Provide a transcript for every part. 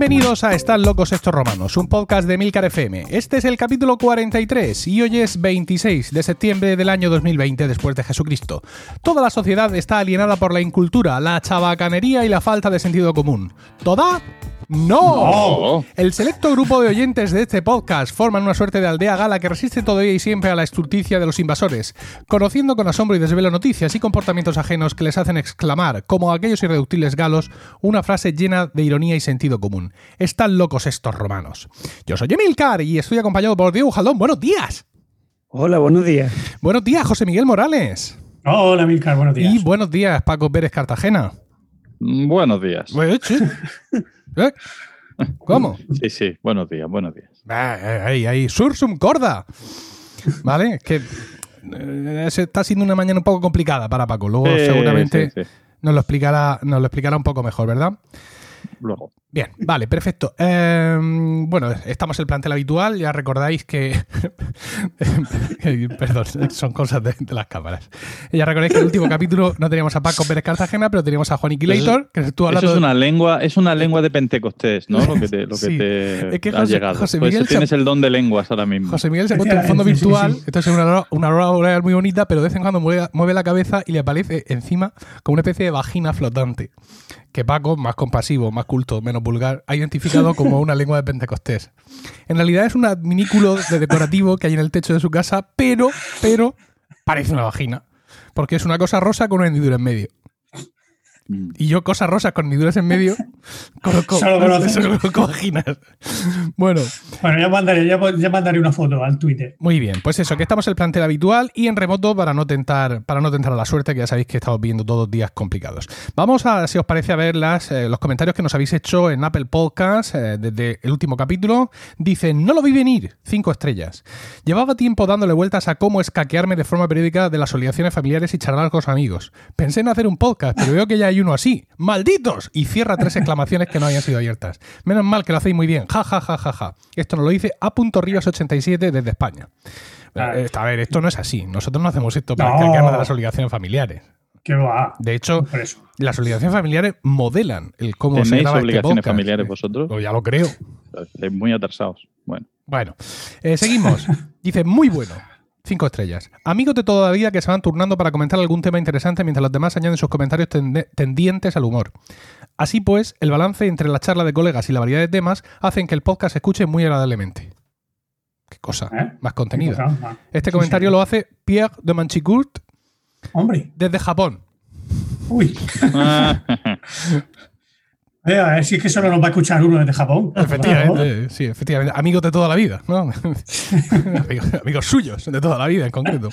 Bienvenidos a Están locos estos romanos, un podcast de Milcar FM. Este es el capítulo 43 y hoy es 26 de septiembre del año 2020 después de Jesucristo. Toda la sociedad está alienada por la incultura, la chabacanería y la falta de sentido común. ¿Toda? ¡No! El selecto grupo de oyentes de este podcast forman una suerte de aldea gala que resiste todavía y siempre a la estulticia de los invasores, conociendo con asombro y desvelo noticias y comportamientos ajenos que les hacen exclamar, como aquellos irreductibles galos, una frase llena de ironía y sentido común. Están locos estos romanos. Yo soy Emilcar y estoy acompañado por Diego Jaldón. ¡Buenos días! Hola, buenos días. Buenos días, José Miguel Morales. Hola, Emilcar, buenos días. Y buenos días, Paco Pérez Cartagena. Buenos días. ¿Eh? ¿Cómo? Sí, sí, buenos días, buenos días. Ahí, ahí, sursum corda. ¿Vale? Es que eh, está siendo una mañana un poco complicada para Paco. Luego seguramente Nos, lo explicará, nos lo explicará un poco mejor, ¿verdad? Luego. Bien, vale, perfecto. Em, bueno, estamos en el plantel habitual. Ya recordáis que. Perdón, son cosas de, las cámaras. Ya recordáis que en el último capítulo no teníamos a Paco Pérez Cartagena, pero teníamos a Juan Iquilator, que estuvo hablando. Eso es una lengua, es una lengua de Pentecostés, ¿no? Lo que te, lo que te es que ha llegado. José Miguel tienes el don de lenguas ahora mismo. José Miguel se ha puesto en fondo virtual. Esto es una, una aurora muy bonita, pero de vez en cuando mueve, mueve la cabeza y le aparece encima como una especie de vagina flotante que Paco, más compasivo, más culto, menos vulgar, ha identificado como una lengua de Pentecostés. En realidad es un adminículo de decorativo que hay en el techo de su casa, pero, pero, parece una vagina. Porque es una cosa rosa con una hendidura en medio. Y yo, cosas rosas con hendiduras en medio, conozco, solo vaginas. Bueno. Bueno, ya mandaré, ya, mandaré una foto al Twitter. Muy bien, pues eso, que estamos en el plantel habitual y en remoto para no tentar, para no tentar a la suerte, que ya sabéis que estamos viendo todos días complicados. Vamos a, si os parece, a ver las, eh, los comentarios que nos habéis hecho en Apple Podcast eh, desde el último capítulo. Dicen, no lo vi venir, cinco estrellas. Llevaba tiempo dándole vueltas a cómo escaquearme de forma periódica de las obligaciones familiares y charlar con los amigos. Pensé en hacer un podcast, pero veo que ya hay uno así. ¡Malditos! Y cierra tres exclamaciones que no habían sido abiertas. Menos mal que lo hacéis muy bien. Ja, ja, ja, ja, ja. Esto nos lo dice A.Rivas87 desde España. Ah. Eh, a ver, esto no es así. Nosotros no hacemos esto para que de las obligaciones familiares. ¿Qué va? De hecho, las obligaciones familiares modelan el cómo se graba este obligaciones familiares vosotros? Pues ya lo creo. Estáis muy atrasados. Bueno. Bueno, eh, seguimos. Dice, muy bueno. Cinco estrellas. Amigos de toda la vida que se van turnando para comentar algún tema interesante mientras los demás añaden sus comentarios tendientes al humor. Así pues, el balance entre la charla de colegas y la variedad de temas hacen que el podcast se escuche muy agradablemente. Qué cosa, ¿Eh? más contenido. Este comentario lo hace Pierre de Manchicourt Hombre. desde Japón. Uy. Eh, si es que solo nos va a escuchar uno desde Japón. Efectivamente, sí, efectivamente. Amigos de toda la vida, ¿no? amigos, suyos de toda la vida en concreto.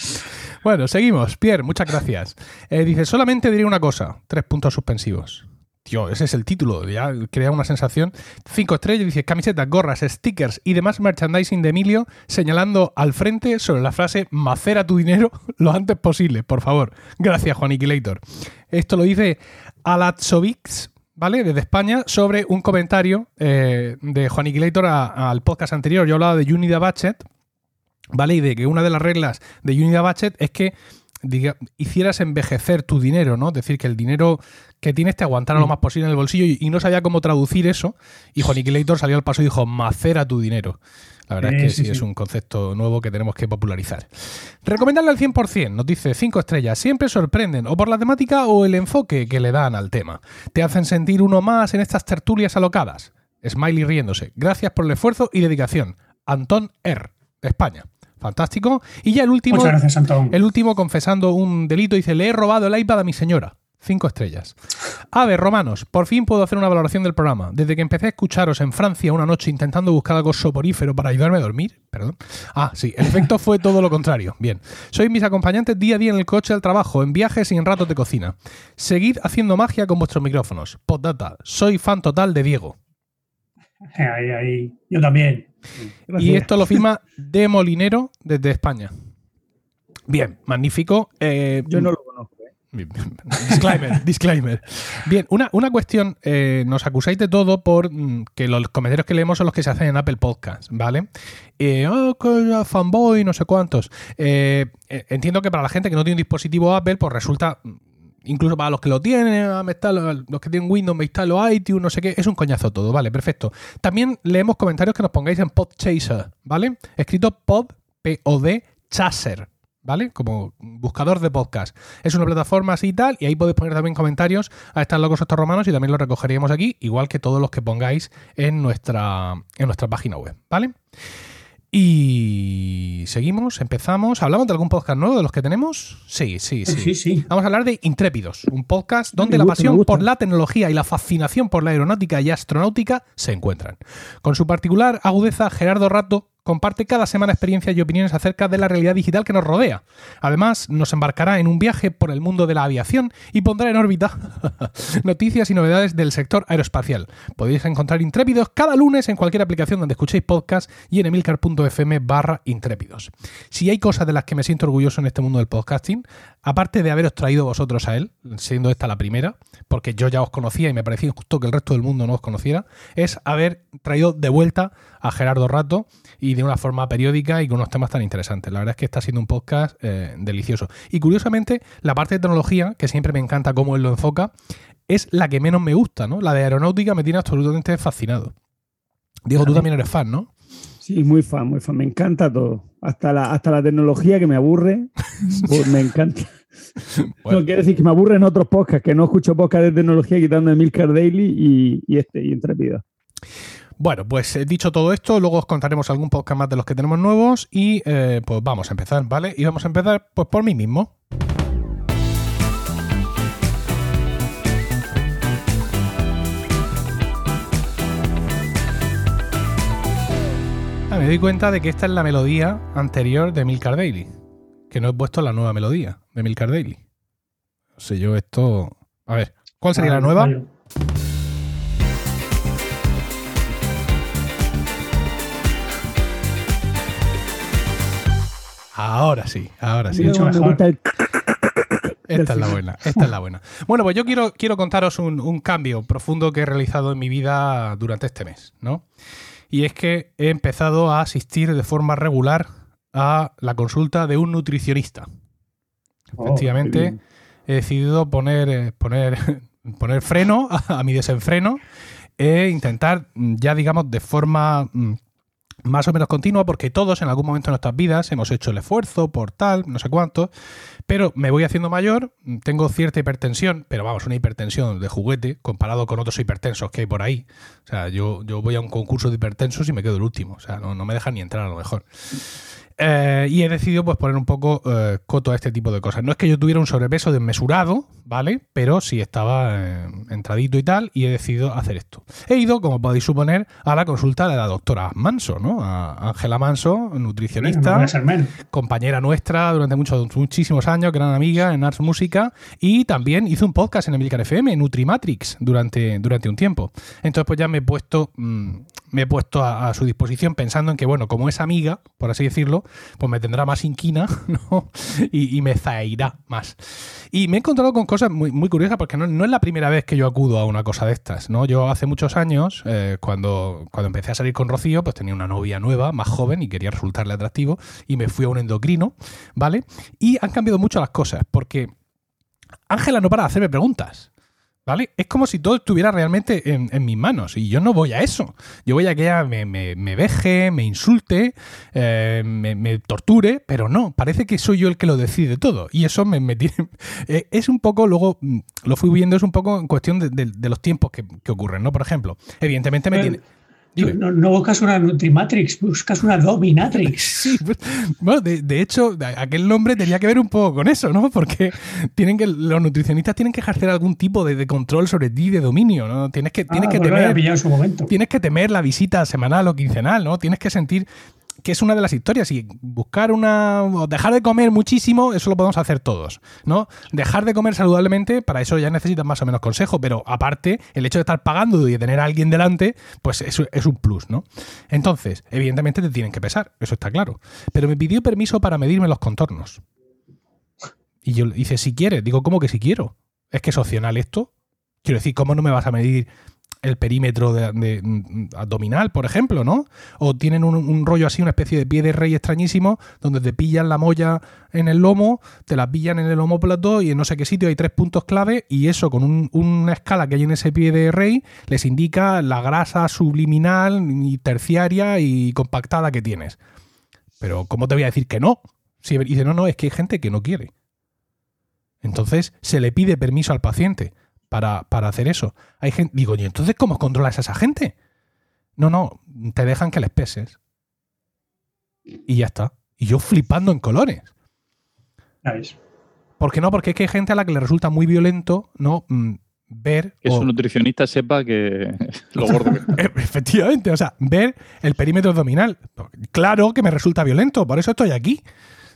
Bueno, seguimos. Pierre, muchas gracias. Eh, dice, solamente diré una cosa. Tres puntos suspensivos. Tío, ese es el título, ya crea una sensación. Cinco estrellas, dice camisetas, gorras, stickers y demás merchandising de Emilio, señalando al frente sobre la frase macera tu dinero lo antes posible, por favor. Gracias, Juan Iquilator. Esto lo dice Alatsovics ¿vale? Desde España, sobre un comentario eh, de Juan al podcast anterior. Yo hablaba de Unida Budget, ¿vale? Y de que una de las reglas de Unida Budget es que hicieras envejecer tu dinero, ¿no? Es decir, que el dinero que tienes te aguantara lo mm. más posible en el bolsillo y, no sabía cómo traducir eso. Y Juan Iquilator salió al paso y dijo, macera tu dinero. La verdad es que sí, es un concepto nuevo que tenemos que popularizar. Recomendarle al 100%, nos dice 5 estrellas, siempre sorprenden, o por la temática o el enfoque que le dan al tema. Te hacen sentir uno más en estas tertulias alocadas. Smiley riéndose. Gracias por el esfuerzo y dedicación. Antón R, de España. Fantástico. Y ya el último. Muchas gracias, Antón. El último confesando un delito dice: Le he robado el iPad a mi señora. Cinco estrellas. A ver, romanos, por fin puedo hacer una valoración del programa. Desde que empecé a escucharos en Francia una noche intentando buscar algo soporífero para ayudarme a dormir, perdón. Ah, sí, el efecto fue todo lo contrario. Bien. Sois mis acompañantes día a día en el coche al trabajo, en viajes y en ratos de cocina. Seguid haciendo magia con vuestros micrófonos. Postdata, soy fan total de Diego. Ahí, ahí. Yo también. Y esto lo firma De Molinero desde España. Bien, magnífico. Eh, Yo no lo conozco. Disclaimer, disclaimer. Bien, una, una cuestión, eh, nos acusáis de todo por mm, que los comentarios que leemos son los que se hacen en Apple Podcast, ¿vale? Eh, oh, fanboy, no sé cuántos. Eh, entiendo que para la gente que no tiene un dispositivo Apple, pues resulta incluso para los que lo tienen, los que tienen Windows, me instalo iTunes, no sé qué, es un coñazo todo, vale, perfecto. También leemos comentarios que nos pongáis en Podchaser, ¿vale? Escrito pod, P-O-D, chaser, ¿vale? Como buscador de podcast. Es una plataforma así y tal, y ahí podéis poner también comentarios a estos locos estos romanos y también los recogeríamos aquí, igual que todos los que pongáis en nuestra, en nuestra página web, ¿vale? Y seguimos, empezamos. ¿Hablamos de algún podcast nuevo de los que tenemos? Sí, sí, sí. sí, Vamos a hablar de Intrépidos, un podcast donde la pasión por la tecnología y la fascinación por la aeronáutica y astronáutica se encuentran. Con su particular agudeza, Gerardo Rato comparte cada semana experiencias y opiniones acerca de la realidad digital que nos rodea. Además, nos embarcará en un viaje por el mundo de la aviación y pondrá en órbita noticias y novedades del sector aeroespacial. Podéis encontrar Intrépidos cada lunes en cualquier aplicación donde escuchéis podcast y en emilcar.fm barra intrépidos. Si hay cosas de las que me siento orgulloso en este mundo del podcasting, aparte de haberos traído vosotros a él, siendo esta la primera, porque yo ya os conocía y me parecía justo que el resto del mundo no os conociera, es haber traído de vuelta a Gerardo Rato y de una forma periódica y con unos temas tan interesantes. La verdad es que está siendo un podcast eh, delicioso. Y curiosamente, la parte de tecnología, que siempre me encanta cómo él lo enfoca, es la que menos me gusta, ¿no? La de aeronáutica me tiene absolutamente fascinado. Diego, tú también eres fan, ¿no? Sí, muy fan, muy fan. Me encanta todo. Hasta la, hasta la tecnología que me aburre, pues me encanta. No quiere decir que me aburren otros podcasts, que no escucho podcasts de tecnología quitando Milcar Daily y, y este, y Intrépido. Bueno, pues eh, dicho todo esto, luego os contaremos algún podcast más de los que tenemos nuevos y eh, pues vamos a empezar, ¿vale? Y vamos a empezar pues por mí mismo. Ah, me doy cuenta de que esta es la melodía anterior de Milcar Daily, que no he puesto la nueva melodía de Milcar Daily. Sé yo esto... A ver, ¿cuál sería la nueva? Ahora sí, ahora sí. Esta es la buena, esta es la buena. Bueno, pues yo quiero, quiero contaros un, cambio profundo que he realizado en mi vida durante este mes, ¿no? Y es que he empezado a asistir de forma regular a la consulta de un nutricionista. Oh, Efectivamente, he decidido poner, eh, poner, poner freno a, a mi desenfreno e intentar ya, digamos, de forma mm, más o menos continua porque todos en algún momento de nuestras vidas hemos hecho el esfuerzo por tal, no sé cuánto, pero me voy haciendo mayor, tengo cierta hipertensión, pero vamos, una hipertensión de juguete comparado con otros hipertensos que hay por ahí. O sea, yo, yo voy a un concurso de hipertensos y me quedo el último, o sea, no, no me dejan ni entrar a lo mejor. Eh, y he decidido pues poner un poco eh, coto a este tipo de cosas. No es que yo tuviera un sobrepeso desmesurado, ¿vale? Pero sí estaba eh, entradito y tal, y he decidido hacer esto. He ido, como podéis suponer, a la consulta de la doctora Manso, ¿no? A Ángela Manso, nutricionista, compañera nuestra durante muchos, muchísimos años, gran amiga en Arts Música, y también hizo un podcast en Emilcar FM, Nutrimatrix, durante, durante un tiempo. Entonces, pues ya me he puesto, mm, me he puesto a, su disposición pensando en que, bueno, como es amiga, por así decirlo, pues me tendrá más inquina ¿no? y, me zairá más. Y me he encontrado con cosas muy, muy curiosas porque no, es la primera vez que yo acudo a una cosa de estas. ¿no? Yo hace muchos años, eh, cuando, cuando empecé a salir con Rocío, pues tenía una novia nueva, más joven y quería resultarle atractivo y me fui a un endocrino, ¿vale? Y han cambiado mucho las cosas porque Ángela no para de hacerme preguntas. ¿Vale? Es como si todo estuviera realmente en, mis manos y yo no voy a eso. Yo voy a que ella me, me, veje, me insulte, eh, me, torture, pero no, parece que soy yo el que lo decide todo y eso me, tiene... Eh, es un poco, luego mm, lo fui viendo, es un poco en cuestión de, los tiempos que, que, ocurren, ¿no? Por ejemplo, evidentemente me tiene... No, buscas una Nutrimatrix, buscas una Dominatrix. Sí, pues, bueno, de, hecho, aquel nombre tenía que ver un poco con eso, ¿no? Porque tienen que, los nutricionistas tienen que ejercer algún tipo de, control sobre ti, de dominio, ¿no? Tienes que, tienes ah, que temer. Su momento. Tienes que temer la visita semanal o quincenal, ¿no? Tienes que sentir que es una de las historias. Y buscar una. dejar de comer muchísimo, eso lo podemos hacer todos, ¿no? Dejar de comer saludablemente, para eso ya necesitas más o menos consejo, pero aparte, el hecho de estar pagando y de tener a alguien delante, pues eso es un plus, ¿no? Entonces, evidentemente te tienen que pesar, eso está claro. Pero me pidió permiso para medirme los contornos. Y yo dice, si quieres, digo, ¿cómo que si quiero? Es que es opcional esto. Quiero decir, ¿cómo no me vas a medir el perímetro de, mm, abdominal, por ejemplo, ¿no? O tienen un, rollo así, una especie de pie de rey extrañísimo, donde te pillan la molla en el lomo, te la pillan en el homóplato y en no sé qué sitio hay tres puntos clave y eso con una escala que hay en ese pie de rey les indica la grasa subliminal y terciaria y compactada que tienes. Pero ¿cómo te voy a decir que no? Si dice, no, no, es que hay gente que no quiere. Entonces se le pide permiso al paciente para, hacer eso. Hay gente, digo, ¿y entonces cómo controlas a esa gente? No, no, te dejan que les peses. Y ya está. Y yo flipando en colores. ¿Por qué no? Porque es que hay gente a la que le resulta muy violento, ¿no? Mm, ver. Que su nutricionista sepa que lo gordo que Efectivamente, o sea, ver el perímetro abdominal. Claro que me resulta violento, por eso estoy aquí.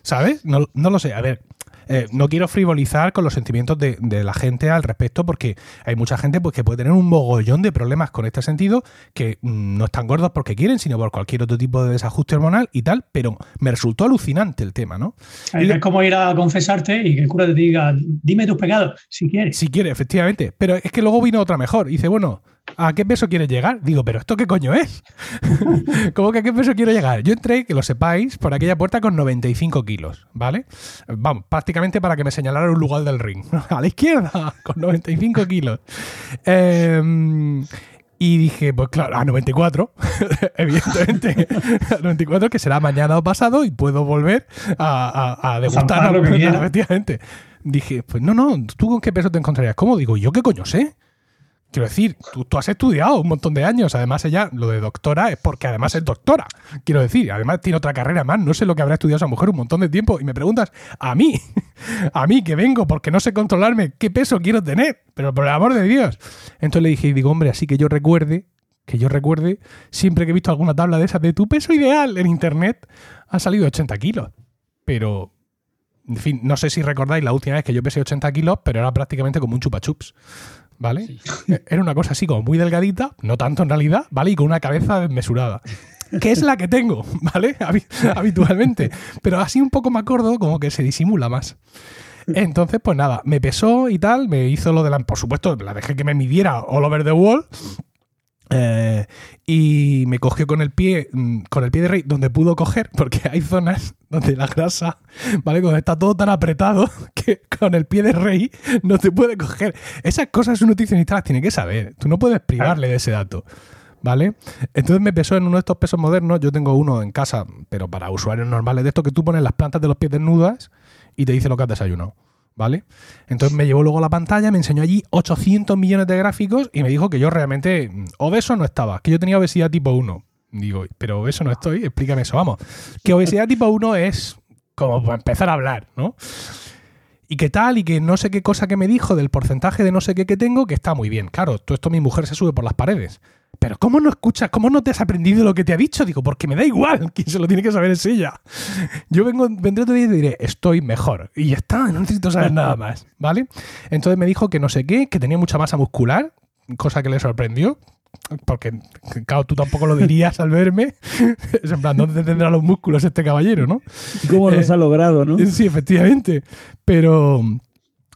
¿Sabes? No, no lo sé. A ver, eh, no quiero frivolizar con los sentimientos de, la gente al respecto, porque hay mucha gente pues, que puede tener un mogollón de problemas con este sentido, que mm, no están gordos porque quieren, sino por cualquier otro tipo de desajuste hormonal y tal, pero me resultó alucinante el tema, ¿no? Es como ir a confesarte y que el cura te diga, dime tus pecados, si quieres. Si quieres, efectivamente. Pero es que luego vino otra mejor. dice, bueno, ¿A qué peso quieres llegar? Digo, ¿pero esto qué coño es? ¿Cómo que a qué peso quiero llegar? Yo entré, que lo sepáis, por aquella puerta con 95 kilos, ¿vale? Vamos, prácticamente para que me señalara un lugar del ring. A la izquierda, con 95 kilos. Em, y dije, pues claro, a 94, evidentemente, a 94 que será mañana o pasado y puedo volver a, a, a degustar lo que efectivamente. Dije, pues no, no, ¿tú con qué peso te encontrarías? ¿Cómo? Digo, ¿yo qué coño sé? Quiero decir, tú, has estudiado un montón de años. Además, ella, lo de doctora es porque además es doctora. Quiero decir, además tiene otra carrera más. No sé lo que habrá estudiado esa mujer un montón de tiempo. Y me preguntas, a mí, a mí que vengo porque no sé controlarme qué peso quiero tener. Pero por el amor de Dios. Entonces le dije, y digo, hombre, así que yo recuerde, que yo recuerde, siempre que he visto alguna tabla de esas de tu peso ideal en internet, ha salido 80 kilos. Pero, en fin, no sé si recordáis la última vez que yo pesé 80 kilos, pero era prácticamente como un chupa chups. ¿Vale? Eh, era una cosa así como muy delgadita, no tanto en realidad, ¿vale? Y con una cabeza desmesurada. Que es la que tengo, ¿vale? Habitualmente. Pero así un poco me acuerdo como que se disimula más. Entonces, pues nada, me pesó y tal, me hizo lo de la. Por supuesto, la dejé que me midiera all over the wall. Eh, y me cogió con el pie, mm, con el pie de rey, donde pudo coger, porque hay zonas donde la grasa, ¿vale? Cuando está todo tan apretado que con el pie de rey no te puede coger. Esas cosas un nutricionista las tiene que saber. Tú no puedes privarle de ese dato. ¿Vale? Entonces me pesó en uno de estos pesos modernos. Yo tengo uno en casa, pero para usuarios normales, de esto que tú pones las plantas de los pies desnudas y te dice lo que has desayunado. ¿Vale? Entonces me llevó luego la pantalla, me enseñó allí 800 millones de gráficos y me dijo que yo realmente mm, obeso no estaba, que yo tenía obesidad tipo 1. Digo, pero obeso no estoy, explícame eso, vamos. Que obesidad tipo 1 es como empezar a hablar, ¿no? Y qué tal, y que no sé qué cosa que me dijo del porcentaje de no sé qué que tengo, que está muy bien. Claro, todo esto mi mujer se sube por las paredes pero ¿cómo no escuchas? ¿Cómo no te has aprendido lo que te ha dicho? Digo, porque me da igual, quien se lo tiene que saber es ella. Yo vengo, vendré otro día y te diré, estoy mejor. Y ya está, no necesito saber nada más, ¿vale? Entonces me dijo que no sé qué, que tenía mucha masa muscular, cosa que le sorprendió, porque, claro, tú tampoco lo dirías al verme. Es en plan, ¿dónde tendrá los músculos este caballero, no? ¿Cómo los eh, ha logrado, no? Sí, efectivamente. Pero,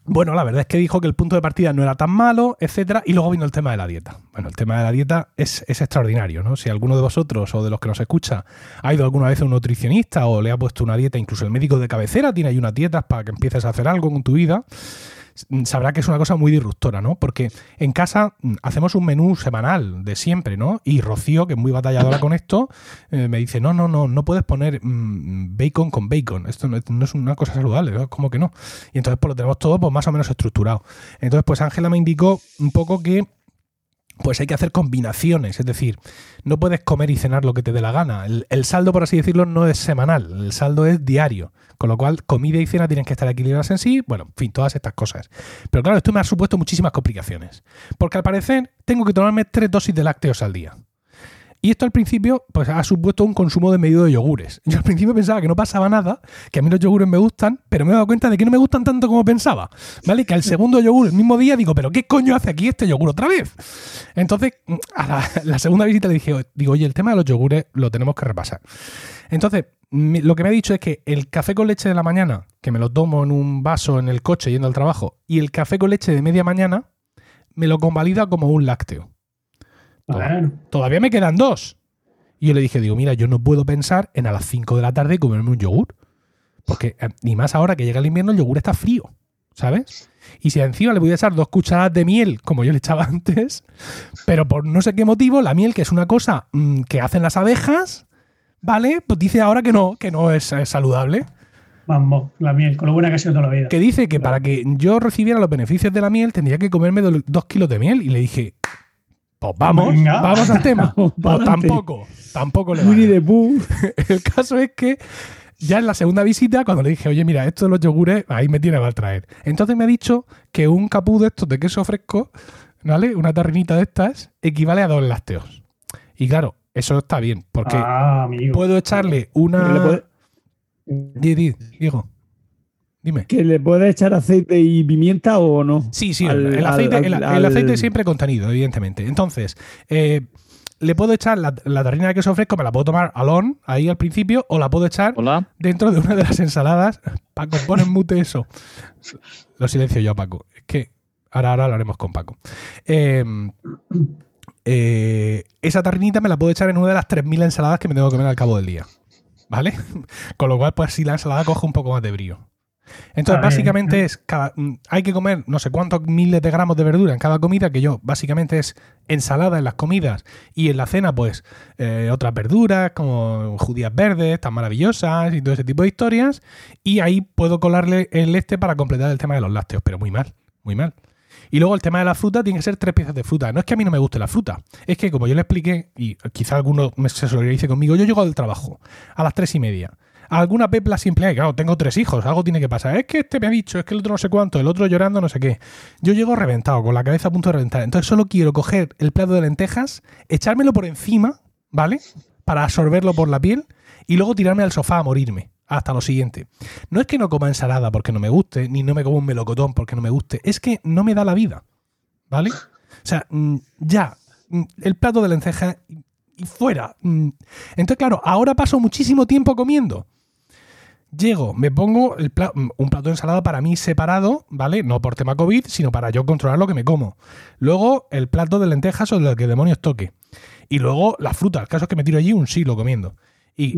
bueno, la verdad es que dijo que el punto de partida no era tan malo, etcétera, y luego vino el tema de la dieta. Bueno, el tema de la dieta es, es, extraordinario, ¿no? Si alguno de vosotros o de los que nos escucha ha ido alguna vez a un nutricionista o le ha puesto una dieta, incluso el médico de cabecera tiene ahí unas dietas para que empieces a hacer algo con tu vida, sabrá que es una cosa muy disruptora, ¿no? Porque en casa mm, hacemos un menú semanal de siempre, ¿no? Y Rocío, que es muy batalladora con esto, eh, me dice, no, no, no, no puedes poner mm, bacon con bacon. Esto no, es una cosa saludable, ¿no? ¿Cómo que no? Y entonces pues lo tenemos todo pues, más o menos estructurado. Entonces pues Ángela me indicó un poco que pues hay que hacer combinaciones, es decir, no puedes comer y cenar lo que te dé la gana. El, saldo, por así decirlo, no es semanal, el saldo es diario, con lo cual comida y cena tienen que estar equilibradas en sí, bueno, en fin, todas estas cosas. Pero claro, esto me ha supuesto muchísimas complicaciones, porque al parecer tengo que tomarme tres dosis de lácteos al día. Y esto al principio pues, ha supuesto un consumo de medio de yogures. Yo al principio pensaba que no pasaba nada, que a mí los yogures me gustan, pero me he dado cuenta de que no me gustan tanto como pensaba. ¿Vale? Que al segundo yogur, el mismo día, digo, ¿pero qué coño hace aquí este yogur otra vez? Entonces, a la, segunda visita le dije, digo, oye, el tema de los yogures lo tenemos que repasar. Entonces, lo que me ha dicho es que el café con leche de la mañana, que me lo tomo en un vaso en el coche yendo al trabajo, y el café con leche de media mañana, me lo convalida como un lácteo. Todavía me quedan dos. Y yo le dije, digo, mira, yo no puedo pensar en a las 5 de la tarde comerme un yogur. Porque, eh, ni más ahora que llega el invierno, el yogur está frío, ¿sabes? Y si encima le voy a echar dos cucharadas de miel, como yo le echaba antes, pero por no sé qué motivo, la miel, que es una cosa mm, que hacen las abejas, ¿vale? Pues dice ahora que no, que no es, saludable. Vamos, la miel, con lo buena que ha sido toda la vida. Que dice que para que yo recibiera los beneficios de la miel tendría que comerme dos kilos de miel. Y le dije, pues vamos, vamos al tema. pues tampoco, tampoco le de El caso es que ya en la segunda visita, cuando le dije, oye, mira, esto de los yogures, ahí me tiene mal traer. Entonces me ha dicho que un capú de estos de queso fresco, ¿vale? Una tarrinita de estas, equivale a dos lácteos. Y claro, eso está bien, porque ah, puedo echarle una. Diego. Dime. ¿Que le puede echar aceite y pimienta o no? Sí, sí, el, aceite, el, aceite siempre contenido, evidentemente. Entonces, eh, le puedo echar la, la, tarrina de queso fresco, me la puedo tomar alón, ahí al principio, o la puedo echar dentro de una de las ensaladas. Paco, pon en mute eso. Lo silencio yo, Paco. Es que ahora, ahora lo haremos con Paco. Eh, eh, esa tarrinita me la puedo echar en una de las 3.000 ensaladas que me tengo que comer al cabo del día. ¿Vale? Con lo cual, pues si la ensalada coge un poco más de brío. Entonces, básicamente es, cada, mm, hay que comer no sé cuántos miles de gramos de verdura en cada comida, que yo básicamente es ensalada en las comidas y en la cena, pues eh, otras verduras como judías verdes, tan maravillosas y todo ese tipo de historias. Y ahí puedo colarle el este para completar el tema de los lácteos, pero muy mal, muy mal. Y luego el tema de la fruta tiene que ser tres piezas de fruta. No es que a mí no me guste la fruta, es que como yo le expliqué, y quizá alguno se solidarice conmigo, yo llego del trabajo a las tres y media. Alguna pepla simple hay, claro, tengo tres hijos, algo tiene que pasar. Es que este me ha dicho, es que el otro no sé cuánto, el otro llorando, no sé qué. Yo llego reventado, con la cabeza a punto de reventar. Entonces solo quiero coger el plato de lentejas, echármelo por encima, ¿vale? Para absorberlo por la piel y luego tirarme al sofá a morirme hasta lo siguiente. No es que no coma ensalada porque no me guste, ni no me como un melocotón porque no me guste, es que no me da la vida. ¿Vale? O sea, mm, ya, mm, el plato de lentejas y fuera. Mm. Entonces, claro, ahora paso muchísimo tiempo comiendo. Llego, me pongo un plato de ensalada para mí separado, ¿vale? No por tema COVID, sino para yo controlar lo que me como. Luego el plato de lentejas o el que demonios toque. Y luego la fruta. El caso es que me tiro allí un silo comiendo. Y,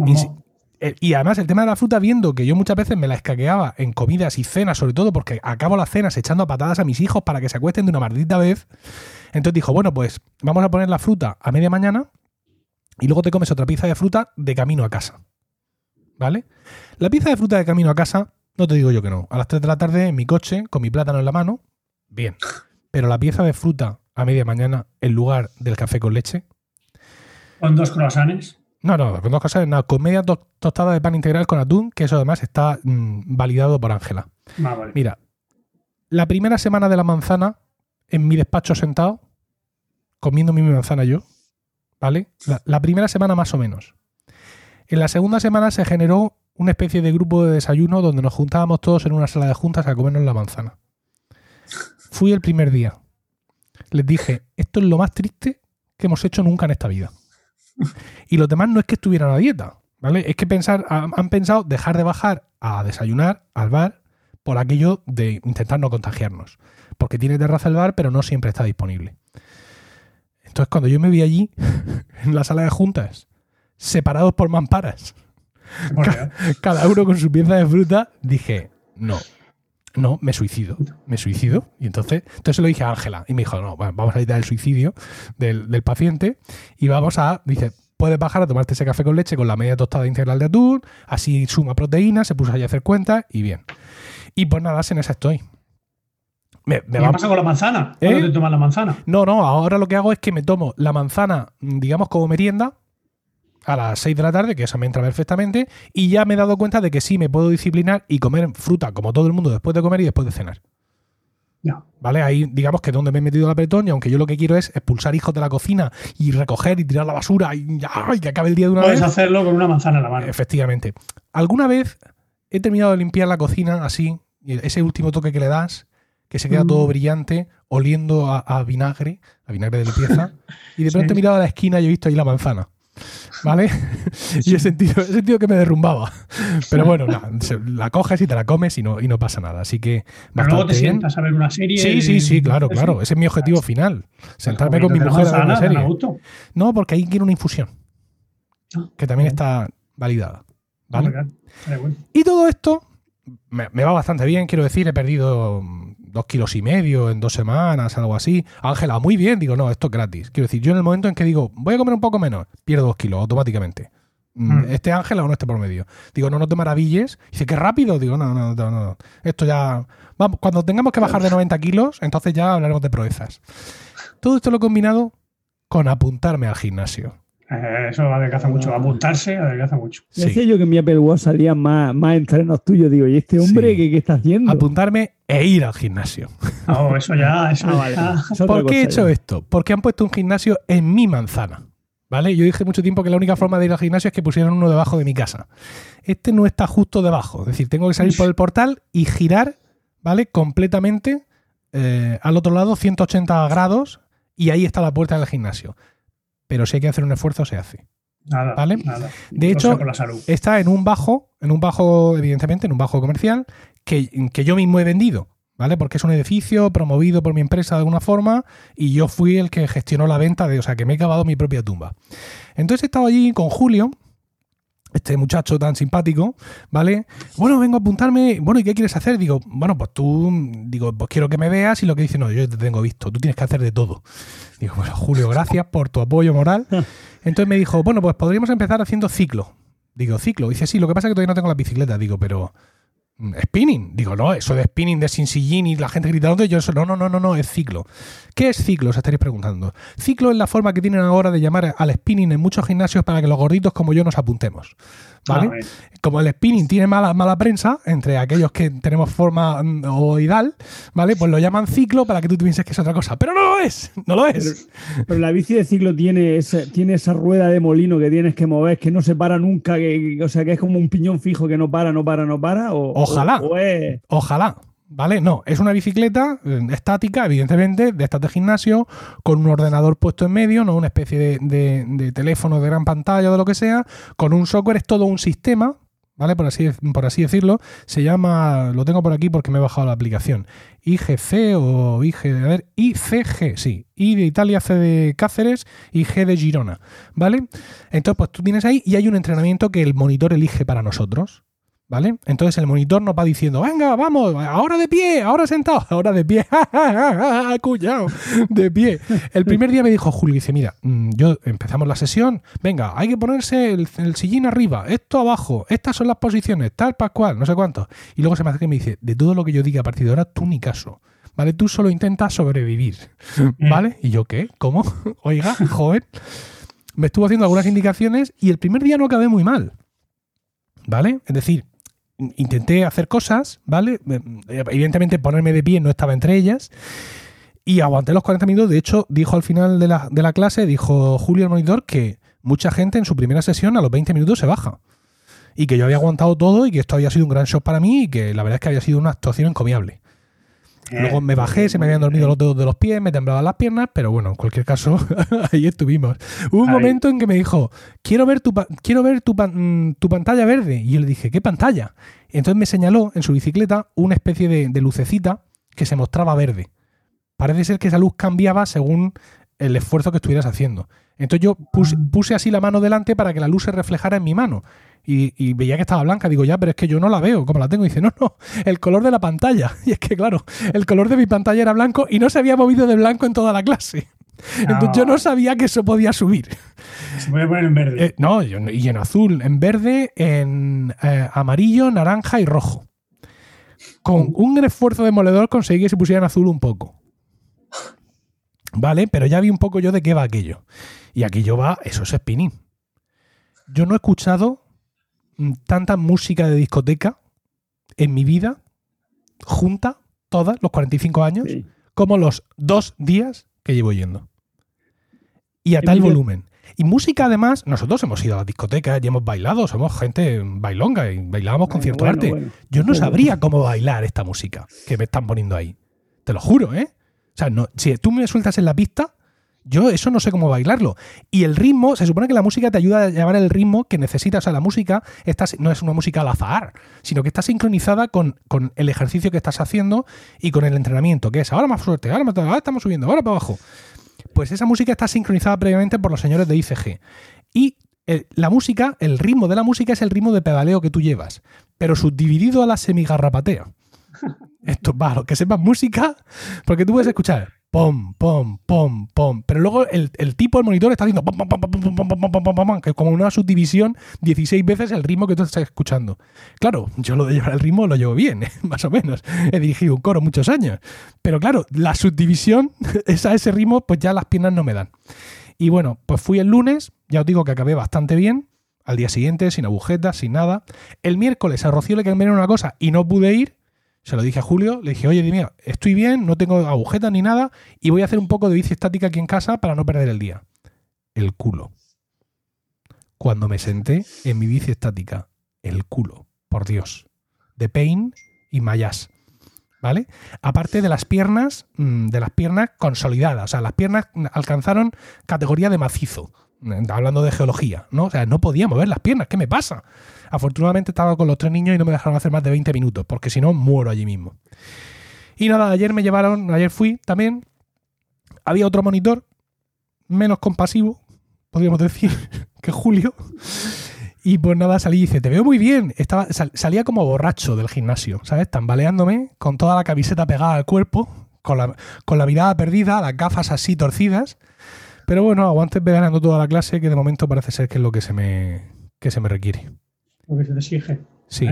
eh, y además el tema de la fruta, viendo que yo muchas veces me la escaqueaba en comidas y cenas, sobre todo porque acabo las cenas echando patadas a mis hijos para que se acuesten de una maldita vez. Entonces dijo, bueno, pues vamos a poner la fruta a media mañana y luego te comes otra pieza de fruta de camino a casa. ¿Vale? La pieza de fruta de camino a casa, no te digo yo que no. A las 3 de la tarde en mi coche, con mi plátano en la mano, bien. Pero la pieza de fruta a media mañana en lugar del café con leche. Con dos croissants. No, no, con dos cosas, nada, con media tostada de pan integral con atún, que eso además está mm, validado por Ángela. Ah, Mira, la primera semana de la manzana, en mi despacho sentado, comiendo mi manzana yo, ¿vale? La, primera semana más o menos. En la segunda semana se generó una especie de grupo de desayuno donde nos juntábamos todos en una sala de juntas a comernos la manzana. Fui el primer día. Les dije, esto es lo más triste que hemos hecho nunca en esta vida. Y los demás no es que estuvieran a dieta, ¿vale? Es que pensar, han pensado dejar de bajar a desayunar al bar por aquello de intentar no contagiarnos. Porque tiene terraza el bar, pero no siempre está disponible. Entonces, cuando yo me vi allí, en la sala de juntas, separados por mamparas, cada uno con su pieza de fruta, dije, no, no, me suicido, me suicido. Y entonces, entonces se lo dije a Ángela y me dijo, no, vamos a evitar el suicidio del, paciente y vamos a, dice, puedes bajar a tomarte ese café con leche con la media tostada integral de atún, así suma proteína, se puso ahí a hacer cuenta y bien. Y pues nada, en esa estoy. Me, ¿Qué pasa con la manzana? ¿Cuándo ¿Eh? te tomas la manzana? No, no, ahora lo que hago es que me tomo la manzana, digamos, como merienda, a las 6 de la tarde, que eso me entra perfectamente, y ya me he dado cuenta de que sí me puedo disciplinar y comer fruta como todo el mundo después de comer y después de cenar. ¿Vale? Ahí, digamos que es donde me he metido el apretón y aunque yo lo que quiero es expulsar hijos de la cocina y recoger y tirar la basura y, ya, que acabe el día de una Puedes vez. Puedes hacerlo con una manzana en la mano. Efectivamente. ¿Alguna vez he terminado de limpiar la cocina así, ese último toque que le das, que se queda todo mm. brillante, oliendo a, vinagre, a vinagre de limpieza, y de pronto he mirado a la esquina y he visto ahí la manzana. ¿Vale? y he sentido, he sentido que me derrumbaba. Pero bueno, la coges y te la comes y no, y no pasa nada. Así que. Pero luego te sientas a ver una serie. Sí, sí, sí, claro, claro. Ese es mi objetivo final. Sentarme con mi mujer a ver una serie. No, porque ahí quiero una infusión. Ah, que también está validada. ¿vale? Y todo esto me, va bastante bien, quiero decir, he perdido dos kilos y medio en dos semanas, algo así. Ángela, muy bien, digo, no, esto es gratis. Quiero decir, yo en el momento en que digo, voy a comer un poco menos, pierdo dos kilos automáticamente. Mm. ¿Este Ángela o no este por medio? Digo, no, no te maravilles. Dice, qué rápido. Digo, no, no, no, no. Esto ya. Vamos, cuando tengamos que bajar de 90 kilos, entonces ya hablaremos de proezas. Todo esto lo he combinado con apuntarme al gimnasio. Eh, eso adelgaza mucho. Apuntarse adelgaza mucho. Decía yo que en mi Apple Watch salían más, más entrenos tuyos. Digo, ¿y este hombre ¿qué, está haciendo? Apuntarme e ir al gimnasio. Oh, eso ya, eso ah, ¿Por qué he hecho esto? Porque han puesto un gimnasio en mi manzana. ¿Vale? Yo dije mucho tiempo que la única forma de ir al gimnasio es que pusieran uno debajo de mi casa. Este no está justo debajo. Es decir, tengo que salir por el portal y girar, ¿vale? Completamente eh, al otro lado, 180 grados, y ahí está la puerta del gimnasio pero si hay que hacer un esfuerzo, se hace. Nada, ¿vale? Nada. De hecho, está en un bajo, en un bajo, evidentemente, en un bajo comercial, que, que yo mismo he vendido. ¿Vale? Porque es un edificio promovido por mi empresa de alguna forma y yo fui el que gestionó la venta de, o sea, que me he cavado mi propia tumba. Entonces he estado allí con Julio, este muchacho tan simpático, ¿vale? Bueno, vengo a apuntarme, bueno, ¿y qué quieres hacer? Digo, bueno, pues tú, digo, pues quiero que me veas y lo que dice, no, yo te tengo visto, tú tienes que hacer de todo. Digo, bueno, Julio, gracias por tu apoyo moral. Entonces me dijo, bueno, pues podríamos empezar haciendo ciclo. Digo, ciclo. Dice, sí, lo que pasa es que todavía no tengo la bicicleta. Digo, pero spinning. Digo, no, eso de spinning, de sin sillín y la gente gritando, yo eso, no, no, no, no, no, es ciclo. ¿Qué es ciclo? Os estaréis preguntando. Ciclo es la forma que tienen ahora de llamar al spinning en muchos gimnasios para que los gorditos como yo nos apuntemos. ¿Vale? Ah, como el spinning tiene mala, mala prensa entre aquellos que tenemos forma mm, oidal, ¿vale? Pues lo llaman ciclo para que tú pienses que es otra cosa. Pero no lo es, no lo es. Pero, la bici de ciclo tiene, tiene esa rueda de molino que tienes que mover, que no se para nunca, que, o sea, que es como un piñón fijo que no para, no para, no para. O, ojalá. Ojalá. ¿Vale? No, es una bicicleta eh, estática, evidentemente, de estas de gimnasio, con un ordenador puesto en medio, no una especie de, teléfono de gran pantalla o de lo que sea, con un software, es todo un sistema, ¿vale? Por así, por así decirlo. Se llama, lo tengo por aquí porque me he bajado la aplicación, IGC o IG, a ver, ICG, sí, I de Italia, C de Cáceres y G de Girona, ¿vale? Entonces, pues tú tienes ahí y hay un entrenamiento que el monitor elige para nosotros. ¿Vale? Entonces el monitor nos va diciendo, venga, vamos, ahora de pie, ahora sentado, ahora de pie, cuñado, de pie. El primer día me dijo Julio, dice, mira, mm, yo empezamos la sesión, venga, hay que ponerse el, sillín arriba, esto abajo, estas son las posiciones, tal, pascual, no sé cuánto. Y luego se me hace que me dice, de todo lo que yo diga a partir de ahora, tú ni caso. ¿Vale? Tú solo intentas sobrevivir. ¿Vale? Y yo, ¿qué? ¿Cómo? Oiga, joven. Me estuvo haciendo algunas indicaciones y el primer día no acabé muy mal. ¿Vale? Es decir, intenté hacer cosas, ¿vale? Evidentemente ponerme de pie no estaba entre ellas. Y aguanté los 40 minutos. De hecho, dijo al final de la, de la clase, dijo Julio el que mucha gente en su primera sesión a los 20 minutos se baja. Y que yo había aguantado todo y que esto había sido un gran shock para mí y que la verdad es que había sido una actuación encomiable. Luego me bajé, se me habían dormido los dedos de los pies, me temblaban las piernas, pero bueno, en cualquier caso, ahí estuvimos. Hubo un momento en que me dijo, quiero ver tu, quiero ver tu, mm, tu, pantalla verde. Y yo le dije, ¿qué pantalla? Entonces me señaló en su bicicleta una especie de, de lucecita que se mostraba verde. Parece ser que esa luz cambiaba según el esfuerzo que estuvieras haciendo. Entonces yo puse, ah. puse, así la mano delante para que la luz se reflejara en mi mano y, veía que estaba blanca. Digo, ya, pero es que yo no la veo como la tengo. Y dice, no, no, el color de la pantalla. Y es que, claro, el color de mi pantalla era blanco y no se había movido de blanco en toda la clase. Entonces yo no sabía que eso podía subir. Se puede poner en verde. Eh, no, y en azul, en verde, en eh, amarillo, naranja y rojo. Con un esfuerzo demoledor conseguí que se pusiera en azul un poco. Vale, pero ya vi un poco yo de qué va aquello. Y aquello va, eso es spinning. Yo no he escuchado tanta música de discoteca en mi vida, junta, todas, los 45 años, como los dos días que llevo yendo. Y a tal volumen. Y música, además, nosotros hemos ido a las discotecas y hemos bailado, somos gente bailonga y bailábamos con cierto arte. Yo no sabría cómo bailar esta música que me están poniendo ahí. Te lo juro, ¿eh? O sea, no, si tú me sueltas en la pista, Yo eso no sé cómo bailarlo. Y el ritmo, se supone que la música te ayuda a llevar el ritmo que necesitas. O sea, la música está, no es una música al azar, sino que está sincronizada con, con, el ejercicio que estás haciendo y con el entrenamiento, que es ahora más fuerte, ahora, más, ahora estamos subiendo, ahora para abajo. Pues esa música está sincronizada previamente por los señores de ICG. Y la música, el ritmo de la música es el ritmo de pedaleo que tú llevas, pero subdividido a la semigarrapatea. Esto es malo, que sepas música, porque tú puedes escuchar pom, pom, pom, pom, pero luego el, tipo del monitor está haciendo pom, pom, pom, pom, pom, pom, pom, pom, pom, que es como una subdivisión 16 veces el ritmo que tú estás escuchando. Claro, yo lo de llevar el ritmo lo llevo bien, más o menos. He dirigido un coro muchos años. Pero claro, la subdivisión, esa, ese ritmo, pues ya las piernas no me dan. Y bueno, pues fui el lunes, ya os digo que acabé bastante bien. Al día siguiente, sin agujetas, sin nada. El miércoles a Rocío le cambiaron una cosa y no pude ir. Se lo dije a Julio, le dije, oye, dime, estoy bien, no tengo agujetas ni nada y voy a hacer un poco de bici estática aquí en casa para no perder el día. El culo. Cuando me senté en mi bici estática, el culo, por Dios. De pain y mayas. ¿vale? Aparte de las piernas, mm, de las piernas consolidadas, o sea, las piernas alcanzaron categoría de macizo, hablando de geología, ¿no? O sea, no podía mover las piernas, ¿qué me pasa? Afortunadamente estaba con los tres niños y no me dejaron hacer más de 20 minutos, porque si no, muero allí mismo. Y nada, ayer me llevaron, ayer fui también, había otro monitor, menos compasivo, podríamos decir, que Julio, y pues nada, salí y dice, te veo muy bien. Estaba, salía como borracho del gimnasio, ¿sabes? Tambaleándome, con toda la camiseta pegada al cuerpo, con la, con la mirada perdida, las gafas así torcidas. Pero bueno, aguantes ganando toda la clase, que de momento parece ser que es lo que se me, que se me requiere. Lo que se te exige. Sí.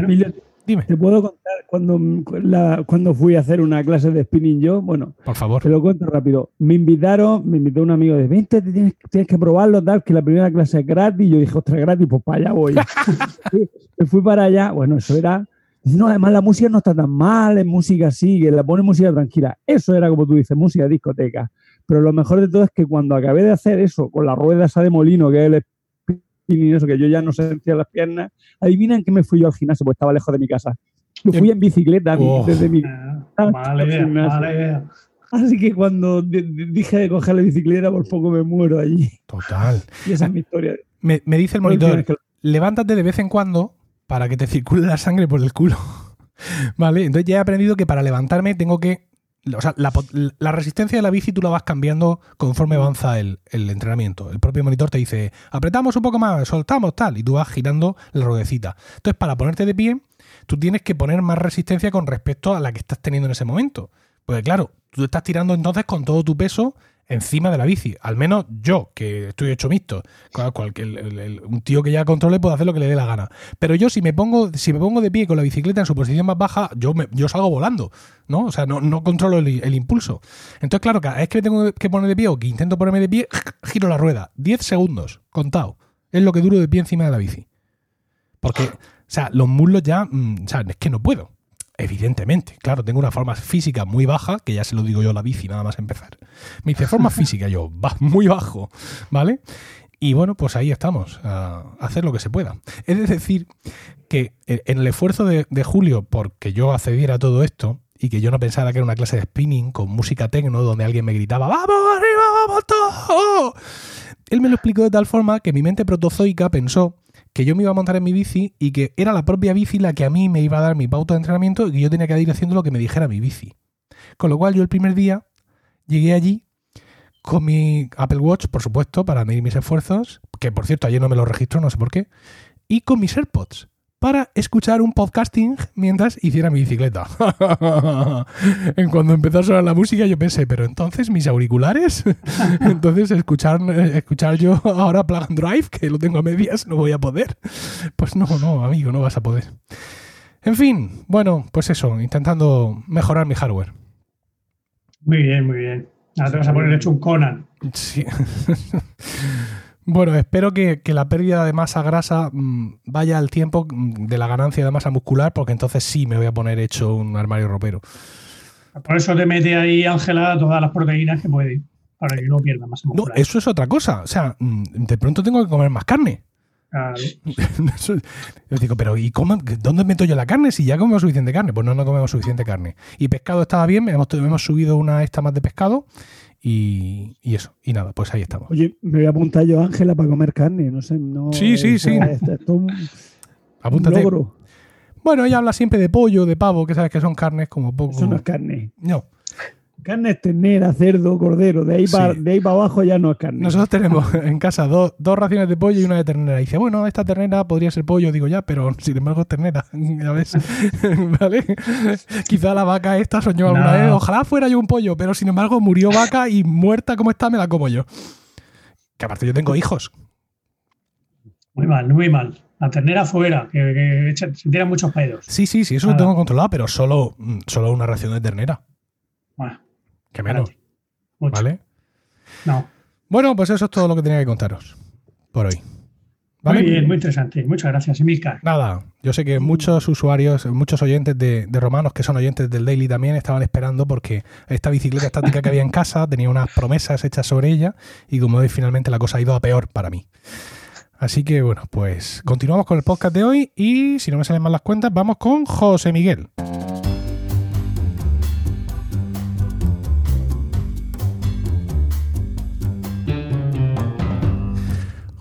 Dime. ¿Te puedo contar cuando, cuando fui a hacer una clase de spinning yo? Bueno, por favor. Te lo cuento rápido. Me invitaron, me invitó un amigo de 20, tienes, tienes que probarlo, tal, que la primera clase es gratis. Yo dije, ostras, gratis, pues para allá voy. me fui para allá, bueno, eso era. No, además la música no está tan mal, es música así, que la pone música tranquila. Eso era como tú dices, música discoteca. Pero lo mejor de todo es que cuando acabé de hacer eso con la rueda esa de molino, que es el y eso, que yo ya no sentía las piernas. Adivinan que me fui yo al gimnasio, porque estaba lejos de mi casa. Yo fui en bicicleta oh. desde mi casa. Así que cuando dije de coger la bicicleta, por poco me muero allí. Total. Y esa es mi historia. Me, me dice el monitor, levántate de vez en cuando para que te circule la sangre por el culo. ¿Vale? Entonces ya he aprendido que para levantarme tengo que o sea, la, resistencia de la bici tú la vas cambiando conforme avanza el, entrenamiento. El propio monitor te dice, apretamos un poco más, soltamos tal, y tú vas girando la ruedecita. Entonces, para ponerte de pie, tú tienes que poner más resistencia con respecto a la que estás teniendo en ese momento. Porque claro, tú estás tirando entonces con todo tu peso encima de la bici. Al menos yo, que estoy hecho mixto. Cualquier, un tío que ya controle puede hacer lo que le dé la gana. Pero yo si me pongo, si me pongo de pie con la bicicleta en su posición más baja, yo, me, yo salgo volando. ¿no? O sea, no, no controlo el, impulso. Entonces, claro, cada vez que me tengo que poner de pie o que intento ponerme de pie, giro la rueda. 10 segundos, contado. Es lo que duro de pie encima de la bici. Porque, o sea, los muslos ya, mm, o sea, es que no puedo. Evidentemente, claro, tengo una forma física muy baja, que ya se lo digo yo a la bici nada más empezar. Me dice forma física, yo, va muy bajo, ¿vale? Y bueno, pues ahí estamos, hacer lo que se pueda. Es decir, que en el esfuerzo de, Julio, porque yo accediera a todo esto, y que yo no pensara que era una clase de spinning con música techno donde alguien me gritaba ¡Vamos arriba, vamos todo! Él me lo explicó de tal forma que mi mente protozoica pensó que yo me iba a montar en mi bici y que era la propia bici la que a mí me iba a dar mi pauta de entrenamiento y que yo tenía que ir haciendo lo que me dijera mi bici. Con lo cual yo el primer día llegué allí con mi Apple Watch, por supuesto, para medir mis esfuerzos, que por cierto ayer no me lo registro, no sé por qué, y con mis AirPods para escuchar un podcasting mientras hiciera mi bicicleta. en cuando empezó a sonar la música yo pensé, pero entonces mis auriculares, entonces escuchar, escuchar yo ahora Plug and Drive, que lo tengo a medias, no voy a poder. Pues no, no, amigo, no vas a poder. En fin, bueno, pues eso, intentando mejorar mi hardware. Muy bien, muy bien. Ahora te vas a poner hecho un Conan. Sí. Bueno, espero que, la pérdida de masa grasa mm, vaya al tiempo mm, de la ganancia de masa muscular, porque entonces sí me voy a poner hecho un armario ropero. Por eso te mete ahí, Ángela, todas las proteínas que puede, para que no pierda masa muscular. No, eso es otra cosa. O sea, mm, de pronto tengo que comer más carne. yo digo, pero ¿y cómo, dónde meto yo la carne si ya comemos suficiente carne? Pues no, no comemos suficiente carne. Y pescado estaba bien, hemos, hemos subido una esta más de pescado y, eso. Y nada, pues ahí estamos. Oye, me voy a apuntar yo, Ángela, para comer carne. No sé, no. Sí, sí, sí. Apúntate. Bueno, ella habla siempre de pollo, de pavo, que sabes que son carnes como poco. Eso no es carne. No. Carne es ternera, cerdo, cordero. De ahí, para, de ahí para abajo ya no es carne. Nosotros tenemos en casa dos, raciones de pollo y una de ternera. Y dice, bueno, esta ternera podría ser pollo. Digo, ya, pero sin embargo es ternera. Ya ves. ¿Vale? Quizá la vaca esta soñó alguna vez. Ojalá fuera yo un pollo, pero sin embargo murió vaca y muerta como está me la como yo. Que aparte yo tengo hijos. Muy mal, muy mal. La ternera fuera, que, se tiran muchos pedos. Sí, sí, sí, eso lo tengo controlado, pero solo, solo una ración de ternera. Que menos. ¿Vale? No. Bueno, pues eso es todo lo que tenía que contaros por hoy. Muy bien, muy interesante. Muchas gracias, Emilcar. Nada, yo sé que muchos usuarios, muchos oyentes de, de, Romanos, que son oyentes del Daily también, estaban esperando porque esta bicicleta estática que había en casa tenía unas promesas hechas sobre ella y como veis, finalmente la cosa ha ido a peor para mí. Así que bueno, pues continuamos con el podcast de hoy y si no me salen mal las cuentas, vamos con José Miguel.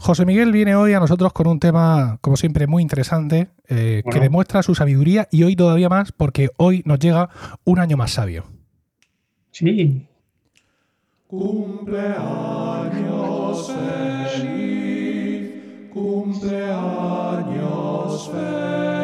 José Miguel viene hoy a nosotros con un tema, como siempre, muy interesante, eh, que demuestra su sabiduría y hoy todavía más porque hoy nos llega un año más sabio. Sí. Cumpleaños feliz, cumpleaños feliz.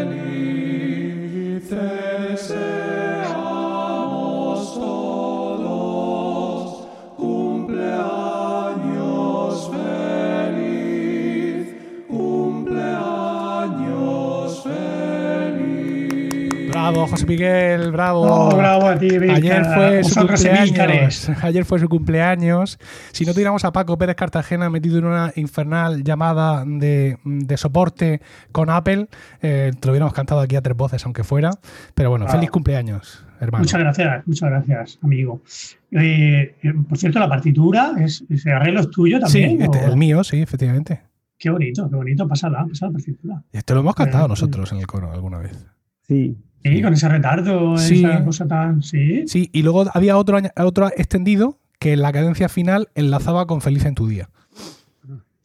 José Miguel, bravo. Oh, bravo a ti, Ayer fue su cumpleaños. Ayer fue su cumpleaños. Si no tuviéramos a Paco Pérez Cartagena metido en una infernal llamada de, soporte con Apple, eh, te lo hubiéramos cantado aquí a tres voces, aunque fuera. Pero bueno, feliz cumpleaños, hermano. Muchas gracias, muchas gracias, amigo. Eh, eh, por cierto, la partitura, es, ese arreglo es tuyo también. Sí, este, el mío, sí, efectivamente. Qué bonito, qué bonito. Pásala, pásala la partitura. Esto lo hemos cantado nosotros en el coro alguna vez. Sí, Sí, con ese retardo, esa cosa tan. Sí. Sí, y luego había otro, otro extendido que en la cadencia final enlazaba con Feliz en tu día.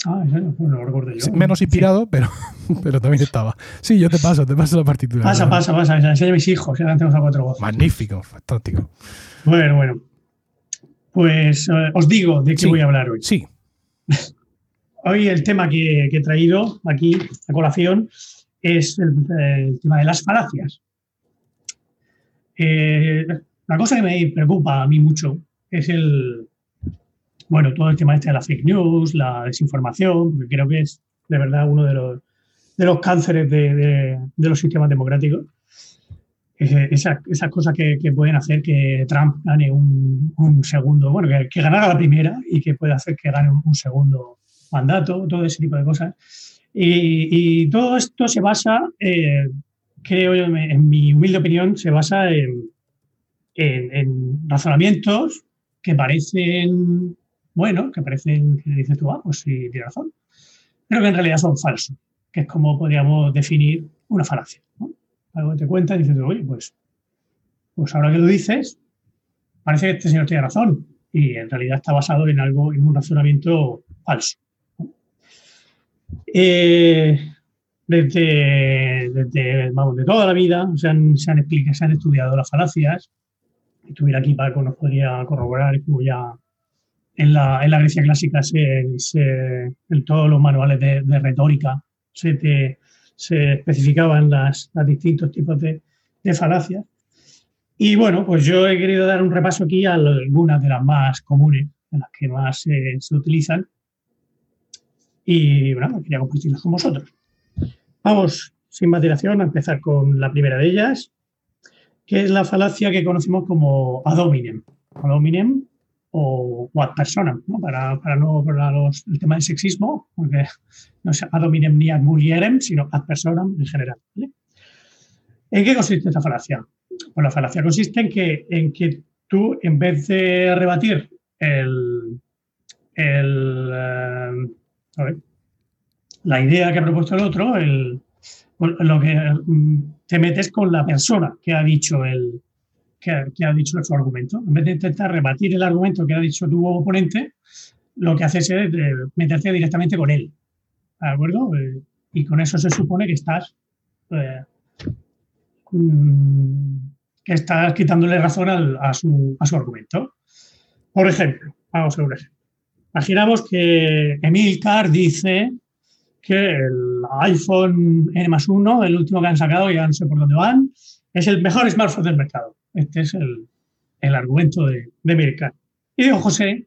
Ah, eso no lo recuerdo yo. menos inspirado, pero, pero también estaba. Sí, yo te paso, te paso la partitura. Pasa, pasa, pasa. Enseña a mis hijos, ya tenemos a cuatro voces. Magnífico, fantástico. Bueno, bueno. Pues eh, os digo de qué voy a hablar hoy. Sí. hoy el tema que, he traído aquí a colación es el tema de las falacias. Eh, la cosa que me preocupa a mí mucho es el, bueno, todo el tema este de la fake news, la desinformación, porque creo que es de verdad uno de los, de los cánceres de, los sistemas democráticos. Esas, esas cosas que, pueden hacer que Trump gane un, segundo, bueno, que, ganara la primera y que pueda hacer que gane un, segundo mandato, todo ese tipo de cosas. Y, todo esto se basa eh, creo en mi humilde opinión, se basa en, razonamientos que parecen, bueno, que parecen, que dices tú, ah, pues sí, tiene razón, pero que en realidad son falsos, que es como podríamos definir una falacia. Algo que te cuenta y dices, oye, pues, pues ahora que lo dices, parece que este señor tiene razón y en realidad está basado en algo, en un razonamiento falso. Eh, desde, vamos, de toda la vida se han, explicado, se han estudiado las falacias. Si estuviera aquí Paco nos podría corroborar como ya en la, en la Grecia clásica se, en todos los manuales de, de retórica se, te, se especificaban las, los distintos tipos de, de falacias. Y bueno, pues yo he querido dar un repaso aquí a algunas de las más comunes, de las que más eh, se utilizan. Y bueno, quería compartirlas con vosotros. Vamos, sin más dilación, a empezar con la primera de ellas, que es la falacia que conocemos como ad hominem. Ad hominem o, ad personam, ¿no? para, para no para los, el tema del sexismo, porque no es ad hominem ni ad mulierem, sino ad personam en general. ¿En qué consiste esta falacia? Pues la falacia consiste en que, en que tú, en vez de rebatir el, el, eh, la idea que ha propuesto el otro, el, lo que mm, te metes con la persona que ha dicho el que, ha dicho su argumento. En vez de intentar rebatir el argumento que ha dicho tu oponente, lo que haces es eh, meterte directamente con él. ¿De acuerdo? Eh, y con eso se supone que estás eh, mm, que estás quitándole razón a, su, a su argumento. Por ejemplo, vamos a ver un ejemplo. Imaginamos que Emil Carr dice que el iPhone N más 1, el último que han sacado, ya no sé por dónde van, es el mejor smartphone del mercado. Este es el, el argumento de, de Mirka. Y Diego José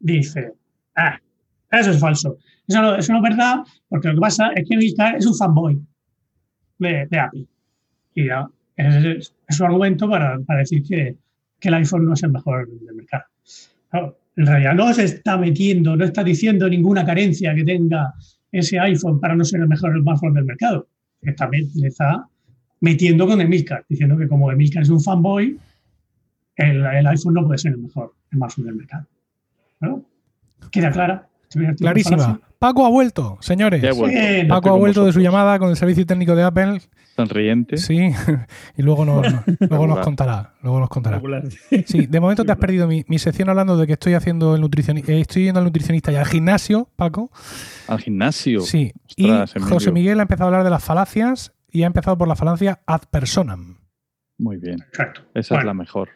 dice, ah, eso es falso. Eso no, eso no, es verdad, porque lo que pasa es que Mirka es un fanboy de, de Apple. Y ya, es, es un argumento para, para decir que, que, el iPhone no es el mejor del mercado. en realidad no se está metiendo, no está diciendo ninguna carencia que tenga ese iPhone para no ser el mejor smartphone del mercado. Que también le está metiendo con Emilcar, diciendo que como Emilcar es un fanboy, el, el iPhone no puede ser el mejor smartphone del mercado. ¿No? ¿Queda clara? Clarísima. Paco ha vuelto, señores. Paco ha vuelto de su llamada con el servicio técnico de Apple. Sonriente. Sí, y luego nos, luego nos contará. Luego nos contará. Sí, de momento te has perdido mi, sección hablando de que estoy haciendo el nutricionista, eh, estoy yendo al nutricionista y al gimnasio, Paco. Al gimnasio. Sí. y José Miguel ha empezado a hablar de las falacias y ha empezado por la falacia ad personam. Muy bien. Esa es la mejor.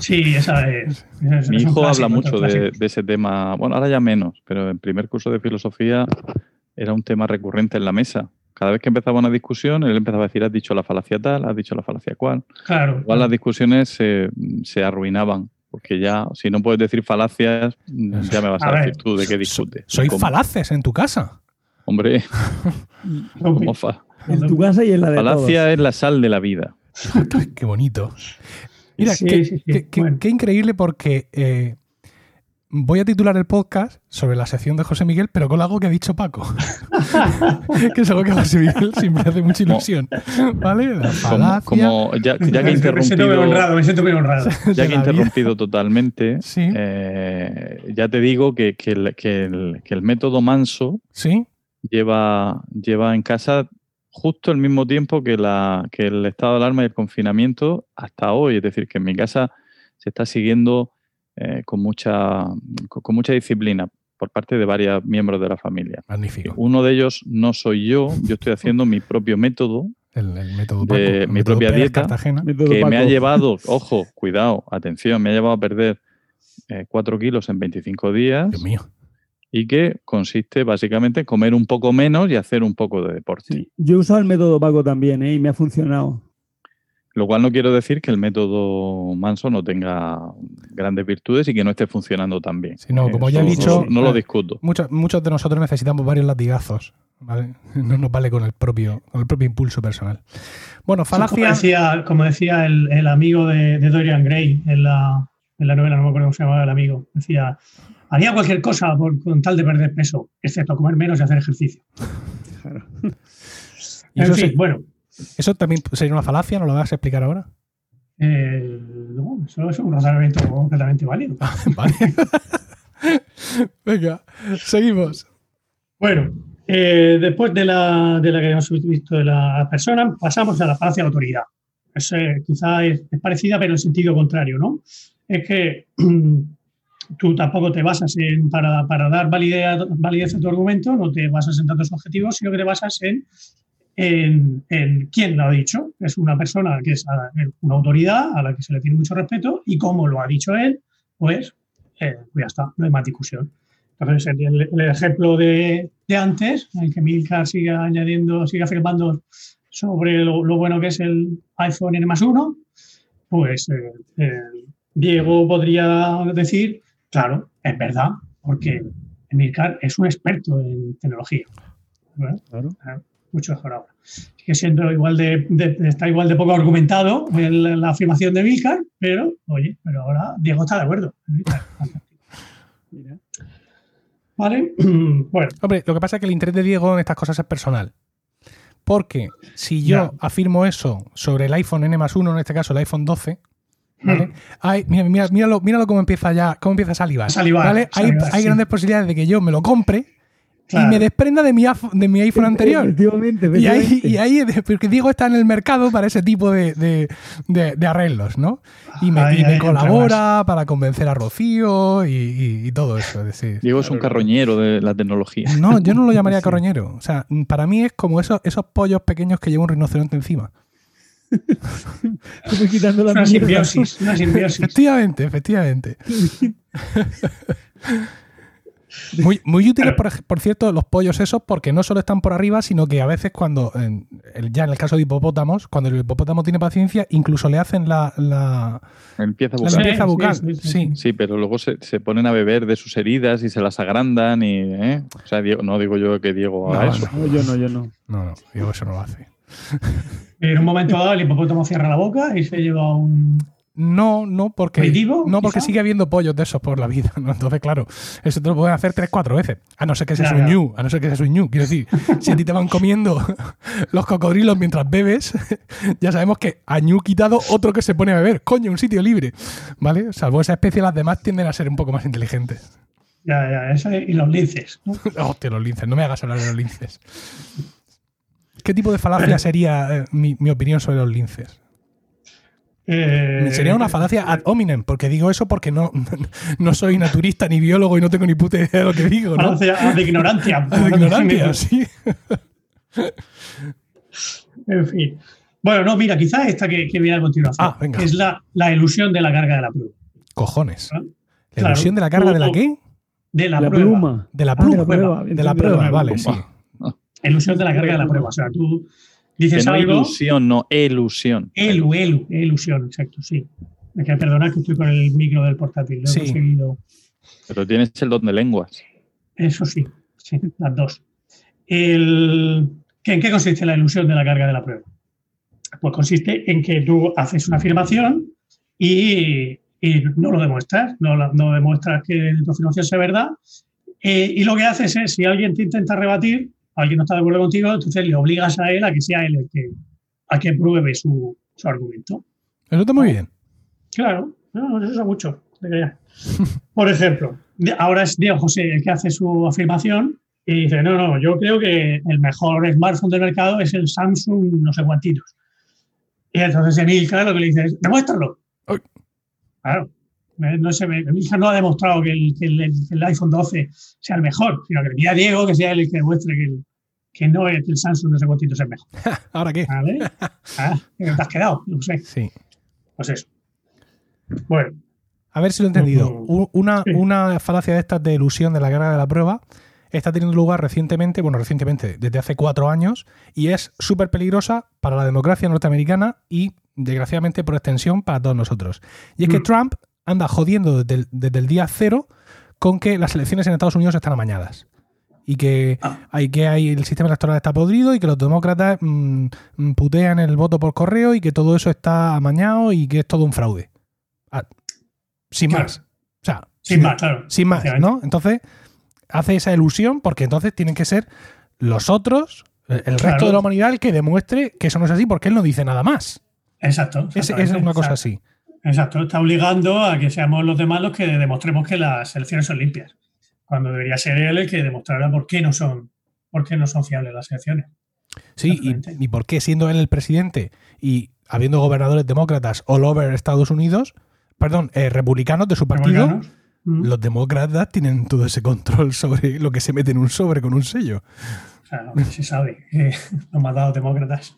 Sí, esa es. Mi hijo habla mucho de, ese tema. Bueno, ahora ya menos, pero en primer curso de filosofía era un tema recurrente en la mesa. Cada vez que empezaba una discusión, él empezaba a decir, has dicho la falacia tal, has dicho la falacia cual. Claro. Igual las discusiones se, se, arruinaban, porque ya, si no puedes decir falacias, ya me vas a, decir tú de qué discutes. ¿Soy falaces en tu casa? Hombre, ¿cómo fa? En tu casa y en la de Falacia es la sal de la vida. qué bonito. Mira, qué, increíble porque eh, voy a titular el podcast sobre la sección de José Miguel, pero con algo que ha dicho Paco. que es algo que a José Miguel siempre hace mucha ilusión. ¿Vale? Como, ya, que he interrumpido. Me siento muy honrado, me siento muy honrado. Ya que he interrumpido totalmente, eh, ya te digo que, el, el, método manso ¿Sí? lleva, lleva en casa justo el mismo tiempo que, la, que el estado de alarma y el confinamiento hasta hoy. Es decir, que en mi casa se está siguiendo eh, con, mucha, con, mucha disciplina por parte de varios miembros de la familia. Magnífico. Uno de ellos no soy yo, yo estoy haciendo mi propio método. El, método de mi propia dieta que me ha llevado, ojo, cuidado, atención, me ha llevado a perder 4 eh, kilos en 25 días. Dios mío y que consiste básicamente en comer un poco menos y hacer un poco de deporte. Yo he usado el método Paco también ¿eh? y me ha funcionado. Lo cual no quiero decir que el método Manso no tenga grandes virtudes y que no esté funcionando tan bien. no, como ya he dicho, no, lo discuto. Muchos, muchos de nosotros necesitamos varios latigazos. No nos vale con el propio, con el propio impulso personal. Bueno, falacia. Como decía, como decía el, amigo de, Dorian Gray en la, en la novela, no me acuerdo cómo se llamaba el amigo. Decía: haría cualquier cosa con tal de perder peso, excepto comer menos y hacer ejercicio. en fin, bueno. ¿Eso también sería una falacia? ¿No lo vas a explicar ahora? Eh, no, eso es un razonamiento completamente válido. Ah, vale. Venga, seguimos. Bueno, eh, después de la, de la que hemos visto de la persona, pasamos a la falacia de autoridad. Es, quizá es, parecida, pero en sentido contrario, ¿no? Es que tú tampoco te basas en, para, para dar validez, validez, a tu argumento, no te basas en tantos objetivos, sino que te basas en, en, en, quién lo ha dicho. Es una persona que es una autoridad a la que se le tiene mucho respeto y cómo lo ha dicho él, pues, eh, pues ya está, no hay más discusión. Entonces, el, el ejemplo de, de, antes, el que Milcar siga añadiendo, siga afirmando sobre lo, lo, bueno que es el iPhone N más 1, pues eh, Diego podría decir Claro, es verdad, porque Emilcar es un experto en tecnología. Claro. Mucho mejor ahora. Sigue siendo igual de, está igual de poco argumentado en la, afirmación de Emilcar, pero, oye, pero ahora Diego está de acuerdo. ¿Vale? bueno. Hombre, lo que pasa es que el interés de Diego en estas cosas es personal. Porque si yo afirmo eso sobre el iPhone N más 1, en este caso el iPhone 12, ¿vale? Hay, mira, míralo, míralo cómo empieza ya, cómo empieza a salivar. ¿vale? hay, hay grandes posibilidades de que yo me lo compre Claro. y me desprenda de mi, de mi iPhone anterior. Efectivamente, Y ahí, efectivamente. y ahí, porque Diego está en el mercado para ese tipo de, de- de- de arreglos, ¿no? Y me, Ahí- y me ahí entra colabora para convencer a Rocío y, y- y todo eso. Es decir, Diego es un carroñero de la tecnología. no, yo no lo llamaría Sí. carroñero. O sea, para mí es como esos, esos pollos pequeños que lleva un rinoceronte encima. Estoy quitando la Una mierda. simbiosis, una simbiosis. Efectivamente, efectivamente. Muy, muy útiles, por, cierto, los pollos esos, porque no solo están por arriba, sino que a veces cuando, en- el- ya en el caso de hipopótamos, cuando el hipopótamo tiene paciencia, incluso le hacen la, la, Empieza a la buscar. limpieza sí, bucal. sí, sí, Sí. Sí, pero luego se, se ponen a beber de sus heridas y se las agrandan y, ¿eh? O sea, Diego- no digo yo que Diego haga No, eso. No, yo no, yo no. No, no, digo, eso no lo hace. En un momento dado, el hipopótamo cierra la boca y se lleva un. No, no, porque, ¿Aperitivo, no porque quizá? sigue habiendo pollos de esos por la vida. ¿no? Entonces, claro, eso te lo pueden hacer tres, cuatro veces. A no ser que seas Claro. un ñu, a no ser que seas un ñu. Quiero decir, si a ti te van comiendo los cocodrilos mientras bebes, ya sabemos que a ñu quitado otro que se pone a beber. Coño, un sitio libre. ¿Vale? Salvo esa especie, las demás tienden a ser un poco más inteligentes. Ya, ya, eso y los linces. ¿no? Hostia, los linces, no me hagas hablar de los linces. ¿Qué tipo de falacia sería eh, mi, mi opinión sobre los linces? Eh, Sería una falacia ad hominem, porque digo eso porque no, no soy naturista ni biólogo y no tengo ni puta idea de lo que digo, ¿no? Falacia de ignorancia. De ignorancia, sí. En fin. Bueno, no, mira, quizás esta que, que viene a continuación. Ah, venga. es la, la ilusión de la carga de la prueba. Cojones. Ah, ¿La claro. ilusión de la carga de la qué? De la, La, prueba. pluma. De la Ah, pluma. de la prueba. De la prueba, vale, sí. Ilusión de la carga de la prueba. O sea, tú dices Que no algo. ilusión, no ilusión. Elu, elu, ilusión, exacto, sí. Es que perdonad que estoy con el micro del portátil. Lo he Sí. conseguido. Pero tienes el don de lenguas. Eso sí, sí, las dos. El, ¿qué- ¿En qué consiste la ilusión de la carga de la prueba? Pues consiste en que tú haces una afirmación y, y no lo demuestras, no, la- no demuestras que tu afirmación sea verdad. eh, y lo que haces es, si alguien te intenta rebatir, alguien no está de acuerdo contigo, entonces le obligas a él a que sea él el que, a que pruebe su, su argumento. Eso está muy bien. Claro, no, eso es mucho. de. Por ejemplo, ahora es Diego José el que hace su afirmación y dice, no, no, yo creo que el mejor smartphone del mercado es el Samsung no sé cuantitos. Y entonces Emilcar lo que le dice es, demuéstralo. Claro. No se ve, Emilcar no ha demostrado que el, que el- que el iPhone 12 sea el mejor, sino que le pide a Diego que sea el que demuestre que, el- que no es el Samsung no sé es mejor. ¿Ahora qué? ¿Vale? Ah, ¿qué te has quedado? No sé. Sí. Pues eso. Bueno, A ver si lo he entendido. Una, Sí. una falacia de estas de ilusión de la carga de la prueba está teniendo lugar recientemente, bueno, recientemente, desde hace cuatro años, y es súper peligrosa para la democracia norteamericana y, desgraciadamente, por extensión, para todos nosotros. Y es que Mm. Trump anda jodiendo desde el, desde el día cero con que las elecciones en Estados Unidos están amañadas. Y que, Ah. hay que hay, el sistema electoral está podrido y que los demócratas mm, mm, putean el voto por correo y que todo eso está amañado y que es todo un fraude. Ah, sin Claro. más. O sea, sin más, claro. sin más. ¿no? Entonces, hace esa ilusión porque entonces tienen que ser los otros, el el resto Claro. de la humanidad, el que demuestre que eso no es así porque él no dice nada más. Exacto. Es, es una cosa así. Exacto, está obligando a que seamos los demás los que demostremos que las elecciones son limpias, cuando debería ser él el que demostrara por qué no son, por qué no son fiables las elecciones. Sí, y, y por qué siendo él el presidente y habiendo gobernadores demócratas all over Estados Unidos, perdón, eh, republicanos de su partido, mm, los demócratas tienen todo ese control sobre lo que se mete en un sobre con un sello. O sea, no, se sabe, eh, los malvados demócratas.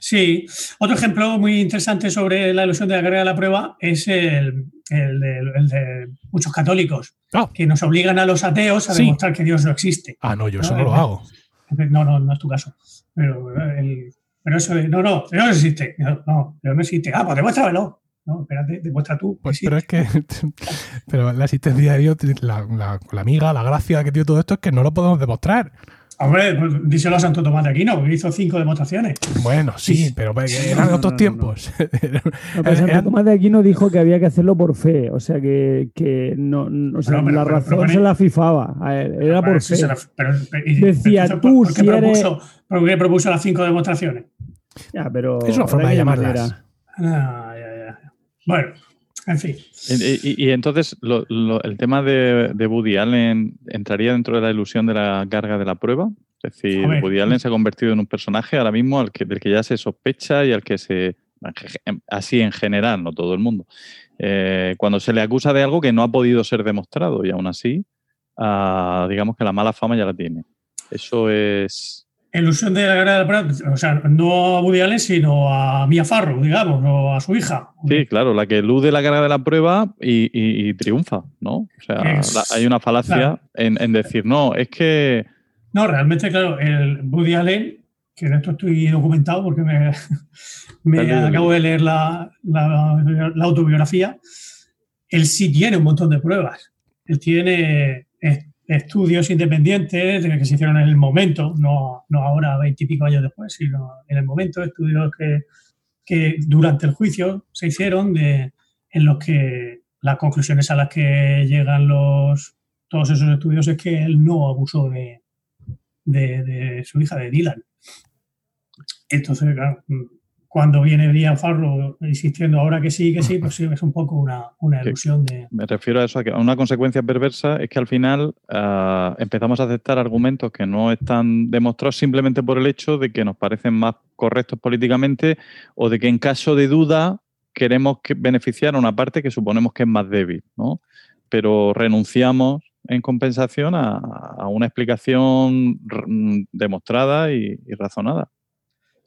Sí, otro ejemplo muy interesante sobre la ilusión de la carrera de la prueba es el, el de, el de muchos católicos, Ah. que nos obligan a los ateos a Sí. demostrar que Dios no existe. Ah, no, yo eso No, no lo eh, hago. No, no, no es tu caso. Pero, el- pero eso de, no, no, Dios no existe. No, no, Dios no existe. Ah, pues demuéstramelo. No, espérate, demuestra tú. Pues, pero es que pero la existencia de Dios, la, la- la amiga, la gracia que tiene todo esto es que no lo podemos demostrar. Hombre, pues díselo a Santo Tomás de Aquino, que hizo cinco demostraciones. Bueno, sí, pero eran No, no, otros no, no. tiempos. Pero Santo Tomás de Aquino dijo que había que hacerlo por fe, o sea que, que no, no- o sea, pero- la pero- razón pero se la fifaba, él, era por fe. la- Decía, tú, ¿por qué si eres- propuso, ¿Por qué propuso las cinco demostraciones? Ya, pero Es una forma de llamarlas. Ah, ya, ya, ya. Bueno, En fin. Y, y- y entonces lo- lo- el tema de, de Woody Allen entraría dentro de la ilusión de la carga de la prueba. Es decir. Woody Allen se ha convertido en un personaje ahora mismo al que, del que ya se sospecha y al que se. Así en general, no todo el mundo. Eh, cuando se le acusa de algo que no ha podido ser demostrado y aún así, ah, digamos que la mala fama ya la tiene. Eso es. Ilusión de la guerra de la prueba, o sea, no a Woody Allen, sino a Mia Farrow, digamos, o a su hija. Sí, claro, la que elude la carga de la prueba y, y- y triunfa, ¿no? O sea, Es- la- hay una falacia claro. en, en decir, no, es que. No, realmente, claro, el Woody Allen, que en esto estoy documentado porque me, me acabo de leer la, la- la autobiografía, él sí tiene un montón de pruebas. Él tiene estudios independientes de que se hicieron en el momento, no, no ahora, veintipico años después, sino en el momento, estudios que, que durante el juicio se hicieron de, en los que las conclusiones a las que llegan los todos esos estudios es que él no abusó de, de, de su hija, de Dylan. Entonces, claro, cuando viene Brian Farrow insistiendo ahora que sí, que sí, pues sí, es un poco una, una ilusión de... Me refiero a eso, a que una consecuencia perversa es que al final ah, empezamos a aceptar argumentos que no están demostrados simplemente por el hecho de que nos parecen más correctos políticamente o de que en caso de duda queremos que beneficiar a una parte que suponemos que es más débil, ¿no? Pero renunciamos en compensación a, a una explicación r- demostrada y, y razonada.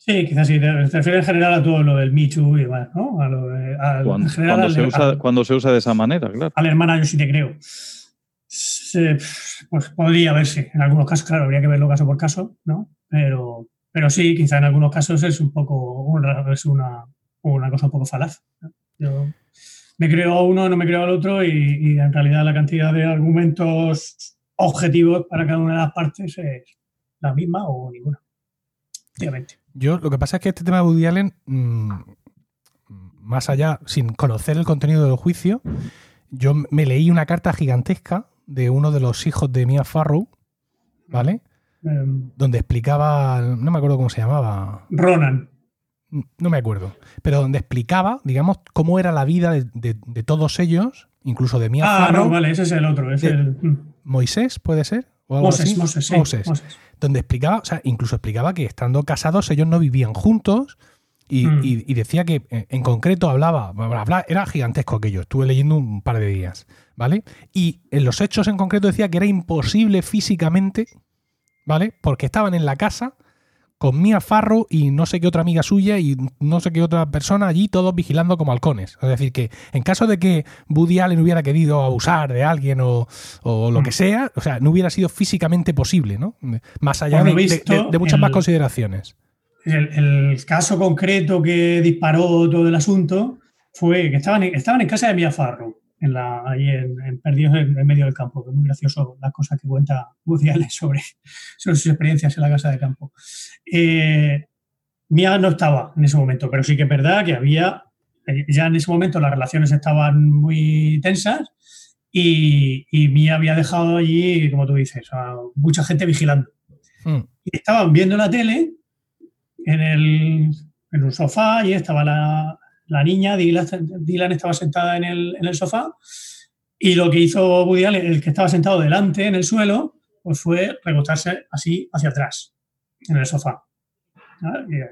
Sí, quizás sí, te te refieres en general a todo lo del Me Too y demás, ¿no? A lo de- al- Cuando, en general cuando al- se usa, cuando se usa de esa manera, claro. a la hermana yo sí te creo. Se- pues podría verse. En algunos casos, claro, habría que verlo caso por caso, ¿no? Pero, pero sí, quizá en algunos casos es un poco es una, una cosa un poco falaz. ¿no? Yo me creo a uno, no me creo al otro y, y en realidad la cantidad de argumentos objetivos para cada una de las partes es la misma o ninguna. Obviamente. Yo, lo que pasa es que este tema de Woody Allen, mm, más allá, sin conocer el contenido del juicio, yo me leí una carta gigantesca de uno de los hijos de Mia Farrow, ¿vale? Em, Donde explicaba, no me acuerdo cómo se llamaba, Ronan. no me acuerdo, pero donde explicaba, digamos, cómo era la vida de, de- de todos ellos, incluso de Mia Ah, Farrow, no, vale, ese es el otro. Es el, mm, Moisés, ¿puede ser? ¿O algo Moses? Moses, sí, Moses. Donde explicaba, o sea, incluso explicaba que estando casados ellos no vivían juntos y, Mm. y- y decía que eh, en concreto hablaba, bla, bla, era gigantesco aquello, estuve leyendo un par de días, ¿vale? Y en los hechos en concreto decía que era imposible físicamente, ¿vale? Porque estaban en la casa con Mia Farrow y no sé qué otra amiga suya y no sé qué otra persona allí, todos vigilando como halcones. Es decir, que en caso de que Woody Allen hubiera querido abusar de alguien o, o lo Mm. que sea, o sea, no hubiera sido físicamente posible, ¿no? Más allá de, lo de- visto, de- de muchas el- más consideraciones. El, el caso concreto que disparó todo el asunto fue que estaban en, estaban en casa de Mia Farrow, en la, ahí en, en Perdidos en, en medio del campo, que es muy gracioso las cosas que cuenta Allen sobre, sobre sus experiencias en la casa de campo. Eh, Mia no estaba en ese momento, pero sí que es verdad que había, eh, ya en ese momento las relaciones estaban muy tensas y, y Mia había dejado allí, como tú dices, a mucha gente vigilando Mm. y estaban viendo la tele en, el, en un sofá y estaba la, la niña, Dylan, estaba sentada en el, sofá y lo que hizo Woody el que estaba sentado delante en el suelo, pues fue recostarse así hacia atrás en el sofá. Y, eh,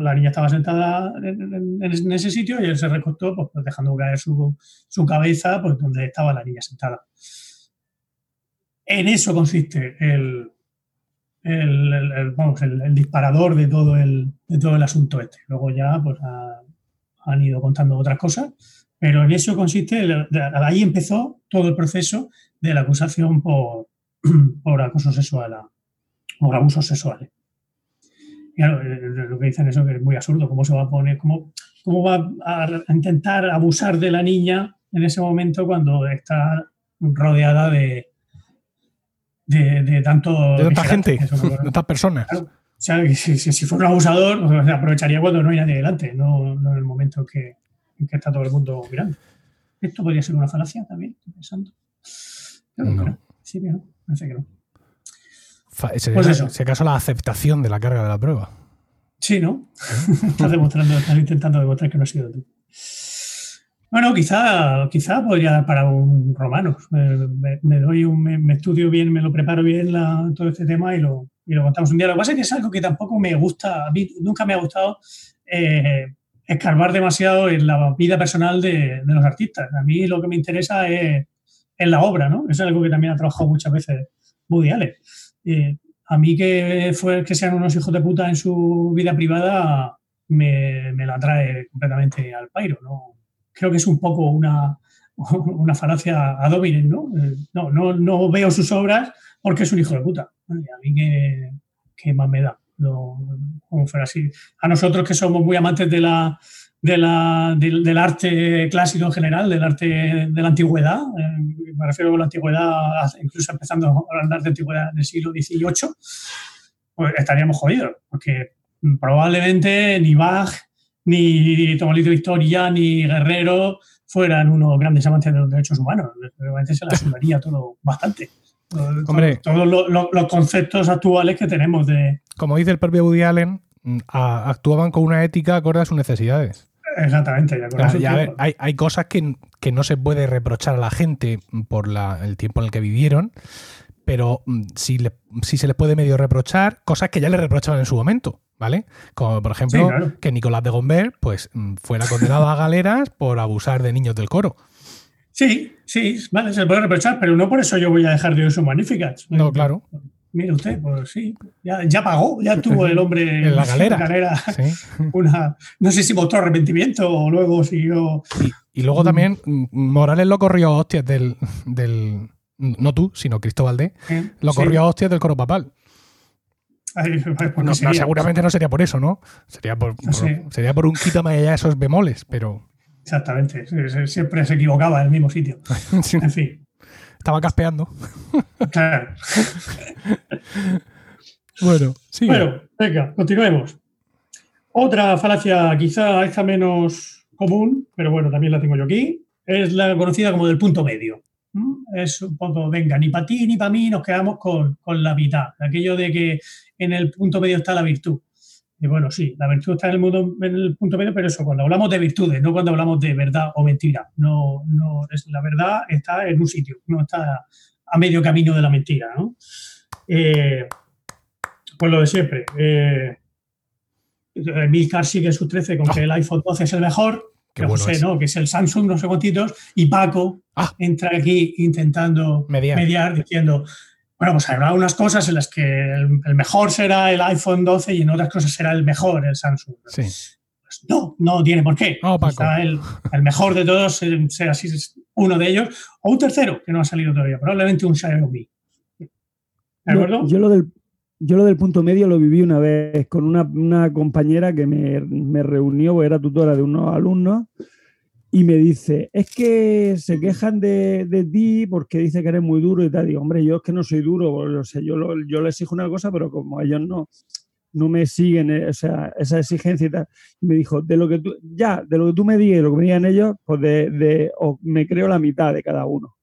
la niña estaba sentada en, ese sitio y él se recostó pues, pues, dejando caer su, cabeza pues, donde estaba la niña sentada. En eso consiste el, el, vamos, el, disparador de todo el, de todo el asunto este. Luego ya pues, ha- han ido contando otras cosas, pero en eso consiste, el- de- ahí empezó todo el proceso de la acusación por, por acoso sexual, a- por abusos sexuales. Claro, eh, lo que dicen eso que es muy absurdo, cómo se va a poner, cómo, cómo va a intentar abusar de la niña en ese momento cuando está rodeada de, de, de tanto De tanta gente, de tantas personas. Claro. Sea, si, si- si fuera un abusador, pues, aprovecharía cuando no hay nadie delante, no, no en el momento en que, en que está todo el mundo mirando. Esto podría ser una falacia también, pensando. No. Sí, no. Parece que no. Pues en eso. ese caso la aceptación de la carga de la prueba. Sí, ¿no? estás demostrando, estás intentando demostrar que no has sido tú. Bueno, quizá, quizá podría dar para un romano. Me, me- me doy un, me, me estudio bien, me lo preparo bien la- todo este tema y lo, y lo contamos un día. Lo que pasa es que es algo que tampoco me gusta, a mí nunca me ha gustado eh, escarbar demasiado en la vida personal de, de los artistas. A mí lo que me interesa es, es la obra, ¿no? Eso es algo que también ha trabajado muchas veces Woody Allen. Eh, a mí que fue que sean unos hijos de puta en su vida privada me, me la trae completamente al pairo, ¿no? Creo que es un poco una, una falacia ad hominem, ¿no? Eh, No, no, no veo sus obras porque es un hijo de puta. Y a mí que, que más me da, lo- como fuera así. A nosotros que somos muy amantes de la, de la, del, arte clásico en general, del arte de la antigüedad, eh, me refiero a la antigüedad, incluso empezando a hablar de antigüedad del siglo XVIII, pues estaríamos jodidos, porque probablemente ni Bach, ni Tomolito de Historia, ni Guerrero fueran unos grandes amantes de los derechos humanos. Probablemente se la sumaría todo bastante. Hombre. Todos los, conceptos actuales que tenemos de. Como dice el propio Woody Allen, mm, a- actuaban con una ética acorde a sus necesidades. Exactamente, ya con ya, ver, hay, hay cosas que, que no se puede reprochar a la gente por la- el tiempo en el que vivieron, pero mm, le- sí se les puede medio reprochar cosas que ya le reprochaban en su momento, ¿vale? Como por ejemplo Sí, claro. que Nicolás de Gombert pues, mm, fuera condenado a galeras por abusar de niños del coro. Sí, sí, vale, se le puede reprochar, pero no por eso yo voy a dejar de su Magnificat. No, claro. Mire usted, pues sí, ya, ya pagó, ya tuvo el hombre En la galera. Sí. una, no sé si mostró arrepentimiento o luego siguió. Y, y luego también mm, Morales lo corrió a hostias del, del. No tú, sino Cristóbal D. ¿eh? Lo Sí. corrió a hostias del coro papal. Ay, pues, porque No, no, sería- seguramente no sería por eso, ¿no? Sería por, sería por un quítame ya esos bemoles, pero Exactamente, siempre se equivocaba en el mismo sitio. En fin, estaba caspeando. claro. Bueno, sí. Bueno, venga, continuemos. Otra falacia, quizá esta menos común, pero bueno, también la tengo yo aquí, es la conocida como del punto medio. ¿Mm? Es un poco, venga, ni para ti ni para mí nos quedamos con, con la mitad. Aquello de que en el punto medio está la virtud. Y bueno, sí, la virtud está en el, mundo- en el punto medio, pero eso, cuando hablamos de virtudes, no cuando hablamos de verdad o mentira. No, no, es, la verdad está en un sitio, no está a medio camino de la mentira. ¿no? Eh, pues lo de siempre. Eh, Milcar sigue sus 13 con Ah. que el iPhone 12 es el mejor. Qué que bueno José, es. no, que es el Samsung, no sé cuántitos. Y Paco Ah. entra aquí intentando Mediar. mediar, diciendo, bueno, pues habrá unas cosas en las que el, el mejor será el iPhone 12 y en otras cosas será el mejor el Samsung. Sí. Pues no, no tiene por qué. No, Paco. El, el mejor de todos eh, sea así uno de ellos, o un tercero que no ha salido todavía, probablemente un Xiaomi. ¿De acuerdo? Yo, yo lo del, yo lo del punto medio lo viví una vez con una, una compañera que me, me reunió, era tutora de unos alumnos, y me dice, es que se quejan de, de ti porque dice que eres muy duro y tal. Digo, hombre, yo es que no soy duro, o sea, yo, lo- yo les exijo una cosa, pero como ellos no, no me siguen eh, o sea, esa exigencia y tal. Y me dijo, de lo que tú, ya, de lo que tú me digas y lo que me digan ellos, pues de, de- o me creo la mitad de cada uno.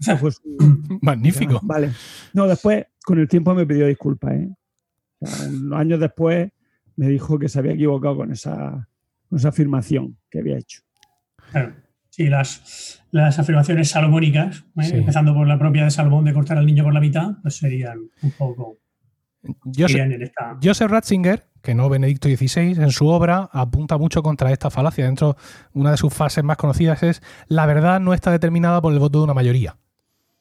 Esa fue su- Magnífico. Vale. No, después, con el tiempo me pidió disculpas, ¿eh? O sea, unos años después me dijo que se había equivocado con esa, con esa afirmación que había hecho. Claro. Sí, las, las afirmaciones salomónicas, ¿eh? Sí. empezando por la propia de Salomón de cortar al niño por la mitad, pues serían un poco Joseph, esta. Ratzinger, que no Benedicto XVI, en su obra apunta mucho contra esta falacia. Dentro, una de sus frases más conocidas es: La verdad no está determinada por el voto de una mayoría.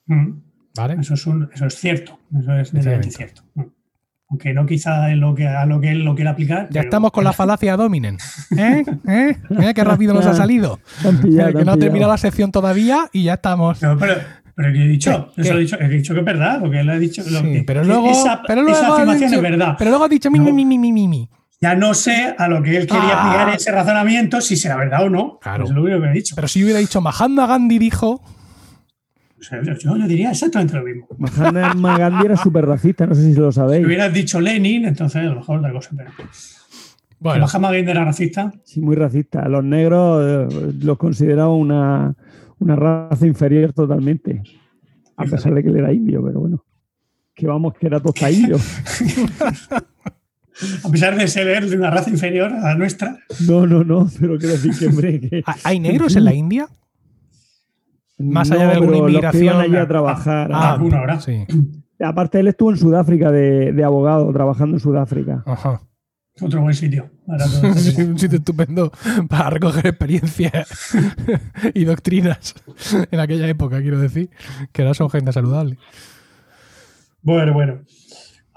Mm. ¿Vale? Eso es, un- eso es cierto, eso es cierto. Mm. Aunque no quizá en lo que, a lo que él lo quiera aplicar. Ya pero- estamos con la falacia dominen. ¿Eh? ¿Eh? Mira qué rápido nos ha salido. Pillado, te que no ha terminado la sección todavía y ya estamos. No, pero, pero ¿qué he dicho? ¿Qué? Eso ¿Qué? he dicho, he dicho que es verdad, porque él ha dicho. lo Sí, que- pero que luego, esa, pero luego esa afirmación dicho- es verdad. Pero luego ha dicho mi, No. mi, mi, mi, mi, mi, mi. Ya no sé a lo que él quería Ah. aplicar ese razonamiento, si será verdad o no. Claro. Es lo único que he dicho. Pero si yo hubiera dicho Mahatma Gandhi dijo, sea, yo, yo diría exactamente lo mismo. Mahatma Gandhi era súper racista, no sé si lo Si sabéis. hubieras dicho Lenin, entonces a lo mejor otra cosa. Pero bueno, Mahatma Gandhi era racista. Sí, muy racista. Los negros eh, los consideraba una, una raza inferior totalmente. A pesar de que él era indio, pero bueno. Que vamos, que era tosta indio. A pesar de ser de una raza inferior a la nuestra. No, no, no, pero quiero decir que, hombre, que- ¿Hay negros en la India? Más allá de alguna inmigración, allí ah, a trabajar. ah, alguno habrá. Sí. Aparte, él estuvo en Sudáfrica de, de abogado, trabajando en Sudáfrica. Ajá. Otro buen sitio. Sí, un sitio estupendo para recoger experiencias y doctrinas en aquella época, quiero decir, que ahora son gente saludable. Bueno, bueno.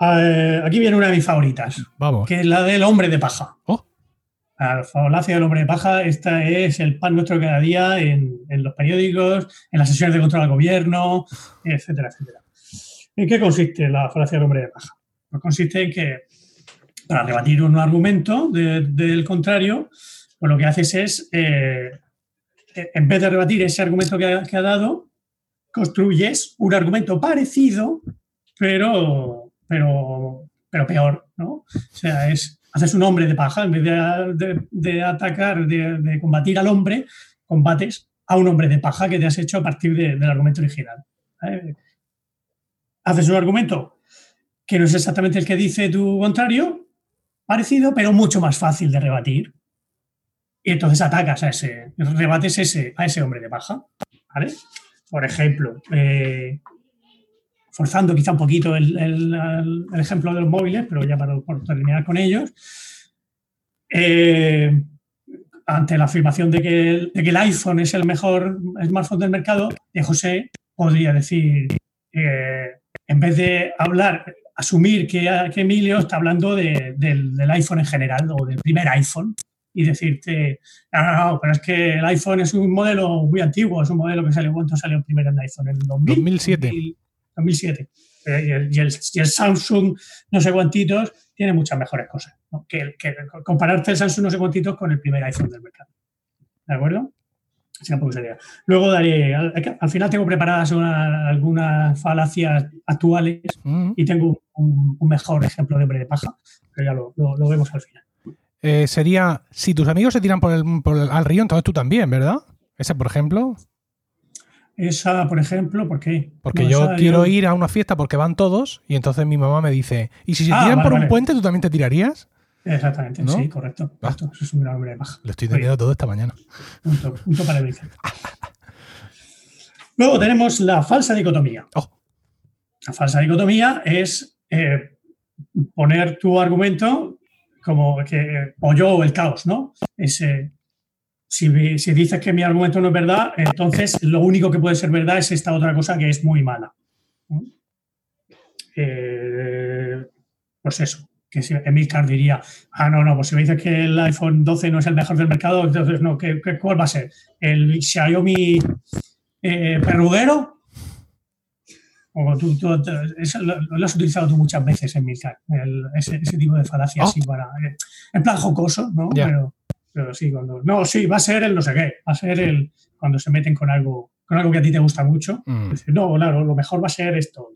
Eh, aquí viene una de mis favoritas, Vamos. que es la del hombre de paja. Oh. La falacia del hombre de paja, esta es el pan nuestro cada día en, los periódicos, en las sesiones de control al gobierno, etcétera, etcétera. ¿En qué consiste la falacia del hombre de paja? Pues consiste en que para rebatir un argumento de- del contrario, pues lo que haces es, eh, en vez de rebatir ese argumento que ha, que ha dado, construyes un argumento parecido, pero, pero, pero peor, ¿no? O sea, es, haces un hombre de paja, en vez de, atacar, de, combatir al hombre, combates a un hombre de paja que te has hecho a partir de- del argumento original. Haces un argumento que no es exactamente el que dice tu contrario, parecido, pero mucho más fácil de rebatir. Y entonces atacas a ese, rebates ese, a ese hombre de paja. Por ejemplo, eh, forzando quizá un poquito el, el- el- el ejemplo de los móviles, pero ya para terminar con ellos, eh, ante la afirmación de que, el, de que el iPhone es el mejor smartphone del mercado, de José podría decir, eh, en vez de hablar, asumir que, que Emilio está hablando de- del, del iPhone en general o del primer iPhone y decirte, no, no, no, pero es que el iPhone es un modelo muy antiguo, es un modelo que salió, ¿cuánto salió el primer iPhone? ¿En el 2000? 2007. 2000, 2007. Eh, y, el, y el- y el Samsung, no sé cuántitos, tiene muchas mejores cosas. ¿no? Que, compararte el Samsung, no sé cuántitos, con el primer iPhone del mercado. ¿De acuerdo? Así tampoco sería. Luego daré, al, al final tengo preparadas una- algunas falacias actuales Mm. y tengo un, un mejor ejemplo de hombre de paja, pero ya lo, lo- lo vemos al final. Eh, sería, si tus amigos se tiran por el, por el- al río, entonces tú también, ¿verdad? Ese, por ejemplo. Esa, por ejemplo, ¿por qué? Porque No, yo esa quiero ir a una fiesta porque van todos y entonces mi mamá me dice, ¿y si se Ah, tiran vale, por un puente, tú también te tirarías? Exactamente, ¿No? sí, correcto. Ah. correcto. Eso es un gran hombre de paja. Lo estoy entendiendo todo esta mañana. Punto, punto para el Luego tenemos la falsa dicotomía. Oh. La falsa dicotomía es eh, poner tu argumento como que o yo o el caos, ¿no? Es, eh, si, si dices que mi argumento no es verdad, entonces lo único que puede ser verdad es esta otra cosa que es muy mala. Eh, pues eso, que si Emilcar diría, ah, no, no, pues si me dices que el iPhone 12 no es el mejor del mercado, entonces no, ¿qué, qué- cuál va a ser? ¿El Xiaomi eh, perruguero? O tú, tú- tú- eso lo, lo has utilizado tú muchas veces en Milcar, el- ese, ese tipo de falacia Oh. así para, eh, en plan jocoso, ¿no? Pero, pero sí, cuando, no, sí, va a ser el no sé qué, va a ser el cuando se meten con algo, con algo que a ti te gusta mucho. Mm. Decir, no, claro, lo mejor va a ser esto.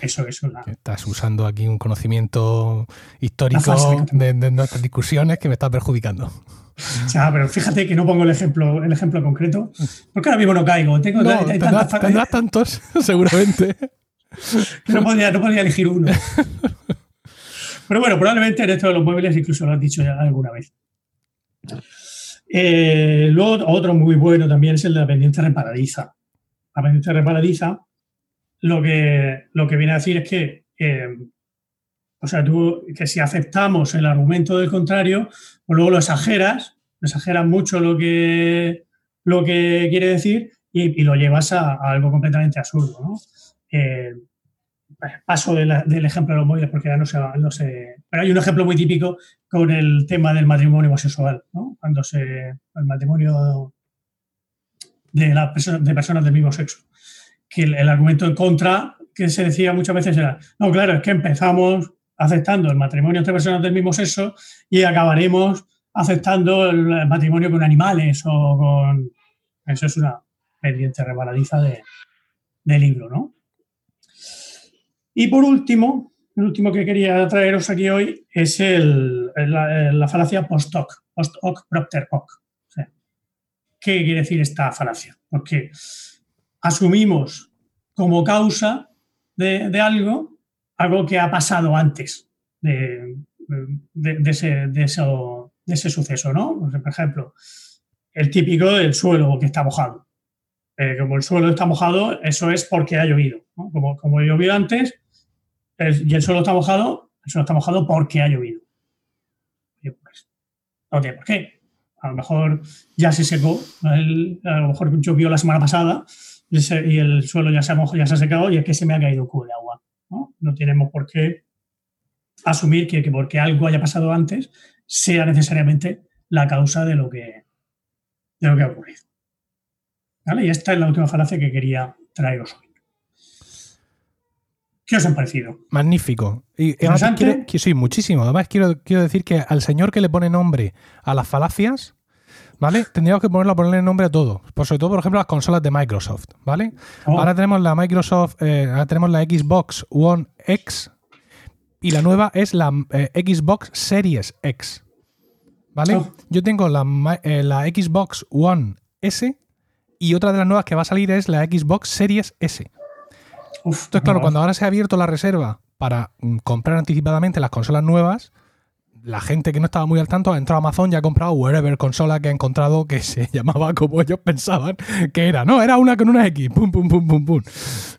Eso es una, Estás usando aquí un conocimiento histórico de, de nuestras discusiones que me está perjudicando. O sea, pero fíjate que no pongo el ejemplo, el ejemplo concreto, porque ahora mismo no caigo. Tengo No, hay- hay tendrás, tantas fa- tendrás tantos, seguramente. no podría, no podría elegir uno. Pero bueno, probablemente en esto de los muebles incluso lo has dicho ya alguna vez. Eh, luego, otro muy bueno también es el de la pendiente reparadiza. La pendiente reparadiza lo que, lo que viene a decir es que, eh, o sea, tú, que si aceptamos el argumento del contrario, pues luego lo exageras, exageras mucho lo que, lo que quiere decir y, lo llevas a, a algo completamente absurdo, ¿no? Eh, paso de la- del ejemplo de los móviles porque ya no se, no se- Pero hay un ejemplo muy típico con el tema del matrimonio homosexual, ¿no? Cuando se. el matrimonio de, personas, de personas del mismo sexo. Que el, el argumento en contra que se decía muchas veces era: no, claro, es que empezamos aceptando el matrimonio entre personas del mismo sexo y acabaremos aceptando el matrimonio con animales o con. Eso es una pendiente rebaladiza de, de libro, ¿no? Y por último, el último que quería traeros aquí hoy es el, la, la falacia post hoc, post hoc propter hoc. O sea, ¿Qué quiere decir esta falacia? Porque asumimos como causa de, de algo algo que ha pasado antes de, de, ese, eso- ese suceso, ¿no? Por ejemplo, el típico del suelo que está mojado. Eh, como el suelo está mojado, eso es porque ha llovido. ¿no? Como, como llovió antes y el suelo está mojado, el suelo está mojado porque ha llovido. Pues, no tiene por qué. A lo mejor ya se secó, a lo mejor llovió la semana pasada y, el suelo ya se, ha mojado, ya se ha secado y es que se me ha caído un cubo de agua. ¿no? no tenemos por qué asumir que, que porque algo haya pasado antes sea necesariamente la causa de lo que, de lo que ha ocurrido. ¿Vale? Y esta es la última falacia que quería traeros hoy. ¿Qué os han parecido? Magnífico. Y y además quiero, sí, muchísimo. Además, quiero, quiero decir que al señor que le pone nombre a las falacias, ¿vale? Tendríamos que ponerlo ponerle nombre a todo. Por sobre todo, por ejemplo, las consolas de Microsoft, ¿vale? Oh, Ahora tenemos la Microsoft, eh, ahora tenemos la Xbox One X y la nueva es la eh, Xbox Series X. ¿Vale? Oh. Yo tengo la, eh, la Xbox One S y otra de las nuevas que va a salir es la Xbox Series S. uf, Entonces, claro, no, cuando ahora se ha abierto la reserva para mm, comprar anticipadamente las consolas nuevas, la gente que no estaba muy al tanto ha entrado a Amazon y ha comprado wherever consola que ha encontrado que se llamaba como ellos pensaban que era. No, era una con una X. Pum, pum, pum, pum, pum.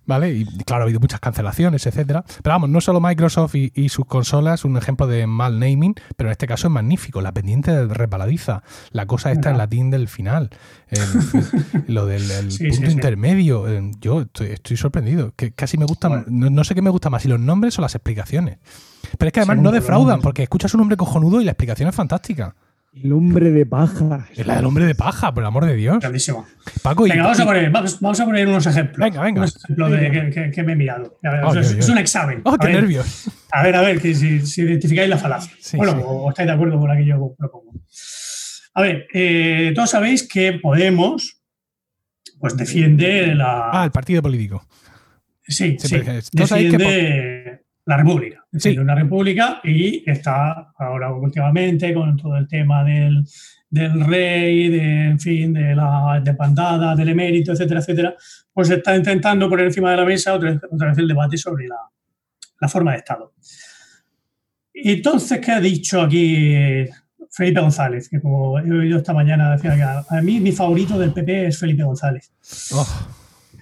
¿Vale? Y claro, ha habido muchas cancelaciones, etcétera. Pero vamos, no solo Microsoft y, y sus consolas, un ejemplo de mal naming, pero en este caso es magnífico. La pendiente resbaladiza, la cosa está en latín del final, el- lo del el Sí, punto sí, sí. intermedio. Yo estoy, estoy sorprendido. Que casi me Bueno. no, no sé qué me gusta más, si los nombres o las explicaciones. Pero es que además no defraudan, porque escuchas un nombre cojonudo y la explicación es fantástica. El hombre de paja. Es la del hombre de paja, por el amor de Dios. grandísimo. Paco y. Venga, vamos a poner, vamos, vamos a poner unos ejemplos. Venga, venga. Unos ejemplos de, que, que- que me he mirado. A ver, Ay, es, un examen. ¡Oh, a, qué ver, nervios! a ver, a ver, que si, si identificáis la falacia. Sí, bueno, sí. O, estáis de acuerdo con la que yo propongo. A ver, eh, todos sabéis que Podemos pues defiende la, Ah, el partido político. Sí, Sí, sabéis que Defiende la República. Sí. una República y está ahora últimamente con todo el tema del, del rey, de, en fin, de la desbandada, del emérito, etcétera, etcétera. Pues está intentando poner encima de la mesa otra vez, otra vez el debate sobre la, la forma de Estado. Y entonces, ¿qué ha dicho aquí Felipe González? Que como he oído esta mañana, decía que a, a mí mi favorito del PP es Felipe González. Oh,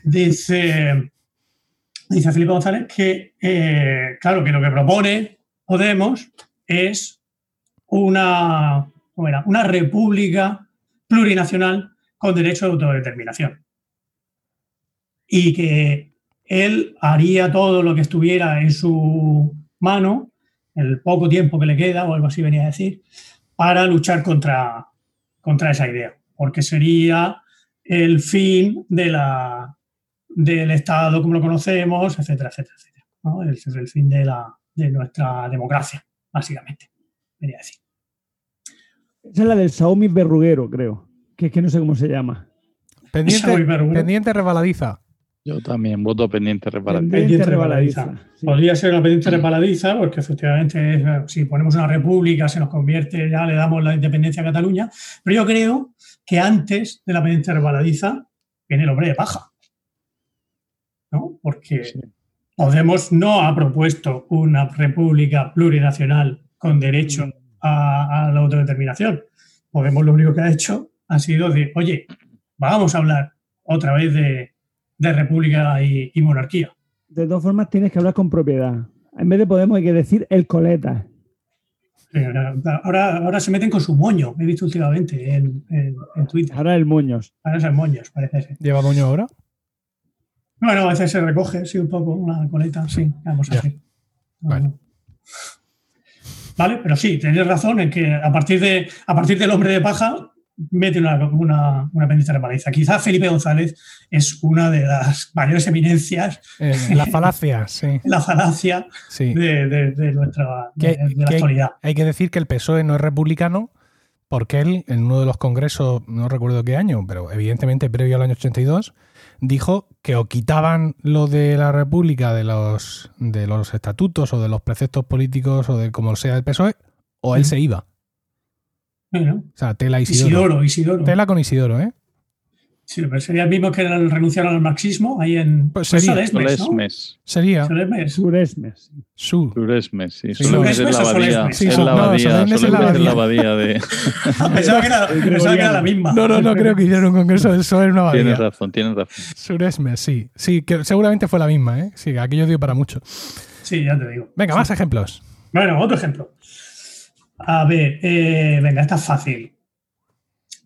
Dice, dice Felipe González que, eh, claro, que lo que propone Podemos es una, una república plurinacional con derecho de autodeterminación. Y que él haría todo lo que estuviera en su mano, el poco tiempo que le queda, o algo así venía a decir, para luchar contra, contra esa idea. Porque sería el fin de la, del Estado como lo conocemos, etcétera, etcétera, etcétera. ¿no? El, el fin de, la, de nuestra democracia, básicamente, venía a decir. Esa es la del Xiaomi verruguero, creo. Que es que no sé cómo se llama. pendiente, pendiente resbaladiza. Yo también voto pendiente reparar. Pendiente. Sí. Podría ser una pendiente resbaladiza, porque efectivamente, es, si ponemos una república, se nos convierte, ya le damos la independencia a Cataluña. Pero yo creo que antes de la pendiente resbaladiza viene el hombre de paja. ¿No? Porque Sí. Podemos no ha propuesto una república plurinacional con derecho a, a la autodeterminación. Podemos lo único que ha hecho ha sido de, oye, vamos a hablar otra vez de, de república y, y monarquía. De todas formas, tienes que hablar con propiedad. En vez de Podemos, hay que decir el coleta. Ahora, ahora se meten con su moño, he visto últimamente en, en- en Twitter. Ahora el moños. Ahora es el moños, parece ser. ¿Lleva moño ahora? Bueno, a veces se recoge, sí, un poco, una coleta, sí, vamos a hacer. Bueno. Vale, pero sí, tenéis razón en que a partir, de, a partir del hombre de paja mete una, una, una pendiente repaliza. Quizá Felipe González es una de las mayores eminencias Eh, la falacia, sí. la falacia sí. de, de- de nuestra de, de la actualidad. Hay que decir que el PSOE no es republicano porque él, en uno de los congresos, no recuerdo qué año, pero evidentemente previo al año 82, dijo que o quitaban lo de la república de los, de los estatutos o de los preceptos políticos o de como sea el PSOE, o él se iba. Bueno, O sea, tela Isidoro. Isidoro, Isidoro. Tela con Isidoro, ¿eh? Sí, pero sería el mismo que renunciaron al marxismo ahí en Pues sería. Solesmes, ¿no? Solesmes. Sería Solesmes. Suresmes. su. Solesmes, sí. Sí, Solesmes es la abadía. Sí, es la no, abadía, Solesmes es la Solesmes es la abadía. de... Pensaba que era, pensaba que era la misma. No, no, no creo que hicieron un congreso del PSOE en una Tienes abadía. razón, tienes razón. Suresmes, sí. Sí, que seguramente fue la misma, ¿eh? Sí, aquello dio para mucho. Sí, ya te digo. Venga, más ejemplos. Bueno, otro ejemplo. A ver, eh, venga, esta es fácil.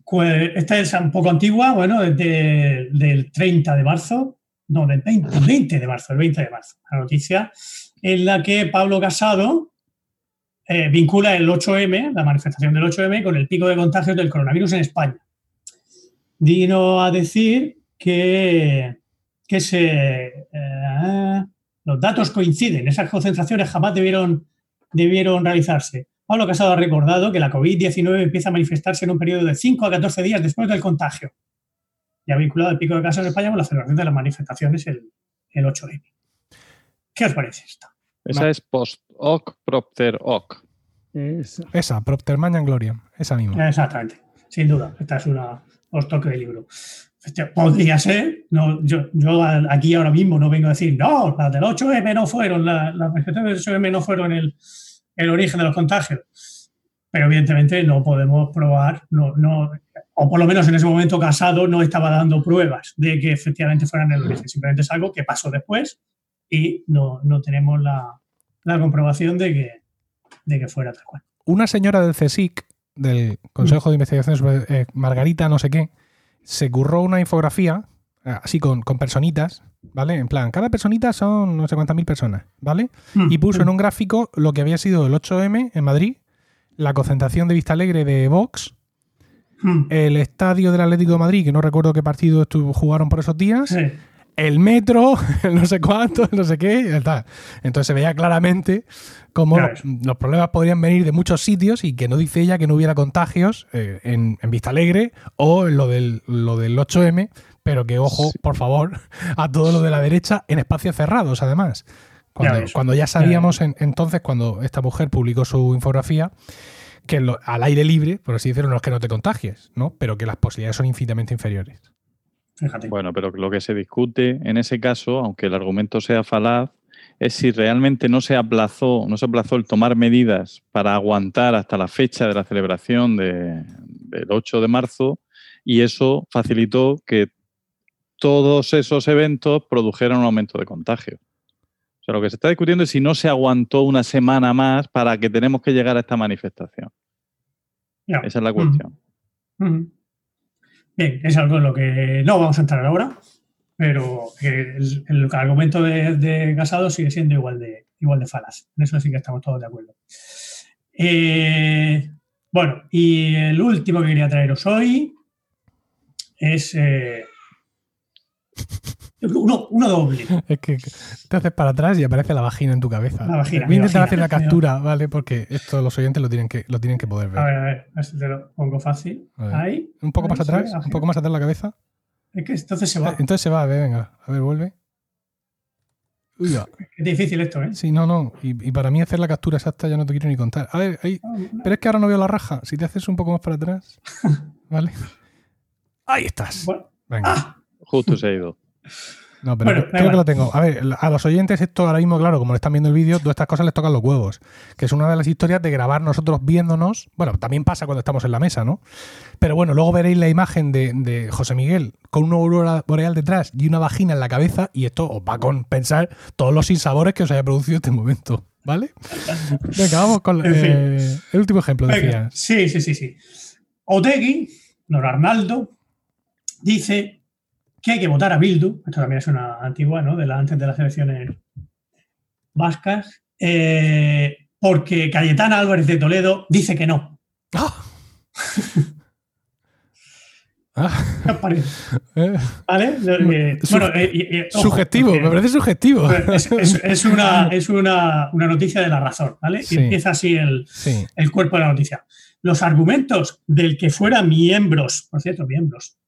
Cu- Esta es un poco antigua, bueno, es de- del 30 de marzo, no, del 20, el 20 de marzo, el 20 de marzo, la noticia en la que Pablo Casado eh, vincula el 8M, la manifestación del 8M, con el pico de contagios del coronavirus en España. Vino a decir que, que se, eh, los datos coinciden, esas concentraciones jamás debieron, debieron realizarse. Pablo Casado ha recordado que la COVID-19 empieza a manifestarse en un periodo de 5 a 14 días después del contagio y ha vinculado el pico de casos en España con la celebración de las manifestaciones el, el 8M. ¿Qué os parece esta? Esa es post hoc propter hoc. Es- Esa, Propter Magnam Gloriam. Esa misma. Exactamente, sin duda. Esta es una os toque de libro. Este, podría ser, no, yo, yo aquí ahora mismo no vengo a decir, no, las del 8M no fueron, la- las manifestaciones del 8M no fueron el, el origen de los contagios. Pero evidentemente no podemos probar, no, no, o por lo menos en ese momento Casado no estaba dando pruebas de que efectivamente fueran el origen. Simplemente es algo que pasó después y no, no tenemos la, la comprobación de que, de que fuera tal cual. Una señora del CSIC, del Consejo de Investigación sobre eh, Margarita, no sé qué, se curró una infografía, así con, con personitas, ¿vale? En plan, cada personita son no sé cuántas mil personas, ¿vale? Y puso en un gráfico lo que había sido el 8M en Madrid, la concentración de Vista Alegre de Vox, Mm. el estadio del Atlético de Madrid, que no recuerdo qué partido jugaron por esos días, Sí. el metro, el no sé cuánto, el no sé qué, y tal. Entonces se veía claramente cómo Claro. los, los problemas podrían venir de muchos sitios y que no dice ella que no hubiera contagios eh, en, en Vista Alegre o en lo del, lo del 8M, pero que ojo, Sí. por favor, a todo lo de la derecha en espacios cerrados, además. Cuando ya sabíamos en- entonces, cuando esta mujer publicó su infografía, que lo- al aire libre, por así decirlo, no es que no te contagies, ¿no? Pero que las posibilidades son infinitamente inferiores. Fíjate. Bueno, pero lo que se discute en ese caso, aunque el argumento sea falaz, es si realmente no se aplazó, no se aplazó el tomar medidas para aguantar hasta la fecha de la celebración de- del 8 de marzo y eso facilitó que todos esos eventos produjeran un aumento de contagio. O sea, lo que se está discutiendo es si no se aguantó una semana más para que tenemos que llegar a esta manifestación. Esa es la cuestión. Bien, es algo en lo que no vamos a entrar ahora, pero el argumento de, de Casado sigue siendo igual de, igual de falaz. En eso sí que estamos todos de acuerdo. Eh, bueno, y el último que quería traeros hoy es eh, uno, uno doble. Es que te haces para atrás y aparece la vagina en tu cabeza. La vagina, Voy a intentar vagina. hacer una captura, ¿vale? Porque esto los oyentes lo tienen que, lo tienen que poder ver. A ver, a ver, a ver si te lo pongo fácil. Ahí. un poco más atrás, la un poco más atrás la cabeza. Es que entonces se va. Entonces se va, a ver, venga. A ver, vuelve. Uy. Es difícil esto, ¿eh? Sí, no, no. Y, y para mí hacer la captura exacta ya no te quiero ni contar. A ver, ahí. Pero es que ahora no veo la raja. Si te haces un poco más para atrás. ¿Vale? Ahí estás. Bueno, Venga. ah, Justo se ha ido. No, pero Bueno, creo que lo tengo. A ver, a los oyentes esto ahora mismo, claro, como le están viendo el vídeo, todas estas cosas les tocan los huevos. Que es una de las historias de grabar nosotros viéndonos. Bueno, también pasa cuando estamos en la mesa, ¿no? Pero bueno, luego veréis la imagen de, de José Miguel con una aurora boreal detrás y una vagina en la cabeza y esto os va a compensar todos los sinsabores que os haya producido este momento. ¿Vale? Venga, vamos con En fin. eh, el último ejemplo, decías. Sí, sí, sí, sí. Otegui, don Arnaldo, dice que hay que votar a Bildu, esto también es una antigua, ¿no? De la, antes de las elecciones vascas, eh, porque Cayetana Álvarez de Toledo dice que no. ¡Ah! Ah, ¿Qué os parece? eh, ¿Vale? Eh, bueno, eh, ojo, me parece subjetivo. Es, es- es una, es una, una noticia de la razón, ¿vale? Sí. Y empieza así el, Sí. el cuerpo de la noticia. Los argumentos del que fuera miembros, por cierto, miembros,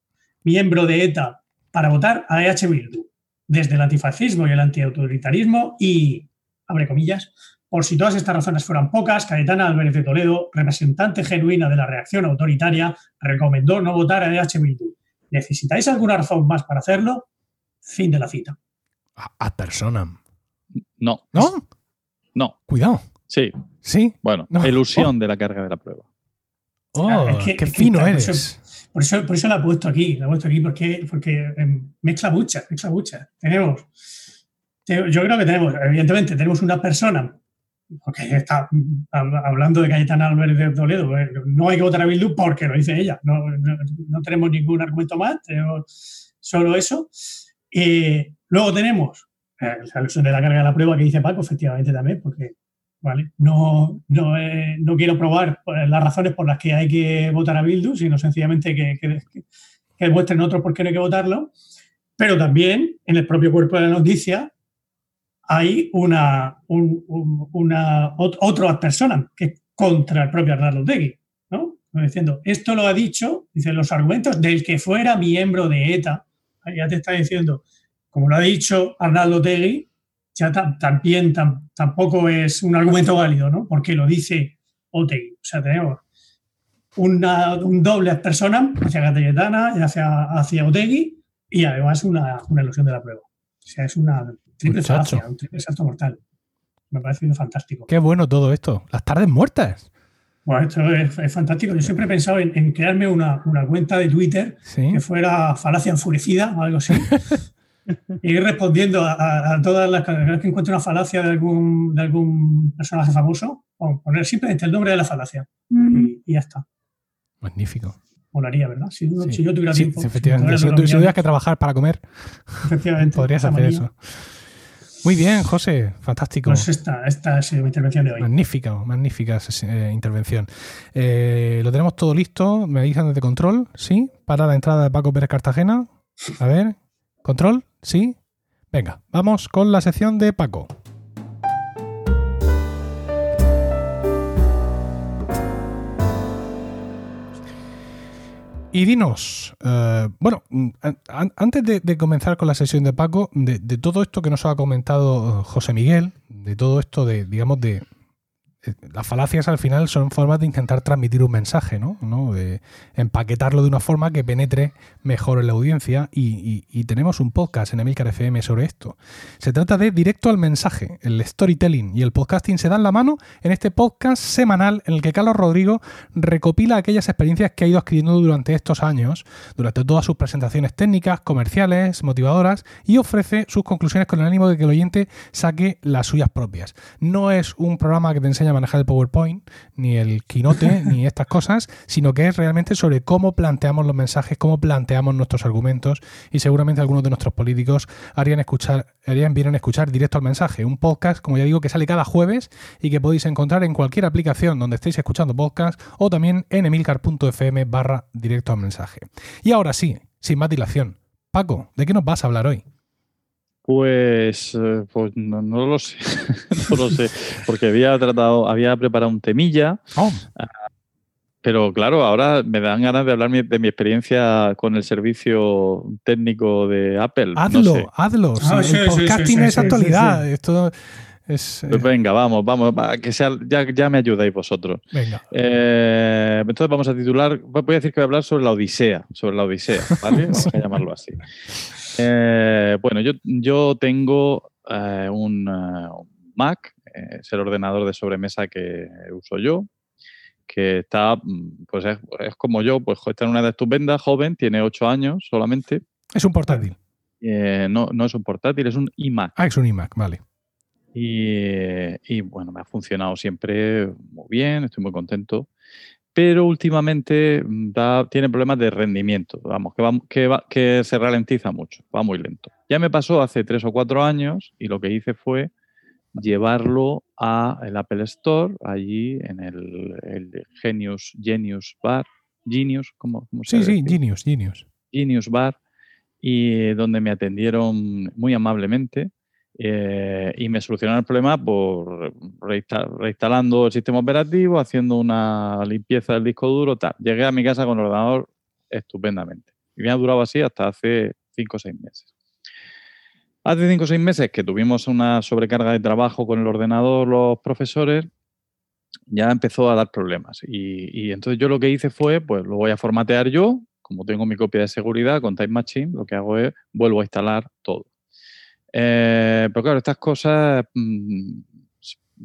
miembro de ETA para votar a EH Bildu, desde el antifascismo y el antiautoritarismo y, abre comillas, por si todas estas razones fueran pocas, Cayetana Álvarez de Toledo, representante genuina de la reacción autoritaria, recomendó no votar a EH Bildu. ¿Necesitáis alguna razón más para hacerlo? Fin de la cita. A- Ad personam. No, ¿No? no, Cuidado. sí. Sí. Bueno, No. ilusión de la carga de la prueba. Oh, Ah, es que- qué es que, fino por eres. Por eso, por eso la he puesto aquí, la he puesto aquí porque, porque em, mezcla muchas, mezcla muchas. Tenemos, te- yo creo que tenemos, evidentemente, tenemos una persona, porque está hab- hablando de Cayetana Álvarez de Toledo, eh, no hay que votar a Bildu porque lo dice ella, no, no, no tenemos ningún argumento más, tenemos solo eso. Y luego tenemos eh, la alusión de la carga de la prueba que dice Paco, efectivamente también, porque ¿vale? No, no, eh, no quiero probar pues, las razones por las que hay que votar a Bildu, sino sencillamente que, que, que demuestren otros por qué no hay que votarlo. Pero también en el propio cuerpo de la noticia hay una, un, un- una ot- otro ad personam que es contra el propio Arnaldo ¿no? Diciendo, esto lo ha dicho, dice, los argumentos del que fuera miembro de ETA, ya te está diciendo, como lo ha dicho Arnaldo Tegui, ya tam- también tam- tampoco es un argumento válido, ¿no? Porque lo dice Otegi. O sea, tenemos una- un doble ad personam hacia Cayetana y hacia, hacia Otegi y además una, una ilusión de la prueba. O sea, es una triple falacia, un triple salto mortal. Me ha parecido fantástico. Qué bueno todo esto. Las tardes muertas. Bueno, esto es, es fantástico. Yo siempre he pensado en, en crearme una, una cuenta de Twitter Sí. que fuera falacia enfurecida o algo así. y ir respondiendo a, a- a todas las cada vez que encuentre una falacia de algún, de algún personaje famoso, pon- poner simplemente el nombre de la falacia y, y ya está. Magnífico. Molaría, ¿verdad? Si, uno- Sí. si yo tuviera Sí, tiempo. sí, efectivamente. si tuvieras que trabajar para comer, efectivamente, podrías hacer manía. eso. Muy bien, José. Fantástico. Pues esta, esta ha sido mi intervención de hoy. Magnífica, magnífica eh, intervención. Eh, lo tenemos todo listo. Me dicen desde control, sí. Para la entrada de Paco Pérez Cartagena. A ver, control, sí. Venga, vamos con la sección de Paco. Y dinos, eh, bueno, mm, an- an- antes de, comenzar con la sesión de Paco, de, de todo esto que nos ha comentado eh, José Miguel, de todo esto de, digamos, de... eh, Las falacias al final son formas de intentar transmitir un mensaje, ¿no? De empaquetarlo de una forma que penetre mejor en la audiencia y, tenemos un podcast en Emilcar FM sobre esto. Se trata de directo al mensaje, el storytelling y el podcasting se dan la mano en este podcast semanal en el que Carlos Rodrigo recopila aquellas experiencias que ha ido adquiriendo durante estos años, durante todas sus presentaciones técnicas, comerciales, motivadoras y ofrece sus conclusiones con el ánimo de que el oyente saque las suyas propias. No es un programa que te enseña manejar el PowerPoint, ni el Keynote, ni estas cosas, sino que es realmente sobre cómo planteamos los mensajes, cómo planteamos nuestros argumentos y seguramente algunos de nuestros políticos harían escuchar, harían bien en escuchar directo al mensaje, un podcast, como ya digo, que sale cada jueves y que podéis encontrar en cualquier aplicación donde estéis escuchando podcast o también en emilcar.fm barra directo al mensaje. Y ahora sí, sin más dilación, Paco, ¿de qué nos vas a hablar hoy? Pues, eh, pues no, no lo sé, no lo sé, porque había tratado, había preparado un temilla, Oh, pero claro, ahora me dan ganas de hablar de mi experiencia con el servicio técnico de Apple. no hazlo, sé. hazlo. Ah, sí, sí, el podcasting sí, sí, es actualidad. sí, Esto es. eh, Pues venga, vamos, vamos, va, que sea, ya, ya me ayudáis vosotros. venga. Eh, entonces vamos a titular, voy a decir que voy a hablar sobre la Odisea, sobre la Odisea, ¿vale? Vamos a llamarlo así. Eh, bueno, yo, yo tengo eh, un, eh, un Mac, eh, es el ordenador de sobremesa que uso yo, que está, mm, pues es, es como yo, pues está en una edad estupenda, joven, tiene 8 años solamente, Es un portátil. eh, no, no es un portátil, es un iMac. Ah, es un iMac, vale. Y, y, bueno, me ha funcionado siempre muy bien, estoy muy contento. Pero últimamente mm, da- tiene problemas de rendimiento, vamos, que, va, que, va- que se ralentiza mucho, va muy lento. Ya me pasó hace tres o cuatro años y lo que hice fue llevarlo a el Apple Store, allí en el, el Genius, Genius Bar, Genius, ¿cómo, cómo se Sí, sí? Genius, Genius. Genius Bar y donde me atendieron muy amablemente eh, y me solucionaron el problema por reinsta- reinstalando el sistema operativo, haciendo una limpieza del disco duro, tal. Llegué a mi casa con el ordenador estupendamente. Y me ha durado así hasta hace cinco o seis meses. Hace cinco o seis meses que tuvimos una sobrecarga de trabajo con el ordenador los profesores, ya empezó a dar problemas. Y, y entonces yo lo que hice fue, pues lo voy a formatear yo, como tengo mi copia de seguridad con Time Machine, lo que hago es vuelvo a instalar todo. Eh, pero claro, estas cosas mm,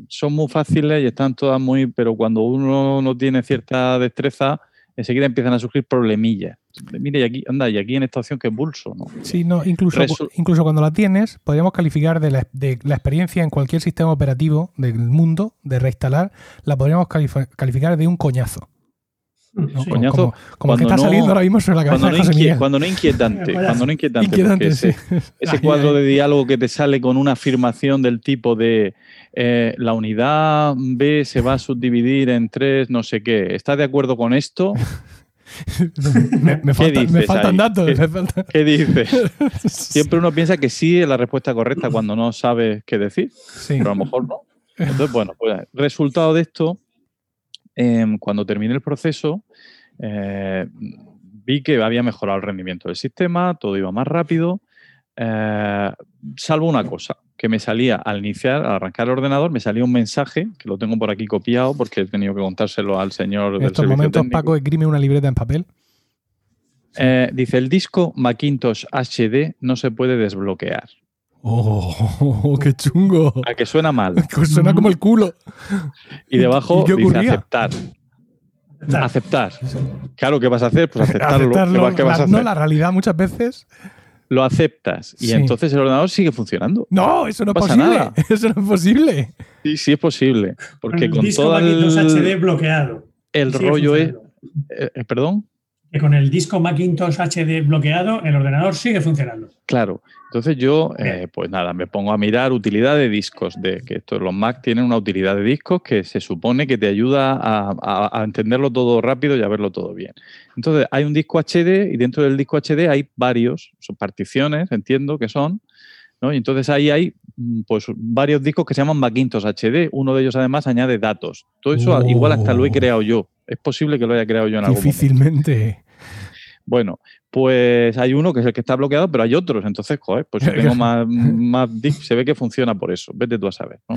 son muy fáciles y están todas muy, pero cuando uno no tiene cierta destreza, enseguida empiezan a surgir problemillas. Mire, y aquí, anda, y aquí en esta opción que es pulso, ¿no? Sí, no, incluso, Resu- incluso cuando la tienes, podríamos calificar de la, de la experiencia en cualquier sistema operativo del mundo de reinstalar, la podríamos calificar de un coñazo. ¿No? Sí. Como- Coñazo, Como, como el que cuando está no- saliendo ahora mismo sobre la cabeza Cuando no, de José inquie- Miguel. cuando no inquietante, Vaya. cuando no inquietante, Inquietante, porque sí. ese, ese Ay, cuadro ay. de diálogo que te sale con una afirmación del tipo de eh, la unidad B se va a subdividir en tres, no sé qué. ¿Estás de acuerdo con esto? me, me falta- me dices faltan ahí? datos. ¿Qué- me faltan- ¿Qué dices? Siempre uno piensa que sí es la respuesta correcta cuando no sabes qué decir, Sí. pero a lo mejor no. Entonces, bueno, pues resultado de esto, em, cuando terminé el proceso, eh, vi que había mejorado el rendimiento del sistema, todo iba más rápido, eh, salvo una cosa, que me salía al iniciar, al arrancar el ordenador, me salía un mensaje, que lo tengo por aquí copiado porque he tenido que contárselo al señor En del estos momentos, técnico. Paco esgrime una libreta en papel. Eh, dice, el disco Macintosh HD no se puede desbloquear. ¡Oh, qué chungo! A que suena mal. Que Suena como el culo. Y debajo ¿Y qué dice aceptar. Aceptar. Claro, ¿qué vas a hacer? Pues aceptarlo. ¿Qué Aceptarlo. vas- qué vas a La- no, hacer? la realidad muchas veces. Lo aceptas. Y Sí. entonces el ordenador sigue funcionando. No, eso no, No es pasa posible. nada. Eso no es posible. Sí, sí es posible. Porque el con disco todo el, HD bloqueado. el Sigue rollo es... eh, eh, ¿Perdón? Que con el disco Macintosh HD bloqueado, el ordenador sigue funcionando. Claro. Entonces yo, eh, pues nada, me pongo a mirar utilidad de discos, de que estos, los Mac tienen una utilidad de discos que se supone que te ayuda a, a- a entenderlo todo rápido y a verlo todo bien. Entonces hay un disco HD y dentro del disco HD hay varios, son particiones, entiendo que son, ¿no? Y entonces ahí hay mm, pues varios discos que se llaman Macintosh HD. Uno de ellos además añade datos. Todo eso Oh. igual hasta lo he creado yo. Es posible que lo haya creado yo en algún momento. Difícilmente. Bueno, pues hay uno que es el que está bloqueado, pero hay otros. Entonces, joder, pues si tengo más, más se ve que funciona por eso. Vete tú a saber. ¿no?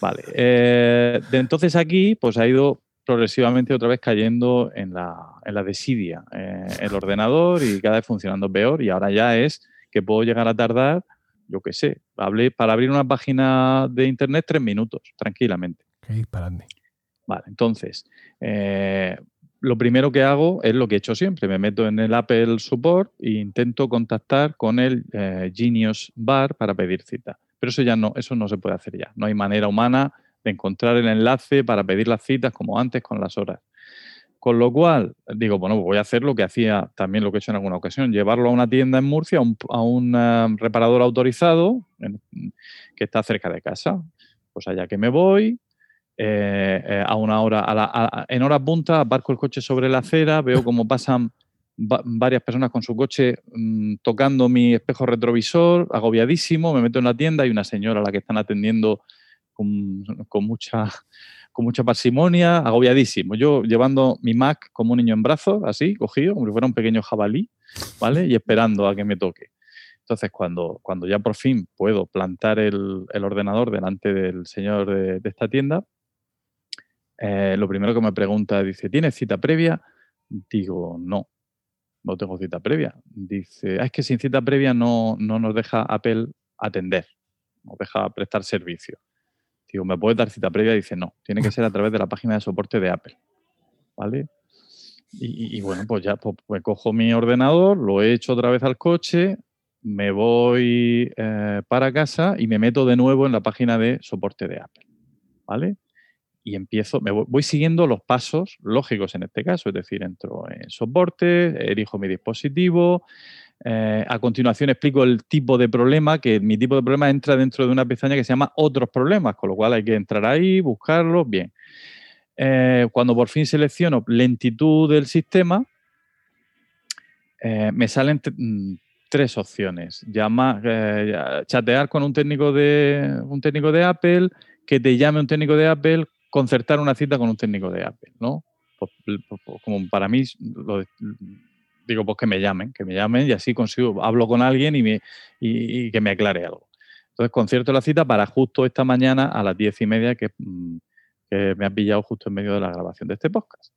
Vale. eh, de entonces aquí, pues ha ido progresivamente otra vez cayendo en la, en la desidia eh, el ordenador y cada vez funcionando peor. Y ahora ya es que puedo llegar a tardar, yo qué sé, para abrir una página de internet tres minutos, tranquilamente. Qué disparate. Vale, entonces, eh, lo primero que hago es lo que he hecho siempre. Me meto en el Apple Support e intento contactar con el eh, Genius Bar para pedir cita. Pero eso ya no, eso no se puede hacer ya. No hay manera humana de encontrar el enlace para pedir las citas como antes con las horas. Con lo cual, digo, bueno, voy a hacer lo que hacía también lo que he hecho en alguna ocasión, llevarlo a una tienda en Murcia, a un, eh, reparador autorizado que está cerca de casa. Pues allá que me voy, a una hora, a la- a- en hora punta, aparco el coche sobre la acera, veo cómo pasan va- varias personas con su coche mm, tocando mi espejo retrovisor, agobiadísimo, me meto en la tienda, hay una señora a la que están atendiendo con, mucha con mucha parsimonia, agobiadísimo. Yo llevando mi Mac como un niño en brazos, así, cogido, como si fuera un pequeño jabalí, ¿vale? Y esperando a que me toque. Entonces, cuando, cuando ya por fin puedo plantar el, el ordenador delante del señor de esta tienda, eh, lo primero que me pregunta, dice, ¿tienes cita previa? Digo, no, no tengo cita previa. Dice, "Ah, es que sin cita previa no, no nos deja Apple atender, nos deja prestar servicio. Digo, ¿me puedes dar cita previa? Dice, no, tiene que ser a través de la página de soporte de Apple. ¿Vale? Y, bueno, pues ya pues, pues cojo mi ordenador, lo echo otra vez al coche, me voy eh, para casa y me meto de nuevo en la página de soporte de Apple. ¿Vale? Y empiezo, me voy, siguiendo los pasos lógicos en este caso, es decir, entro en soporte, elijo mi dispositivo, eh, a continuación explico el tipo de problema, que mi tipo de problema entra dentro de una pestaña que se llama otros problemas, con lo cual hay que entrar ahí, buscarlos, bien. Eh, cuando por fin selecciono lentitud del sistema, eh, me salen mm, tres opciones. Llama, chatear con un técnico, de, un técnico de Apple, que te llame un técnico de Apple, concertar una cita con un técnico de Apple, ¿no? Pues, pues, pues, como para mí, lo digo, pues que me llamen, que me llamen y así consigo, hablo con alguien y, me, y, y que me aclare algo. Entonces concierto la cita para justo esta mañana a las diez y media que, mm, que me ha pillado justo en medio de la grabación de este podcast.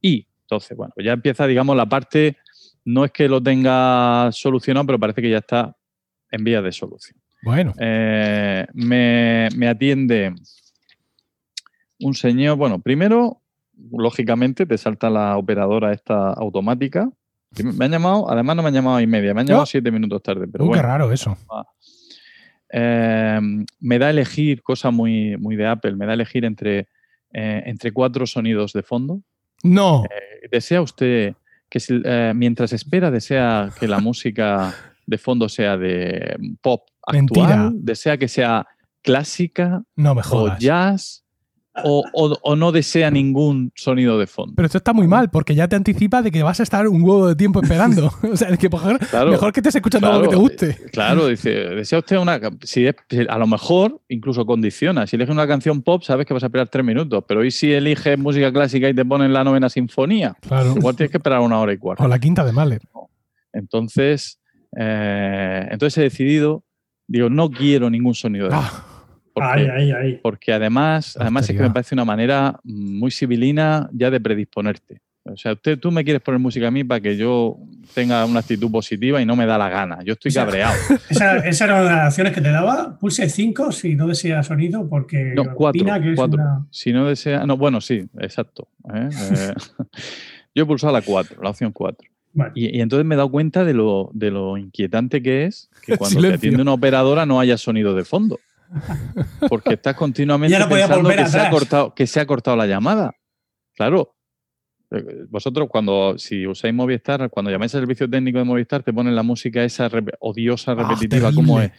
Y entonces, bueno, ya empieza, digamos, la parte no es que lo tenga solucionado, pero parece que ya está en vías de solución. Bueno, Eh, me, me atiende un señor, bueno, primero, lógicamente, te salta la operadora esta automática. Me han llamado, además no me han llamado a y media, me han llamado No. siete minutos tarde, pero uh, qué bueno. raro eso. Eh, me da a elegir, cosa muy, muy de Apple, me da a elegir entre, eh, entre cuatro sonidos de fondo. No, Eh, ¿Desea usted que si- eh, mientras espera, desea que la música de fondo sea de pop actual? Mentira. ¿Desea que sea clásica no me o jodas. jazz? O, o- o no desea ningún sonido de fondo? Pero esto está muy mal, porque ya te anticipa de que vas a estar un huevo de tiempo esperando. o sea, es que mejor, Claro, mejor que estés escuchando algo que te claro, guste. Claro, dice, desea usted una... Si es- a lo mejor incluso condiciona. Si eliges una canción pop, sabes que vas a esperar tres minutos. Pero ¿y si eliges música clásica y te ponen la novena sinfonía? Claro. Igual tienes que esperar una hora y cuarto. O la quinta de Mahler. Entonces, eh, entonces he decidido, digo, no quiero ningún sonido de Ah, porque, además, además es que me parece una manera muy civilina ya de predisponerte. O sea, usted, tú me quieres poner música a mí para que yo tenga una actitud positiva y no me da la gana. Yo estoy O sea, cabreado. Esa, esas eran las acciones que te daba. Pulse 5 si no desea sonido, porque No, cuatro, que es cuatro. una. Si no desea. No, bueno, sí, exacto. ¿eh? Eh, yo he pulsado la 4, la opción 4. Bueno, Y, y entonces me he dado cuenta de lo, de lo inquietante que es que cuando te atiende una operadora no haya sonido de fondo. Porque estás continuamente Ya no podía pensando que se, ha cortado, que se ha cortado la llamada. Claro. Eh, Vosotros cuando, si usáis Movistar, cuando llamáis al servicio técnico de Movistar, te ponen la música esa rep- odiosa, Ah, repetitiva, como es.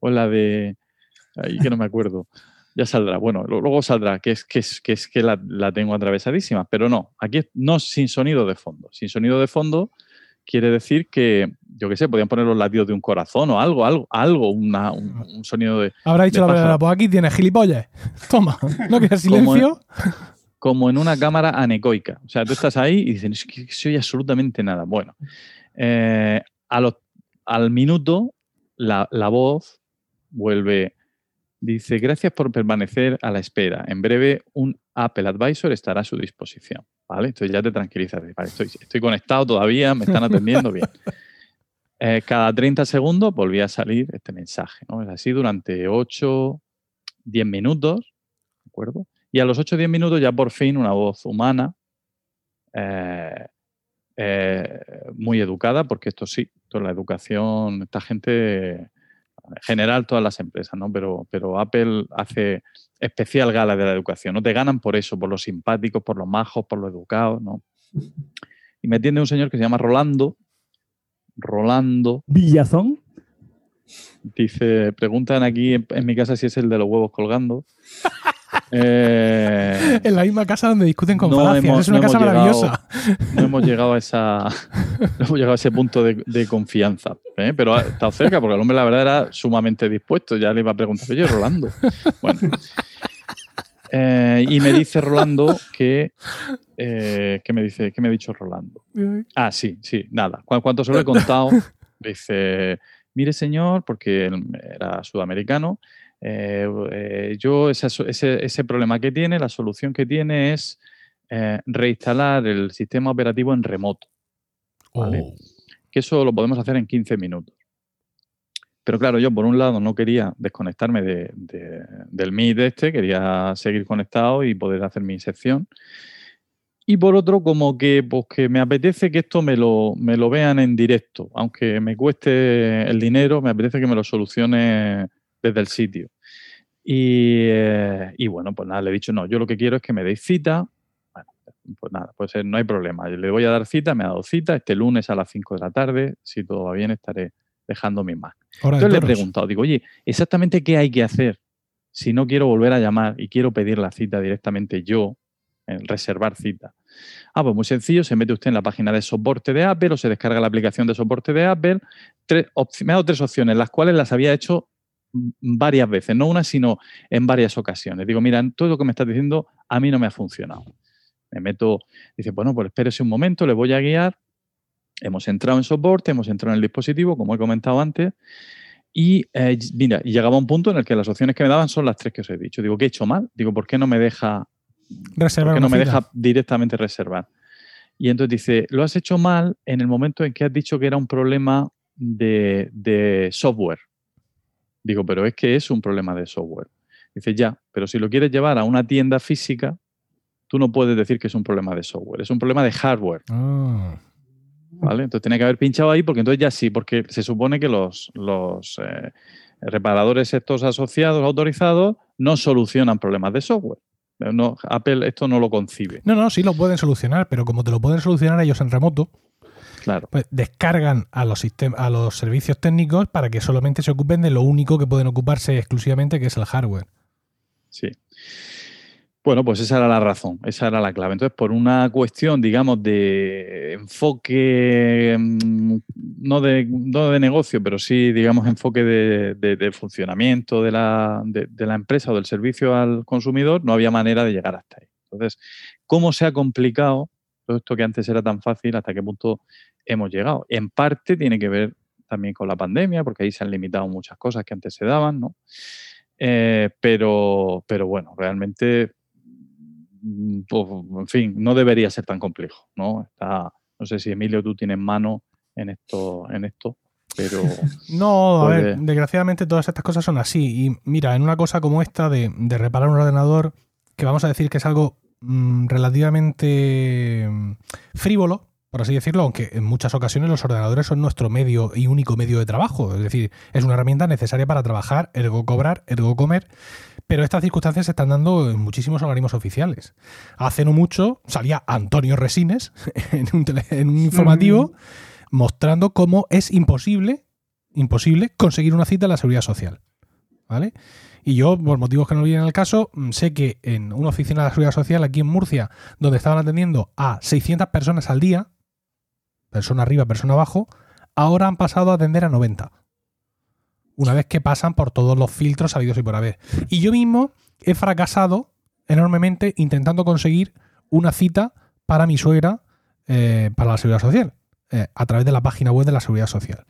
O la de... Ahí que no me acuerdo. Ya saldrá. Bueno, luego saldrá, que es que, es, que, es que la, la tengo atravesadísima. Pero no, aquí no sin sonido de fondo. Sin sonido de fondo quiere decir que, yo qué sé, podían poner los latidos de un corazón o algo, algo, algo, una- un, un sonido de... Habrá dicho de la verdad, pues aquí tienes gilipollas. Toma, no quieres Como silencio. como en una cámara anecoica. O sea, tú estás ahí y dices, es que se oye absolutamente nada. Bueno, eh, a los- al minuto la, la voz vuelve, dice, gracias por permanecer a la espera. En breve un Apple Advisor estará a su disposición. ¿Vale? Entonces ya te tranquilizas. Vale, estoy, estoy conectado todavía, me están atendiendo bien. Eh, cada 30 segundos volvía a salir este mensaje. así durante 8, 10 minutos. ¿De acuerdo? Y a los 8 o 10 minutos ya por fin una voz humana, eh, eh, muy educada, porque esto sí, toda la educación, esta gente, en general todas las empresas, ¿no? Pero, pero Apple hace especial gala de la educación. No te ganan por eso, por los simpáticos, por los majos, por los educados, ¿no? Y me atiende un señor que se llama Rolando. Rolando Villazón. dice, preguntan aquí en, en mi casa si es el de los huevos colgando. Eh, En la misma casa donde discuten con No falacias. hemos- es una no casa llegado- maravillosa. no hemos llegado a esa no hemos llegado a ese punto de, de confianza ¿eh? pero ha estado cerca porque el hombre la verdad era sumamente dispuesto ya le iba a preguntar oye Rolando bueno Eh, y me dice Rolando que eh, ¿qué me dice qué me ha dicho Rolando ah sí sí nada Cu- cuanto se lo he contado dice mire señor porque él era sudamericano eh, eh, yo esa- ese, ese problema que tiene la solución que tiene es reinstalar el sistema operativo en remoto, Vale. Oh. que eso lo podemos hacer en 15 minutos. Pero claro, yo por un lado no quería desconectarme de- de- del Meet este, quería seguir conectado y poder hacer mi sección. Y por otro, como que, pues, que me apetece que esto me lo, me lo vean en directo, aunque me cueste el dinero, me apetece que me lo solucione desde el sitio. Y, eh, bueno, pues nada, le he dicho, no, yo lo que quiero es que me deis cita. Pues nada, pues eh, no hay problema. Le voy a dar cita, me ha dado cita, este lunes a las 5 de la tarde, si todo va bien, estaré dejando mi Mac. Entonces le he preguntado, digo, oye, exactamente qué hay que hacer si no quiero volver a llamar y quiero pedir la cita directamente yo, en reservar cita. Ah, pues muy sencillo, se mete usted en la página de soporte de Apple o se descarga la aplicación de soporte de Apple. Tres me ha dado tres opciones, las cuales las había hecho varias veces, no una, sino en varias ocasiones. Digo, mira, todo lo que me estás diciendo a mí no me ha funcionado. Me meto, dice, bueno, pues espérese un momento, le voy a guiar. Hemos entrado en soporte, hemos entrado en el dispositivo, como he comentado antes, y eh, mira, llegaba un punto en el que las opciones que me daban son las tres que os he dicho. Digo, ¿qué he hecho mal? Digo, ¿por qué no me deja, Reservar por qué no me deja directamente reservar? Y entonces dice, lo has hecho mal en el momento en que has dicho que era un problema de, de software. Digo, pero es que es un problema de software. Dice, ya, pero si lo quieres llevar a una tienda física, tú no puedes decir que es un problema de software, es un problema de hardware. Ah. ¿Vale? Entonces tenía que haber pinchado ahí porque entonces ya sí, porque se supone que los, los eh, reparadores estos asociados, autorizados, no solucionan problemas de software. No, Apple esto no lo concibe. No, no, sí lo pueden solucionar, pero como te lo pueden solucionar ellos en remoto, Claro. pues descargan a los, a los servicios técnicos para que solamente se ocupen de lo único que pueden ocuparse exclusivamente, que es el hardware. Sí. Bueno, pues esa era la razón, esa era la clave. Entonces, por una cuestión, digamos, de enfoque, mm, no de, no de negocio, pero sí, digamos, enfoque de, de- funcionamiento de la, de, la empresa o del servicio al consumidor, no había manera de llegar hasta ahí. Entonces, ¿cómo se ha complicado todo esto que antes era tan fácil? ¿Hasta qué punto hemos llegado? En parte tiene que ver también con la pandemia, porque ahí se han limitado muchas cosas que antes se daban, ¿no? Eh, pero, pero bueno, realmente, pues, en fin, no debería ser tan complejo, ¿no? Está, no sé si Emilio tú tienes mano en esto, en esto, pero No, a ver, desgraciadamente todas estas cosas son así. Y mira, en una cosa como esta de, de reparar un ordenador, que vamos a decir que es algo mm, relativamente mm, frívolo, por así decirlo, aunque en muchas ocasiones los ordenadores son nuestro medio y único medio de trabajo. Es decir, es una herramienta necesaria para trabajar, ergo cobrar, ergo comer. Pero estas circunstancias se están dando en muchísimos organismos oficiales. Hace no mucho salía Antonio Resines en un, tele- en un informativo mostrando cómo es imposible, imposible conseguir una cita en la seguridad social. ¿Vale? Y yo, por motivos que no vienen al caso, mm, sé que en una oficina de la seguridad social aquí en Murcia, donde estaban atendiendo a 600 personas al día, persona arriba, persona abajo, ahora han pasado a atender a 90. Una vez que pasan por todos los filtros habidos y por haber. Y yo mismo he fracasado enormemente intentando conseguir una cita para mi suegra eh, para la seguridad social, eh, a través de la página web de la seguridad social.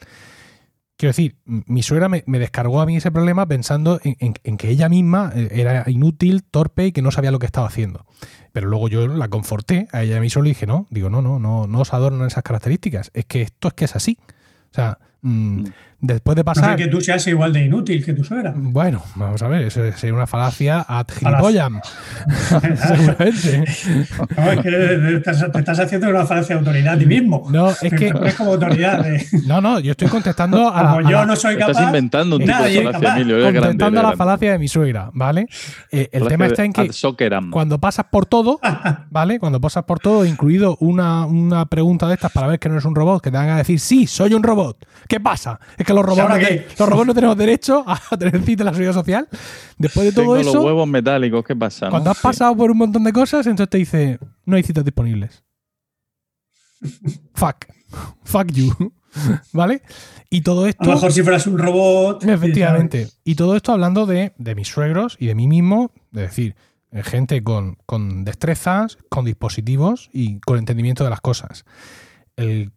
Quiero decir, mi suegra me, descargó a mí ese problema pensando en, que ella misma eh, era inútil, torpe y que no sabía lo que estaba haciendo. Pero luego yo la conforté a ella y le dije, no, digo, no, no, no, no os adornan esas características. Es que esto es que es así. O sea, mm, después de No sé pasar... que tú seas igual de inútil que tu suegra. Bueno, vamos a ver, eso sería una falacia ad gilipollam. Seguramente. No, es que te estás, te estás haciendo una falacia de autoridad a ti mismo. No, es que. No es como autoridad. de- No, no, yo estoy contestando a la, como a yo la- no soy estás capaz. inventando un tipo de nadie es falacia, capaz. Emilio. Grande, contestando a la grande. falacia de mi suegra, ¿vale? Eh, el tema de está en que cuando pasas por todo, ¿vale? Cuando pasas por todo, incluido una, una pregunta de estas para ver que no eres un robot, que te van a decir, sí, soy un robot. ¿Qué pasa? Es que los robots, no, los robots no tenemos derecho a tener cita en la seguridad social. Después de todo Tengo los eso, huevos metálicos, ¿qué pasa? no? cuando has Sí. pasado por un montón de cosas, entonces te dice, no hay citas disponibles. Fuck. Fuck you. ¿Vale? Y todo esto... A lo mejor si fueras un robot. Efectivamente. Y todo esto hablando de, de mis suegros y de mí mismo, es decir, eh, gente con, con destrezas, con dispositivos y con entendimiento de las cosas. El-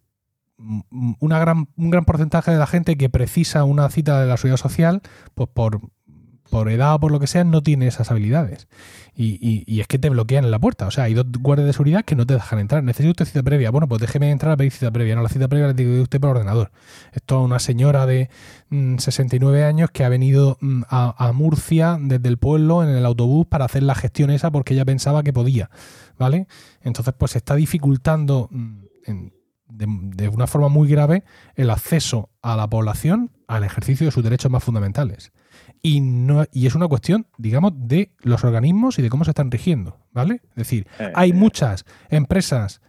gran, un gran porcentaje de la gente que precisa una cita de la seguridad social, pues por, por edad o por lo que sea, no tiene esas habilidades. Y, y- es que te bloquean en la puerta. O sea, hay dos guardias de seguridad que no te dejan entrar. Necesito usted cita previa. Bueno, pues déjeme entrar a pedir cita previa. No, la cita previa la tiene usted por ordenador. Esto es una señora de mm, 69 años que ha venido mm, a, a Murcia desde el pueblo en el autobús para hacer la gestión esa porque ella pensaba que podía. ¿Vale? Entonces, pues se está dificultando mm, en- de, de una forma muy grave el acceso a la población al ejercicio de sus derechos más fundamentales. Y, no, y es una cuestión, digamos, de los organismos y de cómo se están rigiendo, ¿vale? Es decir, Eh, hay eh, muchas empresas,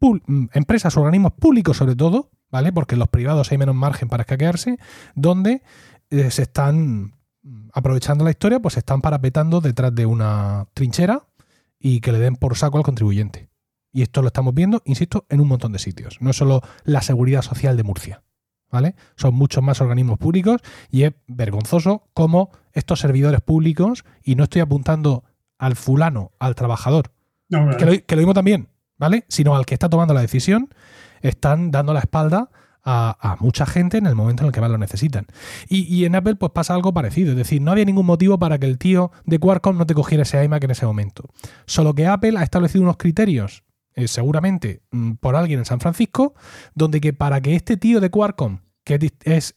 mm, empresas, organismos públicos sobre todo, ¿vale? Porque en los privados hay menos margen para escaquearse, donde eh, se están mm, aprovechando la historia, pues se están parapetando detrás de una trinchera y que le den por saco al contribuyente. Y esto lo estamos viendo, insisto, en un montón de sitios. No es solo la seguridad social de Murcia. ¿Vale? Son muchos más organismos públicos y es vergonzoso cómo estos servidores públicos, y no estoy apuntando al fulano, al trabajador, No, que lo, que lo mismo también, ¿vale? Sino al que está tomando la decisión, están dando la espalda a, a mucha gente en el momento en el que más lo necesitan. Y, y en Apple pues pasa algo parecido, es decir, no había ningún motivo para que el tío de Qualcomm no te cogiera ese iMac en ese momento. Solo que Apple ha establecido unos criterios eh, seguramente mm, por alguien en San Francisco, donde que para que este tío de Qualcomm, que es,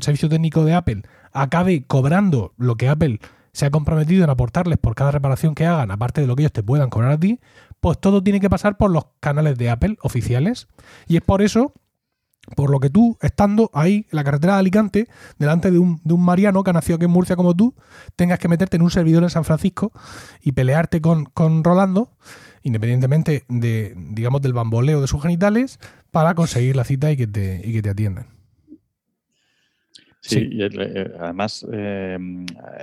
servicio técnico de Apple, acabe cobrando lo que Apple se ha comprometido en aportarles por cada reparación que hagan, aparte de lo que ellos te puedan cobrar a ti, pues todo tiene que pasar por los canales de Apple oficiales. Y es por eso, por lo que tú, estando ahí en la carretera de Alicante, delante de un, de un mariano que ha nacido aquí en Murcia como tú, tengas que meterte en un servidor en San Francisco y pelearte con, con Rolando, independientemente de, digamos, del bamboleo de sus genitales, para conseguir la cita y que te, y que te atiendan. Sí, Sí. y el- eh, además, eh,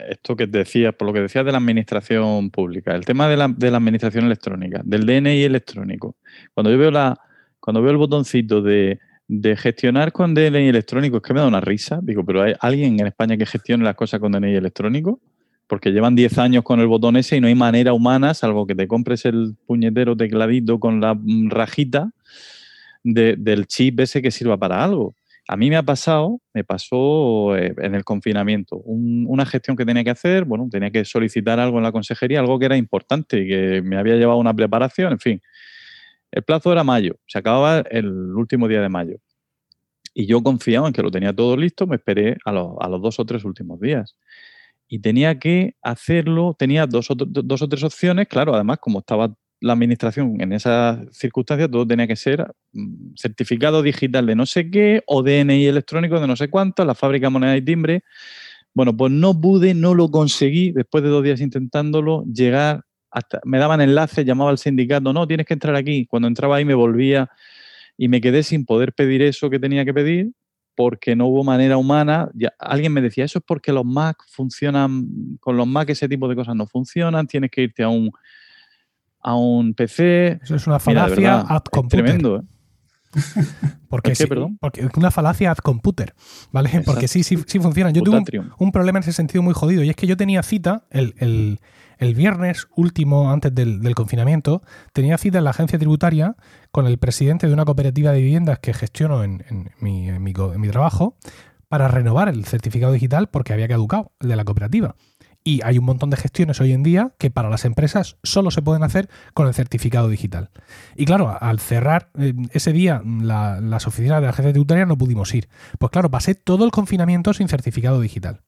esto que decías, por lo que decías de la administración pública, el tema de la, de la administración electrónica, del DNI electrónico. Cuando yo veo la, cuando veo el botoncito de, de gestionar con DNI electrónico, es que me da una risa. Digo, pero ¿hay alguien en España que gestione las cosas con DNI electrónico? Porque llevan 10 años con el botón ese y no hay manera humana, salvo que te compres el puñetero tecladito con la mm, rajita de- del chip ese que sirva para algo. A mí me ha pasado, me pasó eh, en el confinamiento, un- una gestión que tenía que hacer, bueno, tenía que solicitar algo en la consejería, algo que era importante y que me había llevado una preparación, en fin. El plazo era mayo, se acababa el último día de mayo. Y yo confiaba en que lo tenía todo listo, me esperé a los dos o tres últimos días. Y tenía que hacerlo, tenía dos o, dos o tres opciones, claro, además como estaba la administración en esas circunstancias, todo tenía que ser mm, certificado digital de no sé qué o DNI electrónico de no sé cuánto, la fábrica moneda y timbre. Bueno, pues no pude, no lo conseguí, después de dos días intentándolo, llegar hasta, me daban enlaces, llamaba al sindicato, no, tienes que entrar aquí. Cuando entraba ahí me volvía y me quedé sin poder pedir eso que tenía que pedir porque no hubo manera humana. Ya, alguien me decía, eso es porque los Mac funcionan, con los Mac ese tipo de cosas no funcionan, tienes que irte a un, a un PC. Eso es una Mira, falacia verdad, ad es computer. tremendo. ¿eh? Porque ¿El qué, sí, perdón? porque es una falacia ad computer, ¿vale? Porque sí, sí, sí funciona. Yo tuve un, un problema en ese sentido muy jodido y es que yo tenía cita el, el- el viernes último, antes del, confinamiento, tenía cita en la agencia tributaria con el presidente de una cooperativa de viviendas que gestiono en, mi, trabajo para renovar el certificado digital porque había caducado el de la cooperativa. Y hay un montón de gestiones hoy en día que para las empresas solo se pueden hacer con el certificado digital. Y claro, al cerrar eh, ese día la- las oficinas de la agencia tributaria no pudimos ir. Pues claro, pasé todo el confinamiento sin certificado digital.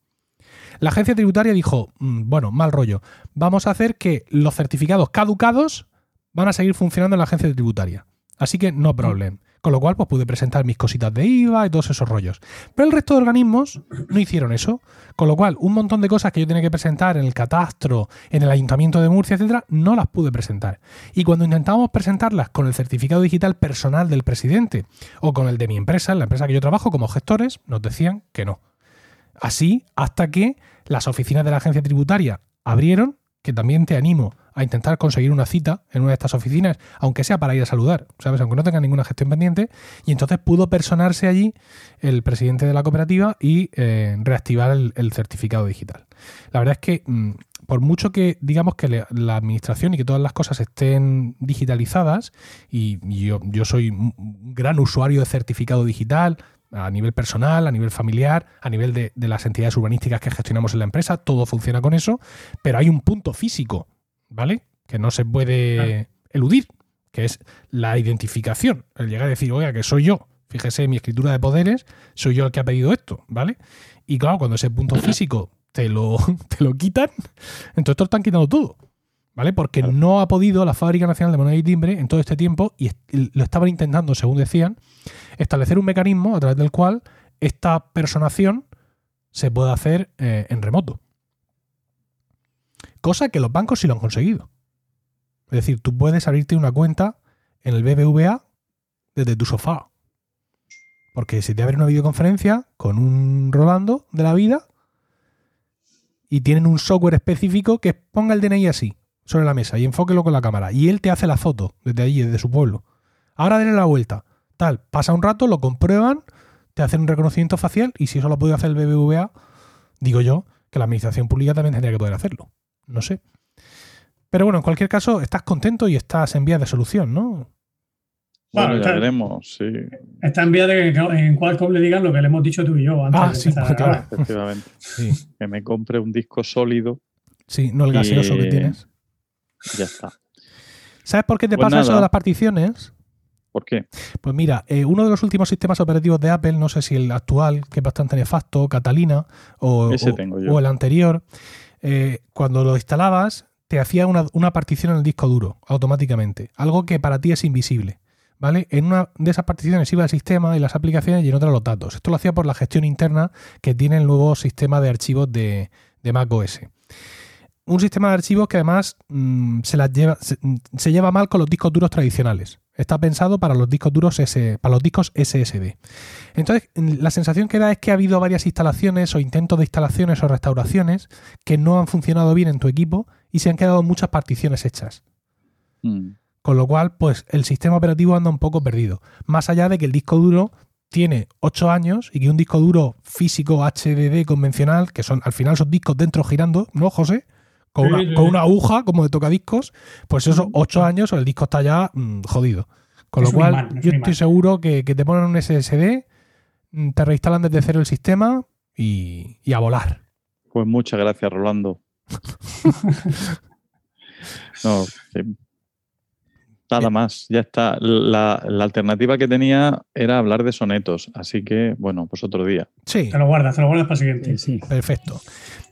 La agencia tributaria dijo, "Mm, bueno, mal rollo, vamos a hacer que los certificados caducados van a seguir funcionando en la agencia tributaria. Así que no problem. Con lo cual, pues pude presentar mis cositas de IVA y todos esos rollos. Pero el resto de organismos no hicieron eso. Con lo cual, un montón de cosas que yo tenía que presentar en el catastro, en el ayuntamiento de Murcia, etcétera, no las pude presentar. Y cuando intentábamos presentarlas con el certificado digital personal del presidente o con el de mi empresa, en la empresa que yo trabajo como gestores, nos decían que no. Así hasta que las oficinas de la agencia tributaria abrieron, que también te animo a intentar conseguir una cita en una de estas oficinas, aunque sea para ir a saludar, ¿sabes? Aunque no tenga ninguna gestión pendiente. Y entonces pudo personarse allí el presidente de la cooperativa y eh, reactivar el, certificado digital. La verdad es que, mm, por mucho que digamos que la administración y que todas las cosas estén digitalizadas, y yo, yo soy un gran usuario de certificado digital, a nivel personal, a nivel familiar, a nivel de, de las entidades urbanísticas que gestionamos en la empresa, todo funciona con eso, pero hay un punto físico, ¿vale? Que no se puede Claro. eludir, que es la identificación, el llegar a decir, oiga, que soy yo, fíjese en mi escritura de poderes, soy yo el que ha pedido esto, ¿vale? Y claro, cuando ese punto físico te lo, te lo quitan, entonces te lo están quitando todo. ¿Vale? Porque no ha podido la Fábrica Nacional de Moneda y Timbre en todo este tiempo, y lo estaban intentando, según decían, establecer un mecanismo a través del cual esta personación se puede hacer eh, en remoto. Cosa que los bancos sí lo han conseguido. Es decir, tú puedes abrirte una cuenta en el BBVA desde tu sofá. Porque si te abre una videoconferencia con un Rolando de la vida y tienen un software específico que ponga el DNI así, sobre la mesa, y enfóquelo con la cámara. Y él te hace la foto desde allí, desde su pueblo. Ahora denle la vuelta. Tal, pasa un rato, lo comprueban, te hacen un reconocimiento facial y si eso lo puede hacer el BBVA, digo yo que la administración pública también tendría que poder hacerlo. No sé. Pero bueno, en cualquier caso, estás contento y estás en vías de solución, ¿no? Bueno, Bueno, ya está- veremos, sí, Está en vía de que en Qualcomm le digan lo que le hemos dicho tú y yo antes Ah, de sí, empezar claro. efectivamente. Sí. que me compre un disco sólido Sí, no el gaseoso que tienes. Ya está. ¿Sabes por qué te Pues pasa eso de las particiones? ¿Por qué? Pues mira, eh, uno de los últimos sistemas operativos de Apple, no sé si el actual, que es bastante nefasto, Catalina, o, el anterior, eh, cuando lo instalabas, te hacía una, una partición en el disco duro automáticamente. Algo que para ti es invisible. ¿Vale? En una de esas particiones iba el sistema y las aplicaciones y en otra los datos. Esto lo hacía por la gestión interna que tiene el nuevo sistema de archivos de, de Mac OS. Un sistema de archivos que además mm, se, las lleva, se, mm, se lleva mal con los discos duros tradicionales. Está pensado para los discos duros S- para los discos SSD. Entonces, mm, la sensación que da es que ha habido varias instalaciones o intentos de instalaciones o restauraciones que no han funcionado bien en tu equipo y se han quedado muchas particiones hechas. Mm. Con lo cual, pues el sistema operativo anda un poco perdido. Más allá de que el disco duro tiene 8 años y que un disco duro físico HDD convencional, que son al final son discos dentro girando, ¿no, José? Con, Sí, una, sí, con sí. una aguja como de tocadiscos, pues esos 8 años el disco está ya mm, jodido. Con Es lo cual, es yo estoy imán. seguro que, que te ponen un SSD, mm, te reinstalan desde cero el sistema y, y a volar. Pues muchas gracias, Rolando. No, que- nada más, ya está. La, la alternativa que tenía era hablar de sonetos, así que, bueno, pues otro día. Sí, Te lo guardas, te lo guardas para el siguiente. Sí, sí. perfecto.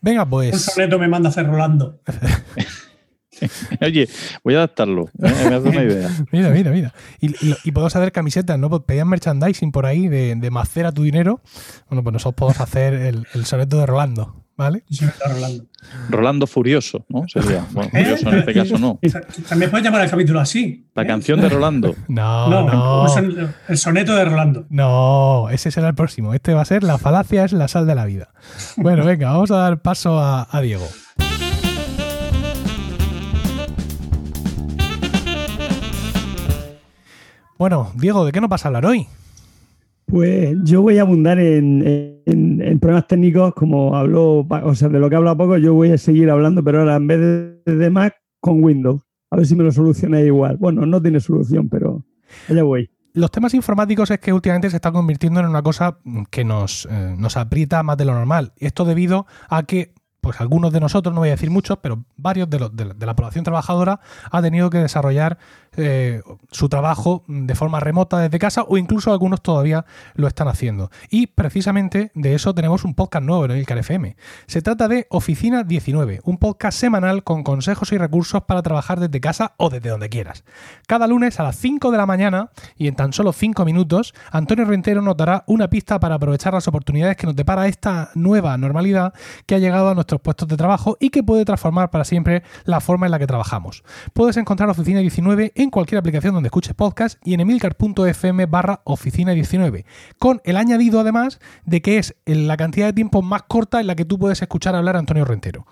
Venga, Un pues. soneto me manda a hacer Rolando. Oye, voy a adaptarlo, ¿eh? me hace una idea. Mira, mira, mira. Y, y, y podemos hacer camisetas, ¿no? Pues pedían merchandising por ahí de, de macera tu dinero. Bueno, pues nosotros podemos hacer el, el soneto de Rolando, ¿vale? Está Rolando. Rolando Furioso, ¿no? Sería. Bueno, ¿Eh? Furioso en este caso no. También puedes llamar al capítulo así. La ¿eh? canción de Rolando. No, No, no. el soneto de Rolando. No, ese será el próximo. Este va a ser La falacia es la sal de la vida. Bueno, venga, vamos a dar paso a, a Diego. Bueno, Diego, ¿de qué nos vas a hablar hoy? Pues yo voy a abundar en, en- en problemas técnicos, como habló, o sea, de lo que habla poco, yo voy a seguir hablando, pero ahora en vez de, de Mac, con Windows. A ver si me lo solucionáis igual. Bueno, no tiene solución, pero allá voy. Los temas informáticos es que últimamente se está convirtiendo en una cosa que nos, eh, nos aprieta más de lo normal. Esto debido a que, pues algunos de nosotros, no voy a decir muchos, pero varios de, de la población trabajadora ha tenido que desarrollar eh, su trabajo de forma remota desde casa o incluso algunos todavía lo están haciendo. Y precisamente de eso tenemos un podcast nuevo en el FM. Se trata de Oficina 19, un podcast semanal con consejos y recursos para trabajar desde casa o desde donde quieras. Cada lunes a las 5 de la mañana y en tan solo 5 minutos, Antonio Rentero nos dará una pista para aprovechar las oportunidades que nos depara esta nueva normalidad que ha llegado a nuestros puestos de trabajo y que puede transformar para siempre la forma en la que trabajamos. Puedes encontrar Oficina 19 en cualquier aplicación donde escuches podcast y en emilcar.fm barra Oficina 19, con el añadido además de que es la cantidad de tiempo más corta en la que tú puedes escuchar hablar a Antonio Rentero.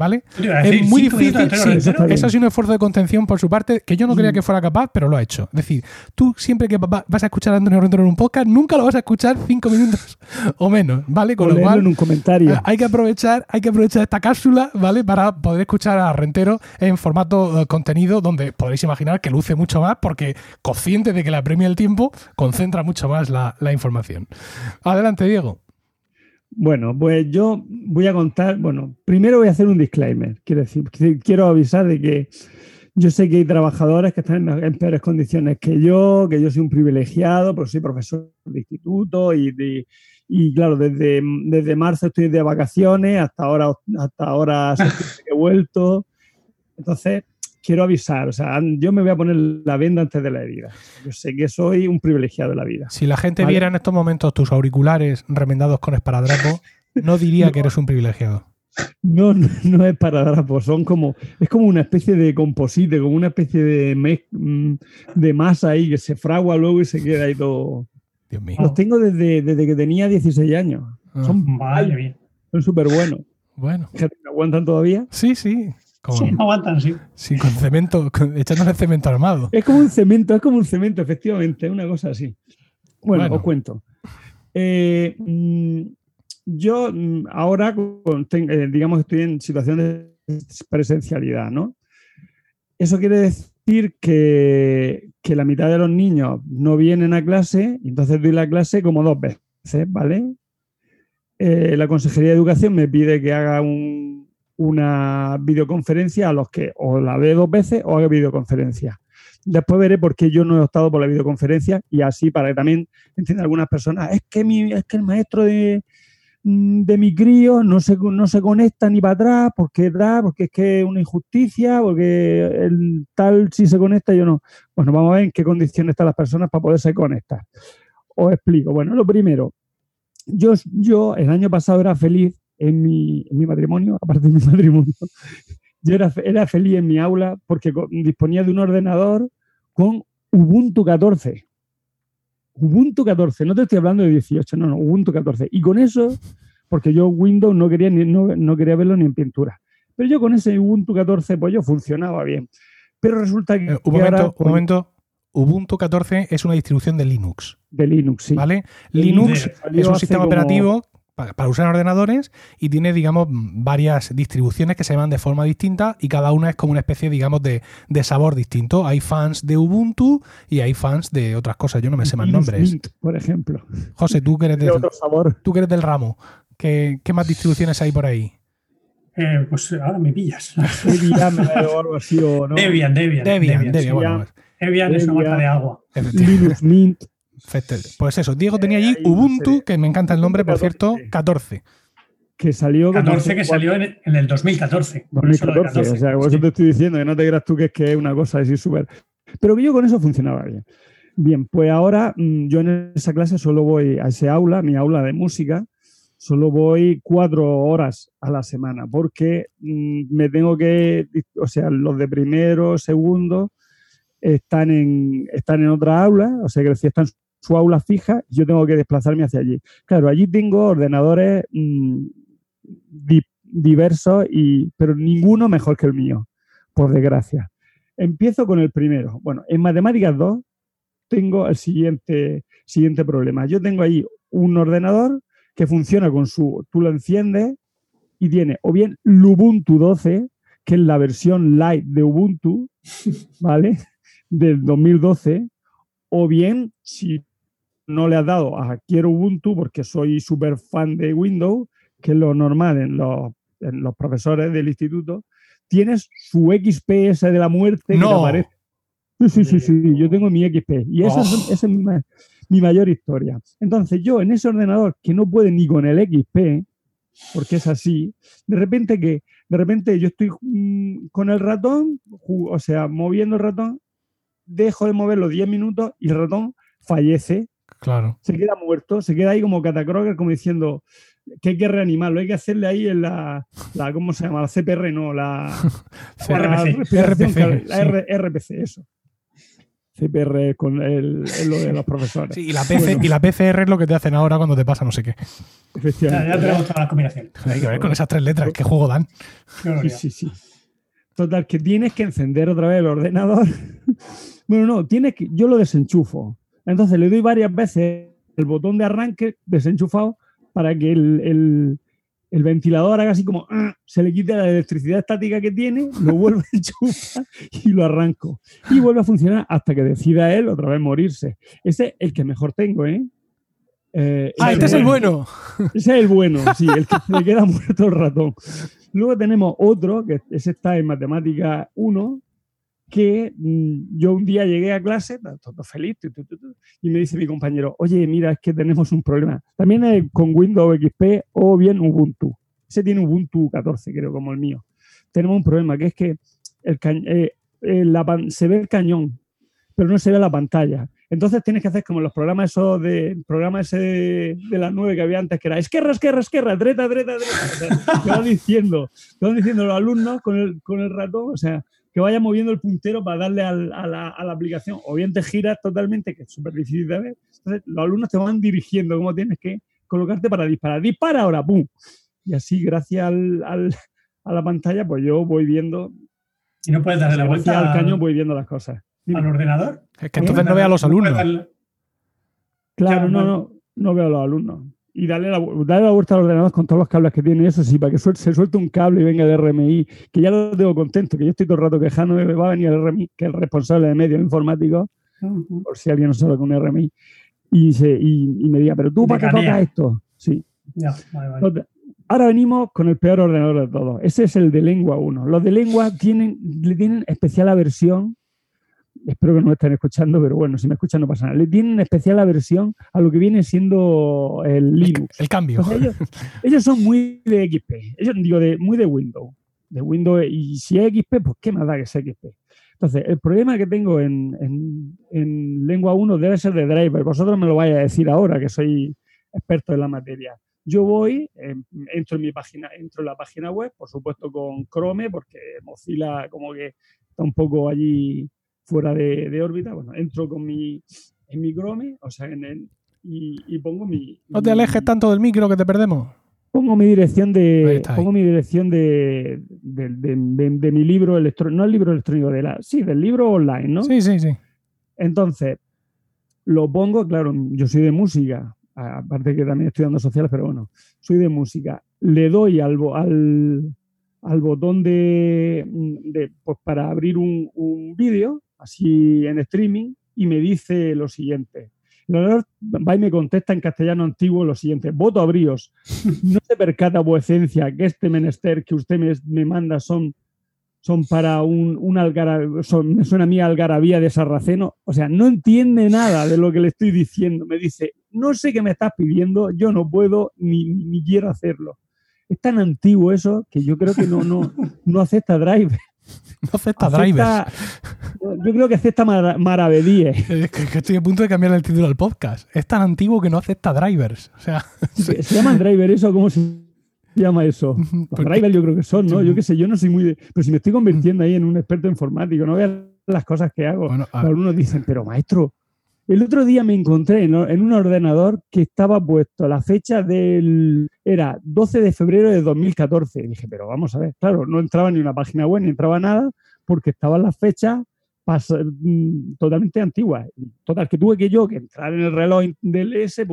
¿Vale? Decir, Es muy difícil. sí, eso ha sido un esfuerzo de contención por su parte que yo no creía que fuera capaz, pero lo ha hecho. Es decir, tú siempre que va- vas a escuchar a Antonio Rentero en un podcast, nunca lo vas a escuchar cinco minutos o menos, ¿vale? Con O lo cual, en un comentario. Hay que aprovechar, hay que aprovechar esta cápsula, ¿vale? Para poder escuchar a Rentero en formato eh, contenido donde podréis imaginar que luce mucho más porque consciente de que la premia el tiempo concentra mucho más la, la información. Adelante, Diego. Bueno, pues yo voy a contar, bueno, primero voy a hacer un disclaimer, quiero decir, qu- quiero avisar de que yo sé que hay trabajadores que están en, en peores condiciones que yo, que yo soy un privilegiado, porque soy profesor de instituto y, y claro, desde, desde marzo estoy de vacaciones, hasta ahora, hasta ahora he vuelto. Entonces, quiero avisar, o sea, yo me voy a poner la venda antes de la herida. Yo sé que soy un privilegiado de la vida. Si la gente Vale. viera en estos momentos tus auriculares remendados con esparadrapo, no diría que eres un privilegiado. No, no, no es para drapos, son como, es como una especie de composite, como una especie de, mez- mm, de masa ahí que se fragua luego y se queda ahí todo. Dios mío. Los tengo desde, desde que tenía 16 años. Ah, Son mía. son súper buenos. bueno, Fíjate, ¿Me aguantan todavía? sí, sí. Con, Sí, no aguantan, sí. sí, con cemento, con- echándole cemento armado. Es como un cemento, es como un cemento, efectivamente, una cosa así. Bueno, Bueno. os cuento. Eh, mm, yo mm, ahora, eh, digamos, estoy en situación de presencialidad, ¿no? Eso quiere decir que, que la mitad de los niños no vienen a clase, entonces doy la clase como dos veces, ¿vale? Eh, la Consejería de Educación me pide que haga un- una videoconferencia a los que o la ve dos veces o haga videoconferencia. Después veré por qué yo no he optado por la videoconferencia y así para que también entiendan algunas personas. Es que, mi, es que el maestro de, mm, de mi crío no se, no se conecta ni para atrás porque da, porque es que es una injusticia, porque el tal sí se conecta y yo no. Bueno, vamos a ver en qué condiciones están las personas para poderse conectar. Os explico. Bueno, lo primero, yo, yo el año pasado era feliz en mi, en mi matrimonio, aparte de mi matrimonio, yo era, era feliz en mi aula porque disponía de un ordenador con Ubuntu 14. Ubuntu 14, no te estoy hablando de 18, no, no, Ubuntu 14. Y con eso, porque yo Windows no quería, ni, no, no quería verlo ni en pintura. Pero yo con ese Ubuntu 14, pues yo funcionaba bien. Pero resulta que, Eh, un que ahora, momento, un momento. Ubuntu 14 es una distribución de Linux, de Linux, sí. ¿vale? Linux es un sistema como- operativo para usar en ordenadores y tiene, digamos, varias distribuciones que se llaman de forma distinta y cada una es como una especie, digamos, de, de sabor distinto. Hay fans de Ubuntu y hay fans de otras cosas. Yo no me sé más nombres. Mint, por ejemplo. José, tú que eres, De otro sabor. tú que eres del ramo, ¿qué, qué más distribuciones hay por ahí? Eh, pues ahora me pillas. Debian algo así, o no. Debian, Debian. Debian, Debian, Debian, bueno, Debian es una marca de agua. Linux Mint. Perfecto. Pues eso, Diego tenía allí ahí no Ubuntu, que me encanta el nombre, por cierto, 14. 14. que salió. como 14 que salió en, el 2014. Por eso lo de 2014. O sea, por eso sí. te estoy diciendo que no te creas tú que es que es una cosa así súper. Pero que yo con eso funcionaba bien. Bien, pues ahora mm, yo en esa clase solo voy a ese aula, mi aula de música, solo voy cuatro horas a la semana porque mm, me tengo que, o sea, los de primero, segundo están en, están en otra aula, o sea, que si están su aula fija, yo tengo que desplazarme hacia allí. Claro, allí tengo ordenadores mm, di- diversos, y, pero ninguno mejor que el mío, por desgracia. Empiezo con el primero. Bueno, en Matemáticas 2 tengo el siguiente, siguiente problema. Yo tengo ahí un ordenador que funciona con su, tú lo enciendes y tiene o bien Lubuntu 12, que es la versión light de Ubuntu, ¿vale? Del 2012, o bien si no le has dado a quiero Ubuntu porque soy súper fan de Windows, que es lo normal en los, en los profesores del instituto, tienes su XPS de la muerte que te No. aparece. Sí, sí, sí, sí, yo tengo mi XP y esa, es, Oh. esa es mi, ma- mi mayor historia. Entonces yo en ese ordenador que no puede ni con el XP, porque es así, de repente que, de repente yo estoy mm, con el ratón, o sea, moviendo el ratón, dejo de moverlo 10 minutos y el ratón fallece Claro. se queda muerto, se queda ahí como catacroker, como diciendo que hay que reanimarlo, hay que hacerle ahí en la, la ¿cómo se llama? La CPR, no, la, la RPC, la sí. RPC, eso. CPR con el, lo de los profesores. Sí, y la, PC, Bueno. y la PCR es lo que te hacen ahora cuando te pasa no sé qué. Ya, Efectivamente. ya tenemos todas las combinaciones. Hay que ver con esas tres letras, qué juego dan. Sí, sí, sí. Total, que tienes que encender otra vez el ordenador. bueno, no, tienes que. Yo lo desenchufo. Entonces le doy varias veces el botón de arranque desenchufado para que el, el- el ventilador haga así como "Ah", se le quite la electricidad estática que tiene, lo vuelvo a enchufar y lo arranco. Y vuelve a funcionar hasta que decida él otra vez morirse. Ese es el que mejor tengo, ¿eh? Eh, Ah, este es el bueno. ese es el bueno, sí, el que le queda muerto el ratón. Luego tenemos otro, que ese está en Matemática 1, que mm, yo un día llegué a clase, todo feliz, y me dice mi compañero, oye, mira, es que tenemos un problema. También es con Windows XP o bien Ubuntu. Ese tiene Ubuntu 14, creo, como el mío. Tenemos un problema, que es que el eh, eh, la se ve el cañón, pero no se ve la pantalla. Entonces tienes que hacer como los programas esos de programa ese de, de las nueve que había antes, que era esquerra, esquerra, esquerra, dreta, dreta, dreta. O sea, te van diciendo, te van diciendo los alumnos con el, con el ratón, o sea, que vaya moviendo el puntero para darle al- a, la, a la aplicación. O bien te giras totalmente, que es súper difícil de ver. Entonces los alumnos te van dirigiendo cómo tienes que colocarte para disparar. Dispara ahora, ¡pum! Y así, gracias al, al- a la pantalla, pues yo voy viendo, Y no puedes darle la vuelta al al, cañón, voy viendo las cosas. al ordenador. Es que entonces no ve a los alumnos. Claro, no, no, no veo a los alumnos. Y darle la, darle la vuelta al ordenador con todos los cables que tiene, eso sí, para que suel- se suelte un cable y venga el RMI, que ya lo tengo contento, que yo estoy todo el rato quejándome, va a venir el RMI, que es el responsable de medios informáticos, por si alguien no sabe con RMI, y, se, y, y me diga, pero tú, De ¿para qué tocas esto? Sí. Ya, vale, vale. Ahora venimos con el peor ordenador de todos. Ese es el de lengua 1. Los de lengua tienen, le tienen especial aversión espero que no me estén escuchando, pero bueno, si me escuchan no pasa nada. Le tienen especial aversión a lo que viene siendo el Linux. El cambio. Ellos, ellos son muy de XP, ellos digo, de, muy de Windows. De Windows, y si es XP, pues qué más da que sea XP. Entonces, el problema que tengo en, en- en lengua 1 debe ser de driver. Vosotros me lo vais a decir ahora, que soy experto en la materia. Yo voy, eh, entro en mi página, entro en la página web, por supuesto con Chrome, porque Mozilla como que está un poco allí fuera de, de órbita. Bueno, entro con mi, en mi Chrome, o sea, en el, y, y pongo mi. No te mi- alejes tanto del micro que te perdemos. Pongo mi dirección de. ahí. Pongo mi dirección de, de, de- mi libro electrónico. No el libro electrónico, de la, sí, del libro online, ¿no? Sí, sí, sí. Entonces, lo pongo, claro, yo soy de música, aparte que también estoy dando sociales, pero bueno, soy de música. Le doy al, al, al botón de, de, pues para abrir un, un vídeo, así en streaming, y me dice lo siguiente. Ordenador va y me contesta en castellano antiguo lo siguiente: Voto abríos. No se percata vuecencia que este menester que usted me, me manda son, son para un, un algara- son- me suena a mí a algarabía de sarraceno. O sea, no entiende nada de lo que le estoy diciendo. Me dice, no sé qué me estás pidiendo, yo no puedo ni- ni quiero hacerlo. Es tan antiguo eso que yo creo que no, no, no acepta drive. No acepta drivers. Yo creo que acepta Mara- Maravedíe. Es que, que estoy a punto de cambiar el título del podcast. Es tan antiguo que no acepta drivers. O sea, ¿Se, se llaman driver eso? ¿Cómo se llama eso? Los porque- drivers yo creo que son, ¿no? Yo qué sé, yo no soy muy de... Pero si me estoy convirtiendo ahí en un experto informático, no veas las cosas que hago. Bueno, a- Los alumnos dicen, pero maestro, el otro día me encontré en, un ordenador que estaba puesto la fecha del... Era 12 de febrero de 2014. Y dije, pero vamos a ver, claro, no entraba ni una página web, ni entraba nada, porque estaban las fechas mm, totalmente antiguas. Total, que tuve que yo que entrar en el reloj del S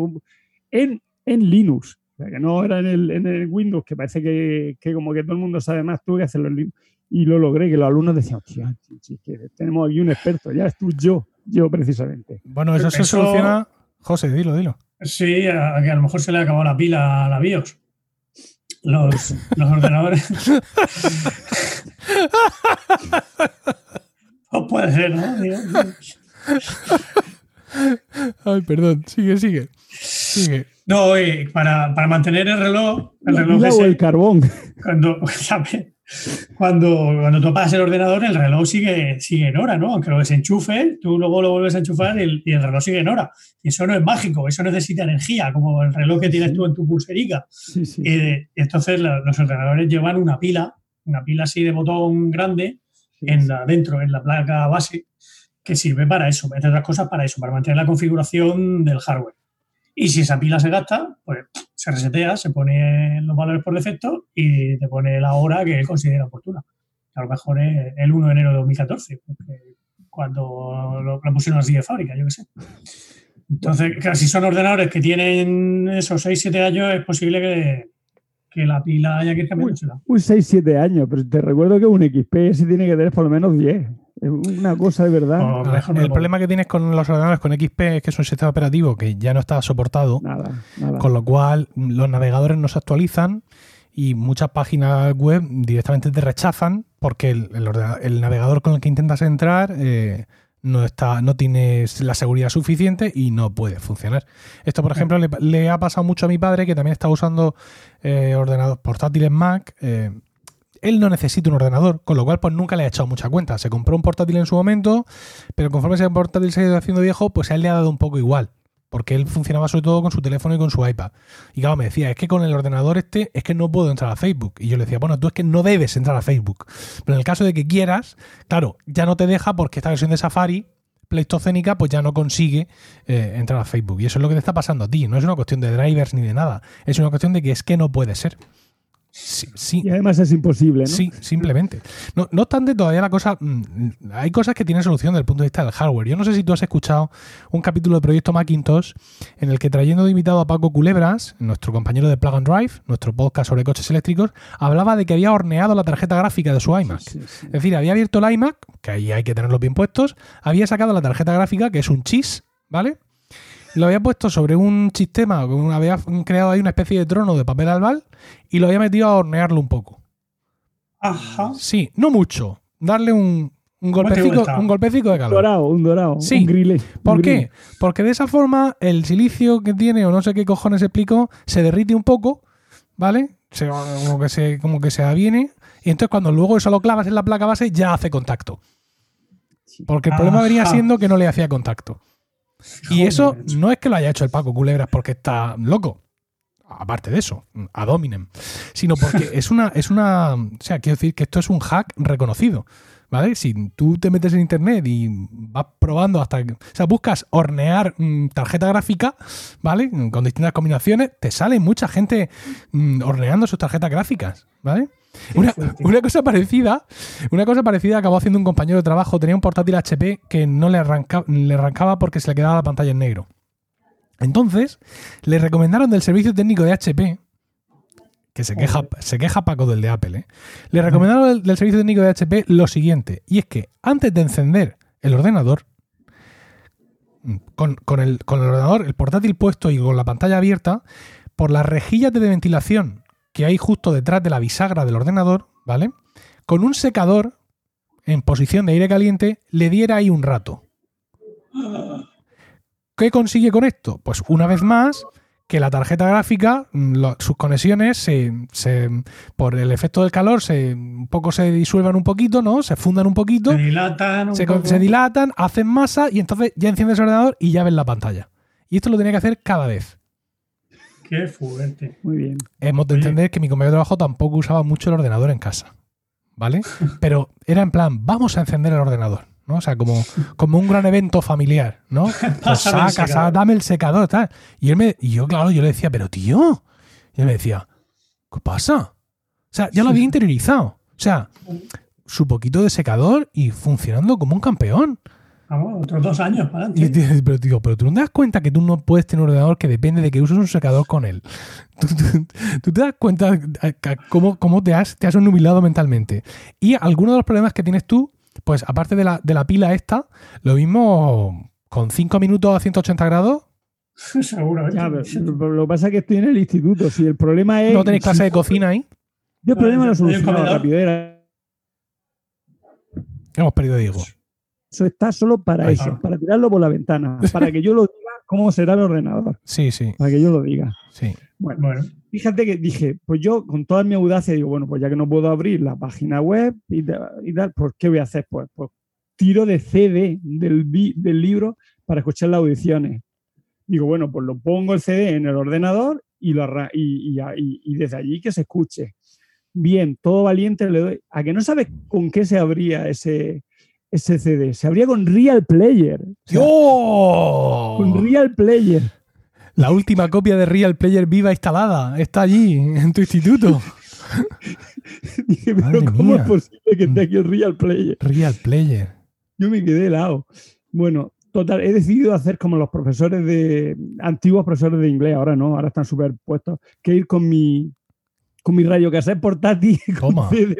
en, en Linux. Que no era en el, en el Windows, que parece que, que como que todo el mundo sabe más, tuve que hacerlo en Linux. Y lo logré, que los alumnos decían, "Hostia, sí, sí, que tenemos aquí un experto, ya tú, yo, yo precisamente. bueno, eso se Eso- soluciona. José, dilo, dilo. Sí, a, que a lo mejor se le ha acabado la pila a la BIOS. Los, los ordenadores. Pues puede ser, ¿no? Ay, perdón. Sigue, sigue. Sigue. No, eh, para, para mantener el reloj, el La reloj ese, el carbón. cuando, ¿sabes? Cuando, cuando tú apagas el ordenador, el reloj sigue, sigue en hora, ¿no? Aunque lo desenchufe, tú luego lo vuelves a enchufar y el, y el reloj sigue en hora. Y eso no es mágico, eso necesita energía, como el reloj que tienes tú en tu pulserica. Sí, sí. Eh, entonces la- los ordenadores llevan una pila, una pila así de botón grande en la, dentro, en la placa base, que sirve para eso, entre otras cosas para eso, para mantener la configuración del hardware. Y si esa pila se gasta, pues se resetea, se pone los valores por defecto y te pone la hora que él considera oportuna. A lo mejor es el 1 de enero de 2014, porque cuando lo, lo pusieron así de fábrica, yo qué sé. Entonces, claro, si son ordenadores que tienen esos 6-7 años, es posible que, que la pila haya que ir cambiándosela. Uy, 6-7 años, pero te recuerdo que un XP ese tiene que tener por lo menos 10. Una cosa de verdad. O A ver, mejor no el problema que tienes con los ordenadores con XP es que es un sistema operativo que ya no está soportado, Nada, nada. con lo cual los navegadores no se actualizan y muchas páginas web directamente te rechazan porque el, el ordena- el navegador con el que intentas entrar eh, no está, no tienes la seguridad suficiente y no puede funcionar. Esto, por ejemplo, le, le ha pasado mucho a mi padre que también está usando eh, ordenadores portátiles Mac. eh, él no necesita un ordenador, con lo cual pues nunca le ha echado mucha cuenta. Se compró un portátil en su momento, pero conforme ese portátil se ha ido haciendo viejo, pues a él le ha dado un poco igual. Porque él funcionaba sobre todo con su teléfono y con su iPad. Y claro, me decía, es que con el ordenador este es que no puedo entrar a Facebook. Y yo le decía, bueno, tú es que no debes entrar a Facebook. Pero en el caso de que quieras, claro, ya no te deja porque esta versión de Safari pleistocénica pues ya no consigue eh, entrar a Facebook. Y eso es lo que te está pasando a ti. No es una cuestión de drivers ni de nada. Es una cuestión de que es que no puede ser. Sí, sí, Y además es imposible, ¿no? Sí, simplemente. No, no obstante, todavía la cosa. mm, Hay cosas que tienen solución desde el punto de vista del hardware. Yo no sé si tú has escuchado un capítulo de Proyecto Macintosh en el que, trayendo de invitado a Paco Culebras, nuestro compañero de Plug and Drive, nuestro podcast sobre coches eléctricos, hablaba de que había horneado la tarjeta gráfica de su iMac. Sí. Es decir, había abierto el iMac, que ahí hay que tenerlos bien puestos, había sacado la tarjeta gráfica, que es un chis, ¿vale? Lo había puesto sobre un sistema, con- había creado ahí una especie de trono de papel albal y lo había metido a hornearlo un poco. Ajá. Sí, no mucho. Darle un, Un ¿Cómo te golpecico, gusta? un golpecico de Un calor. dorado, un dorado. Sí. Un grille. ¿Por un qué? grille. Porque de esa forma el silicio que tiene, o no sé qué cojones explico, se derrite un poco, ¿vale? Se, como, que se, como que se aviene. Y entonces cuando luego eso lo clavas en la placa base, ya hace contacto. Porque el problema venía siendo que no le hacía contacto. Y eso no es que lo haya hecho el Paco Culebras porque está loco. Aparte de eso, a dominem. Sino porque es una, es una. O sea, quiero decir que esto es un hack reconocido. ¿Vale? Si tú te metes en internet y vas probando hasta. O sea, buscas hornear mm, tarjeta gráfica, ¿vale? Con distintas combinaciones, te sale mucha gente mm, horneando sus tarjetas gráficas, ¿vale? Una, una cosa parecida, una cosa parecida acabó haciendo un compañero de trabajo, tenía un portátil HP que no le, arranca- le arrancaba porque se le quedaba la pantalla en negro. Entonces, le recomendaron del servicio técnico de HP, que se queja, se queja Paco del de Apple, ¿eh? le recomendaron del, del servicio técnico de HP lo siguiente, y es que antes de encender el ordenador, con, con el, con el ordenador, el portátil puesto y con la pantalla abierta, por las rejillas de ventilación que hay justo detrás de la bisagra del ordenador, ¿vale? Con un secador en posición de aire caliente, le diera ahí un rato. ¿Qué consigue con esto? Pues una vez más, que la tarjeta gráfica, mm, lo- sus conexiones, se, se- por el efecto del calor, se, un poco se disuelvan un poquito, ¿no? Se fundan un poquito, Se dilatan un se, poco. se dilatan, hacen masa y entonces ya enciendes el ordenador y ya ves la pantalla. Y esto lo tenía que hacer cada vez. Qué fuerte. Muy bien. Hemos de Oye. entender que mi compañero de trabajo tampoco usaba mucho el ordenador en casa. ¿Vale? Pero era en plan, vamos a encender el ordenador. ¿no? O sea, como, como un gran evento familiar, ¿no? Pues el saca, dame el secador, tal. Y, él me, y yo, claro, yo le decía, pero tío. Y él me decía, ¿qué pasa? O sea, ya lo había interiorizado. O sea, su poquito de secador y funcionando como un campeón. Vamos, otros dos años para adelante. te- pero, digo, pero tú no te das cuenta que tú no puedes tener un ordenador que depende de que uses un secador con él. Tú, tú- tú te das cuenta cómo, cómo te, has, te has nubilado mentalmente. Y algunos de los problemas que tienes tú, pues aparte de la, de la pila esta, lo mismo con 5 minutos a 180 grados, Seguro. Ya, pero lo, que pasa es que estoy en el instituto. Si el problema es. no tenéis clase de cocina ahí. Yo el problema lo ¿Hay un solucionaba comedor? rápido. Era, Hemos perdido a Diego. Eso está solo para Ahí. eso, para tirarlo por la ventana, para que yo lo diga cómo será el ordenador, Sí, sí, para que yo lo diga. sí. Bueno, Bueno, fíjate que dije, pues yo con toda mi audacia digo, bueno, pues ya que no puedo abrir la página web y, ta- y tal, pues ¿qué voy a hacer? Pues, pues tiro de CD del, libro para escuchar las audiciones. Digo, bueno, pues lo pongo el CD en el ordenador y, lo arra- y, y- y- y desde allí que se escuche. Bien, todo valiente le doy. ¿A que no sabes con qué se abría ese, ese CD? Se abría con Real Player. O sea, Con ¡Dios! Real Player. La última copia de Real Player viva instalada está allí, en tu instituto. Dije, pero ¿cómo mía. es posible que esté aquí el Real Player? Real Player. Yo me quedé helado. Bueno, total, he decidido hacer como los profesores de antiguos profesores de inglés, ahora no, ahora están superpuestos, que ir con mi con mi radio cassette portátil con Toma. CD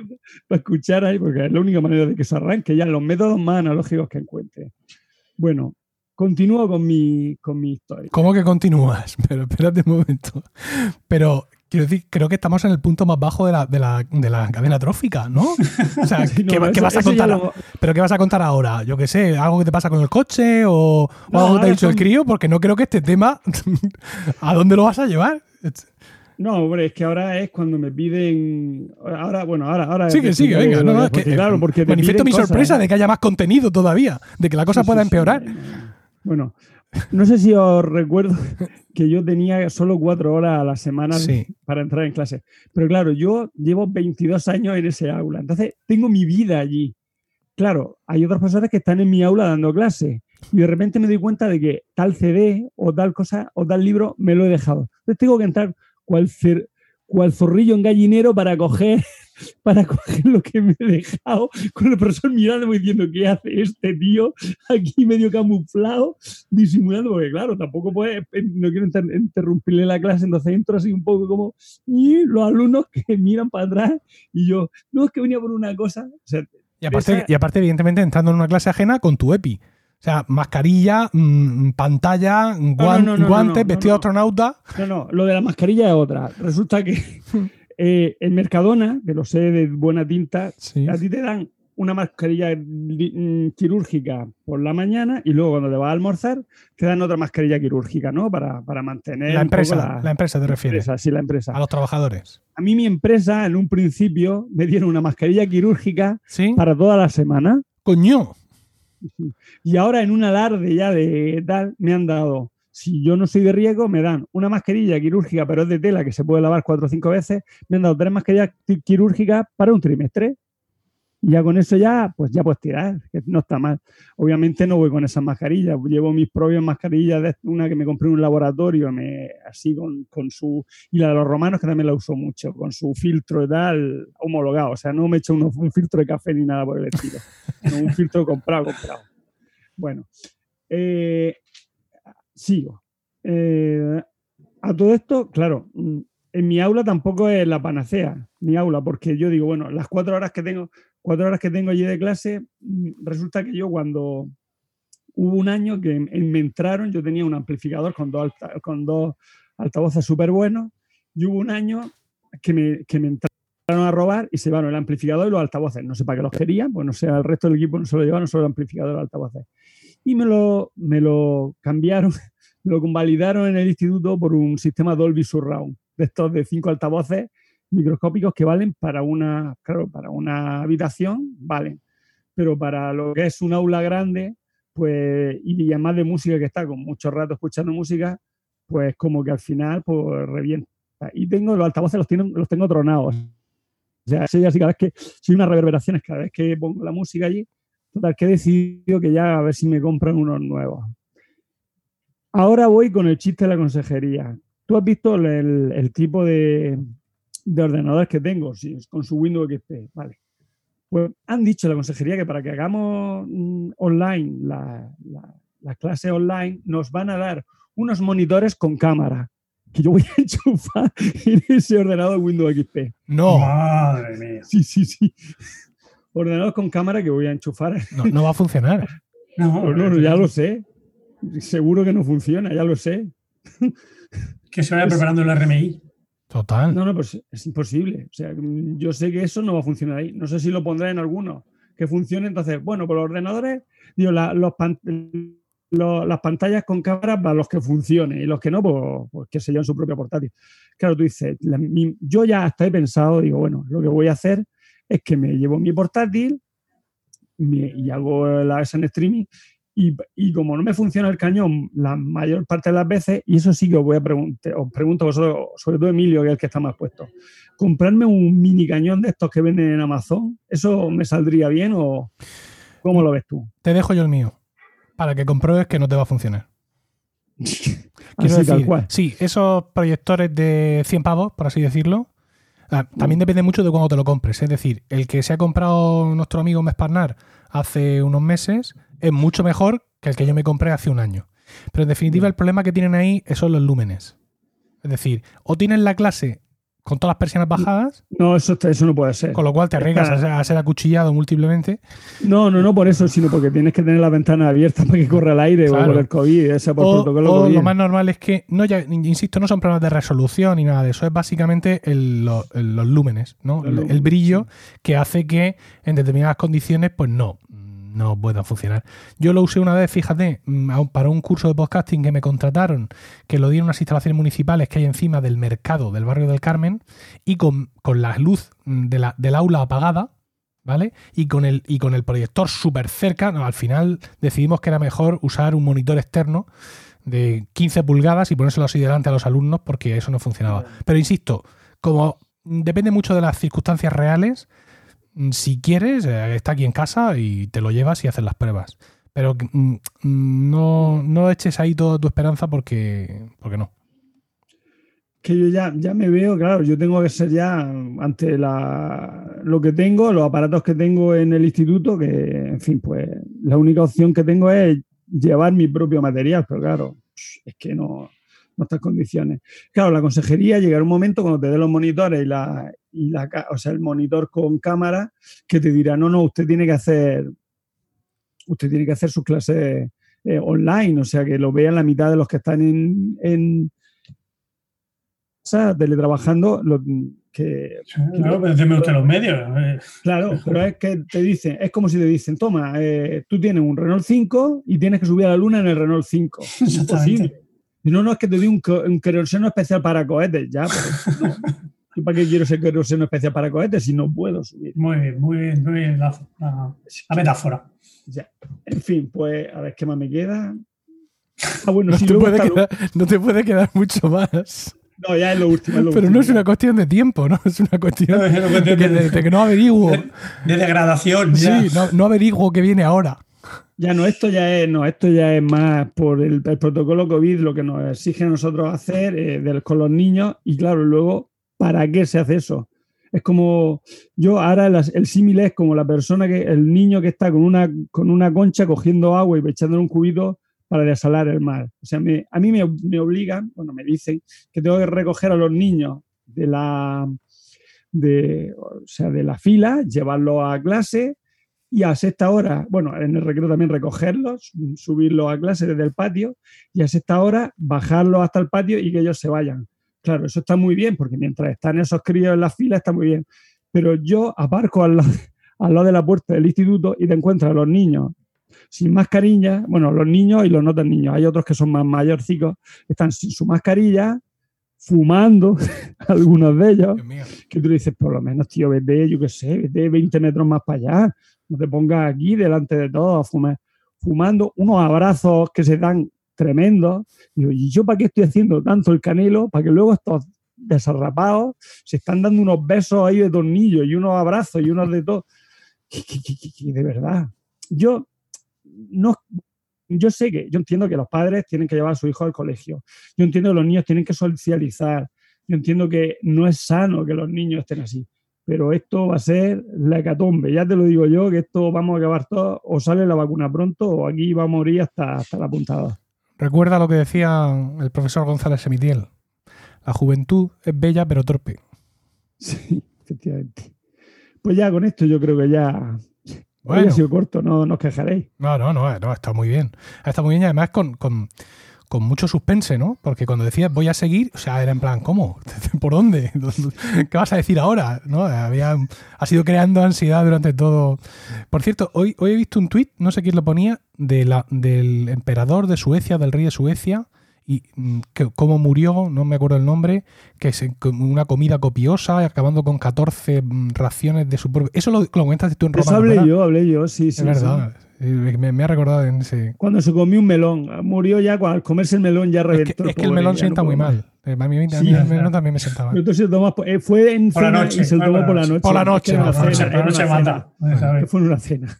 para escuchar ahí, porque es la única manera de que se arranque ya los métodos más analógicos que encuentre. Bueno, continúo con mi, con mi historia. ¿Cómo que continúas? Pero espérate un momento. Pero quiero decir, creo que estamos en el punto más bajo de la, de la, de la cadena trófica, ¿no? O sea, Sí, no, ¿qué, va- eso- qué vas a contar? lo- ¿Pero qué vas a contar ahora? Yo qué sé, algo que te pasa con el coche o, algo que te ha dicho el crío, porque no creo que este tema. ¿A dónde lo vas a llevar? No, hombre, es que ahora es cuando me piden. Ahora, bueno, ahora. ahora Sigue, sigue, venga. No, no, es que, porque, claro, porque te manifiesto mi cosas, sorpresa ¿eh? de que haya más contenido todavía, de que la cosa Sí, pueda sí, sí. empeorar. Bueno, no sé si os recuerdo que yo tenía solo cuatro horas a la semana para entrar en clase. Pero claro, yo llevo 22 años en ese aula, entonces tengo mi vida allí. Claro, hay otras personas que están en mi aula dando clase y de repente me doy cuenta de que tal CD o tal cosa o tal libro me lo he dejado. Entonces tengo que entrar cual, cer- cual zorrillo en gallinero para coger para coger lo que me he dejado con el profesor mirando diciendo qué hace este tío aquí medio camuflado disimulando porque claro tampoco puede no quiero inter- interrumpirle la clase entonces entro así un poco como y los alumnos que miran para atrás y yo no es que venía por una cosa o sea, Y aparte, Esa- y aparte, evidentemente, entrando en una clase ajena con tu EPI. O sea, mascarilla, pantalla, guan- no, no, no, guantes, vestido de astronauta. No, no, lo de la mascarilla es otra. Resulta que eh, en Mercadona, que lo sé de buena tinta, Sí. a ti te dan una mascarilla mm, quirúrgica por la mañana y luego cuando te vas a almorzar te dan otra mascarilla quirúrgica, ¿no? Para, para mantener... La empresa, la, empresa te refieres. empresa, sí, la empresa. A los trabajadores. A mí mi empresa en un principio me dieron una mascarilla quirúrgica ¿Sí? para toda la semana Coño. Y ahora en un alarde ya de tal me han dado, si yo no soy de riesgo, me dan una mascarilla quirúrgica pero es de tela que se puede lavar cuatro o cinco veces, me han dado tres mascarillas qui- quirúrgicas para un trimestre. Ya con eso ya, pues ya puedes tirar, que no está mal. Obviamente no voy con esas mascarillas, llevo mis propias mascarillas, de una que me compré en un laboratorio, me, así con, con su... Y la de los romanos que también la uso mucho, con su filtro y tal, homologado. O sea, no me he hecho un filtro de café ni nada por el estilo. un filtro comprado, comprado. Bueno, eh, sigo. Eh, a todo esto, claro, mm, en mi aula tampoco es la panacea, mi aula, porque yo digo, bueno, las cuatro horas que tengo, cuatro horas que tengo allí de clase, resulta que yo cuando hubo un año que me entraron, yo tenía un amplificador con dos, alta- con dos altavoces súper buenos, y hubo un año que me, que me entraron a robar y se llevaron el amplificador y los altavoces. No sé para qué los querían, pues no sé, el resto del equipo no se lo llevaron, solo el amplificador y los altavoces. Y me lo, me lo cambiaron, lo convalidaron en el instituto por un sistema Dolby Surround, de estos de cinco altavoces microscópicos que valen para una, claro, para una habitación, valen. Pero para lo que es un aula grande, pues, y además de música que está con mucho rato escuchando música, pues como que al final, pues revienta. Y tengo los altavoces, los, tienen, los tengo tronados. O sea, eso ya sí, cada vez que, hay unas reverberaciones, cada vez que pongo la música allí, total, que he decidido que ya a ver si me compran unos nuevos. Ahora voy con el chiste de la consejería. ¿Tú has visto el tipo de, de ordenadores que tengo? Sí, con su Windows XP, vale. Pues han dicho la consejería que para que hagamos mm, online la, la, la clase online nos van a dar unos monitores con cámara que yo voy a enchufar en ese ordenador Windows XP. No, Madre mía. Sí, sí, sí. Ordenador con cámara que voy a enchufar. no, no va a funcionar. No, No, no, no, ya lo sé. Seguro que no funciona, ya lo sé. Que se vaya preparando el RMI. Total. No, no, pues es imposible. O sea, yo sé que eso no va a funcionar ahí. No sé si lo pondré en alguno que funcione. Entonces, bueno, por los ordenadores, digo, la- las pantallas con cámara para los que funcione y los que no, pues, pues que se lleven su propia portátil. Claro, tú dices, yo ya hasta he pensado, digo, bueno, lo que voy a hacer es que me llevo mi portátil y hago la en streaming y, y como no me funciona el cañón la mayor parte de las veces, y eso sí que os voy a preguntar, os pregunto a vosotros, sobre todo Emilio, que es el que está más puesto, comprarme un mini cañón de estos que venden en Amazon, ¿eso me saldría bien o cómo lo ves tú? Te dejo yo el mío. Para que compruebes que no te va a funcionar. Quiero Así, tal cual. sí, esos proyectores de 100 pavos, por así decirlo, ah, también depende mucho de cuándo te lo compres. Es decir, el que se ha comprado nuestro amigo Mesparnar hace unos meses es mucho mejor que el que yo me compré hace un año. Pero en definitiva, el problema que tienen ahí son los lúmenes. Es decir, o tienen la clase con todas las persianas bajadas, No, eso, eso no puede ser. con lo cual te arriesgas a ser, a ser acuchillado múltiplemente. No, no, no por eso, sino porque tienes que tener la ventana abierta para que corra el aire Claro. o por el COVID, ese por O, protocolo o COVID. lo más normal es que, no ya, insisto, no son problemas de resolución ni nada de eso, es básicamente el- lo- el- los lúmenes, ¿no? Los El, brillo que hace que en determinadas condiciones, pues no, no pueda funcionar. Yo lo usé una vez, fíjate, mm, para un curso de podcasting que me contrataron, que lo dieron unas instalaciones municipales que hay encima del mercado del barrio del Carmen, y con, con la luz mm, de la, del aula apagada, ¿vale? Y con el, y con el proyector súper cerca, no, al final decidimos que era mejor usar un monitor externo de 15 pulgadas y ponérselo así delante a los alumnos porque eso no funcionaba. Pero insisto, como depende mucho de las circunstancias reales, si quieres, eh, está aquí en casa y te lo llevas y haces las pruebas. Pero mm, no, no eches ahí toda tu esperanza porque, porque no. que yo ya, ya me veo, claro, yo tengo que ser ya ante la, lo que tengo, los aparatos que tengo en el instituto, que, en fin, pues la única opción que tengo es llevar mi propio material, pero claro, es que no, en condiciones. Claro, la consejería llegará un momento cuando te dé los monitores y la, y la, o sea, el monitor con cámara, que te dirá, no, no, usted tiene que hacer, usted tiene que hacer sus clases eh, online, o sea, que lo vean la mitad de los que están en, en teletrabajando, lo, que, Claro, pero usted los medios. eh. claro, pero es que te dicen, es como si te dicen, toma, eh, tú tienes un Renault 5 y tienes que subir a la luna en el Renault 5. Exactamente. No, no es que te doy un, queroseno especial para cohetes, ya, pero no. ¿Yo para qué quiero ese queroseno especial para cohetes si no puedo subir? Muy bien, muy bien, muy bien la, la- la metáfora. Ya. En fin, pues a ver qué más me queda. Ah, bueno, No sí, te, luego puede lo- quedar, no te puede quedar mucho más. No, ya es lo último. es lo Pero no es una cuestión de tiempo, ¿no? Es una cuestión No, es una de cuestión que, de- de- de que no averiguo. De, de degradación. Sí, ya. no, no averiguo qué viene ahora. Ya no, esto ya es, no, esto ya es más por el, protocolo COVID, lo que nos exige a nosotros hacer eh, con los niños. Y claro, luego, ¿para qué se hace eso? Es como, yo ahora el símil es como la persona que, el niño que está con una, con una concha cogiendo agua y echándole un cubito para desalar el mar. O sea, a mí me, me obligan, bueno, me dicen que tengo que recoger a los niños de la, de, o sea, de la fila, llevarlos a clase y a sexta hora, bueno, en el recreo también recogerlos, subirlos a clase desde el patio y a sexta hora bajarlos hasta el patio y que ellos se vayan. Claro, eso está muy bien porque mientras están esos críos en la fila está muy bien. Pero yo aparco al lado, al lado de la puerta del instituto y te encuentras a los niños sin mascarilla, bueno, los niños y los no tan niños, hay otros que son más mayorcicos, están sin su mascarilla, fumando, algunos de ellos, que tú dices, por lo menos, tío, vete, yo qué sé, vete 20 metros más para allá, no te pongas aquí delante de todos fumar, fumando unos abrazos que se dan tremendos. Y digo, ¿y yo para qué estoy haciendo tanto el canelo? Para que luego estos desarrapados se están dando unos besos ahí de tornillo y unos abrazos y unos de todo. De verdad. Yo no. Yo sé que, yo entiendo que los padres tienen que llevar a su hijo al colegio. Yo entiendo que los niños tienen que socializar. Yo entiendo que no es sano que los niños estén así. Pero esto va a ser la hecatombe. Ya te lo digo yo, que esto vamos a acabar todo. O sale la vacuna pronto o aquí va a morir hasta, hasta la puntada. Recuerda lo que decía el profesor González Semitiel. La juventud es bella pero torpe. Sí, efectivamente. Pues ya con esto yo creo que ya. Hoy Bueno. ha sido corto, no, no os quejaréis. No, no, no, no, está muy bien. Está muy bien y además con, con, con mucho suspense, ¿no? Porque cuando decías voy a seguir, o sea, era en plan, ¿cómo? ¿Por dónde? ¿Qué vas a decir ahora? ¿No? Había, ha sido creando ansiedad durante todo. Por cierto, hoy, hoy he visto un tuit, no sé quién lo ponía, de la, del emperador de Suecia, del rey de Suecia, y mm, que, cómo murió, no me acuerdo el nombre, que es una comida copiosa, acabando con 14 mm, raciones de su propio. Eso lo, lo comentaste tú en Roma. Eso hablé ¿verdad? yo, hablé yo, sí, sí. Es verdad. Eh, Me, me ha recordado en ese. Cuando se comió un melón, murió ya al comerse el melón ya Es reventó. que, es que el melón ya sienta no muy mal. Eh, A mí, a mí Sí, el melón también me sentaba entonces se tomó, eh, fue en Por la cena noche, y se lo tomó por por la la noche. noche. Por la noche, por la noche, era no se una mata. fue en una cena.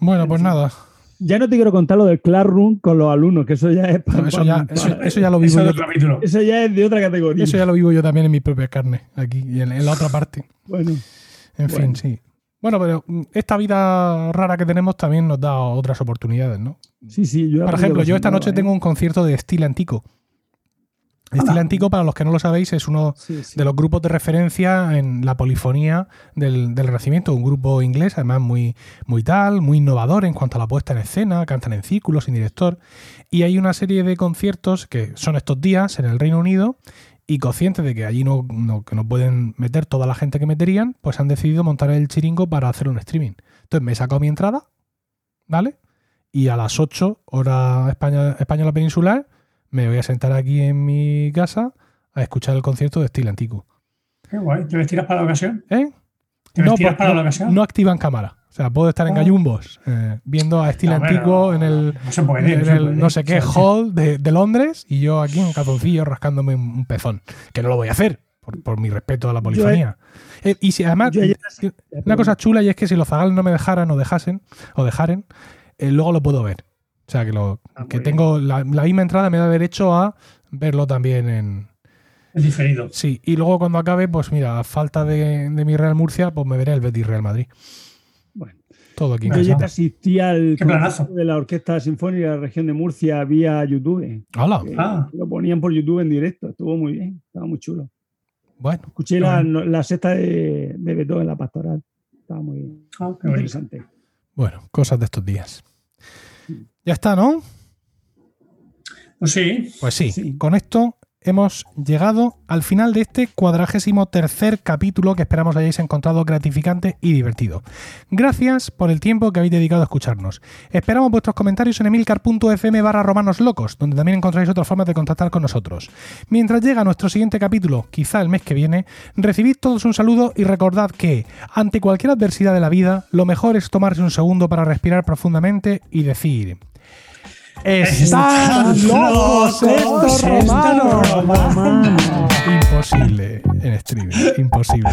Bueno, pues nada. Ya no te quiero contar lo del Classroom con los alumnos, que eso ya es pa- No, eso, ya, eso, eso ya lo Eso vivo es yo. eso ya es de otra categoría. Eso ya lo vivo yo también en mi propia carne, aquí y en, en la otra parte. Bueno, En Bueno. fin, sí. Bueno, pero mm, esta vida rara que tenemos también nos da otras oportunidades, ¿no? sí, sí. Yo Por ejemplo, yo esta noche tengo un concierto de estilo antico. Estilo Antico, para los que no lo sabéis, es uno Sí, sí. de los grupos de referencia en la polifonía del, del Renacimiento, un grupo inglés, además muy, muy tal, muy innovador en cuanto a la puesta en escena, cantan en círculos, sin director, y hay una serie de conciertos que son estos días en el Reino Unido, y conscientes de que allí no, no- que no pueden meter toda la gente que meterían, pues han decidido montar el chiringo para hacer un streaming. Entonces me he sacado mi entrada, ¿vale? Y a las 8, hora española peninsular, me voy a sentar aquí en mi casa a escuchar el concierto de estilo antico. Qué guay. ¿Te vestirás para la ocasión? ¿Eh? ¿Te vestirás pues, para no, la ocasión? no activan cámara. O sea, puedo estar en Ah. gallumbos eh, viendo a estilo No, antiguo en el, No puede. en el sé qué hall de, de Londres y yo aquí en calzoncillo rascándome un pezón. Que no lo voy a hacer por, por mi respeto a la polifonía. Eh, y si además, una cosa chula y es que si los zagales no me dejaran o dejasen o dejaren, eh, luego lo puedo ver. O sea, que, lo, Ah, que tengo la, la misma entrada me da derecho a verlo también en, Es diferido. Sí, y luego cuando acabe, pues mira, a falta de, de mi Real Murcia, pues me veré el Betis Real Madrid. Todo aquí Yo ayer asistí al Qué planazo. concierto de la Orquesta Sinfónica de la Región de Murcia vía YouTube. Hola. Eh, Ah. Lo ponían por YouTube en directo, estuvo muy bien, estaba muy chulo. Bueno, Escuché la, la sexta de, de Beethoven, la pastoral. Estaba muy bien. Ah, qué bonito. interesante. bueno, cosas de estos días. Ya está, ¿no? Pues sí. Pues sí, Sí. con esto hemos llegado al final de este cuadragésimo tercer capítulo que esperamos hayáis encontrado gratificante y divertido. Gracias por el tiempo que habéis dedicado a escucharnos. Esperamos vuestros comentarios en emilcar.fm barra romanos locos, donde también encontráis otras formas de contactar con nosotros. Mientras llega nuestro siguiente capítulo, quizá el mes que viene, recibid todos un saludo y recordad que, ante cualquier adversidad de la vida, lo mejor es tomarse un segundo para respirar profundamente y decir... ¡Están locos estos romanos! Imposible en streaming, imposible.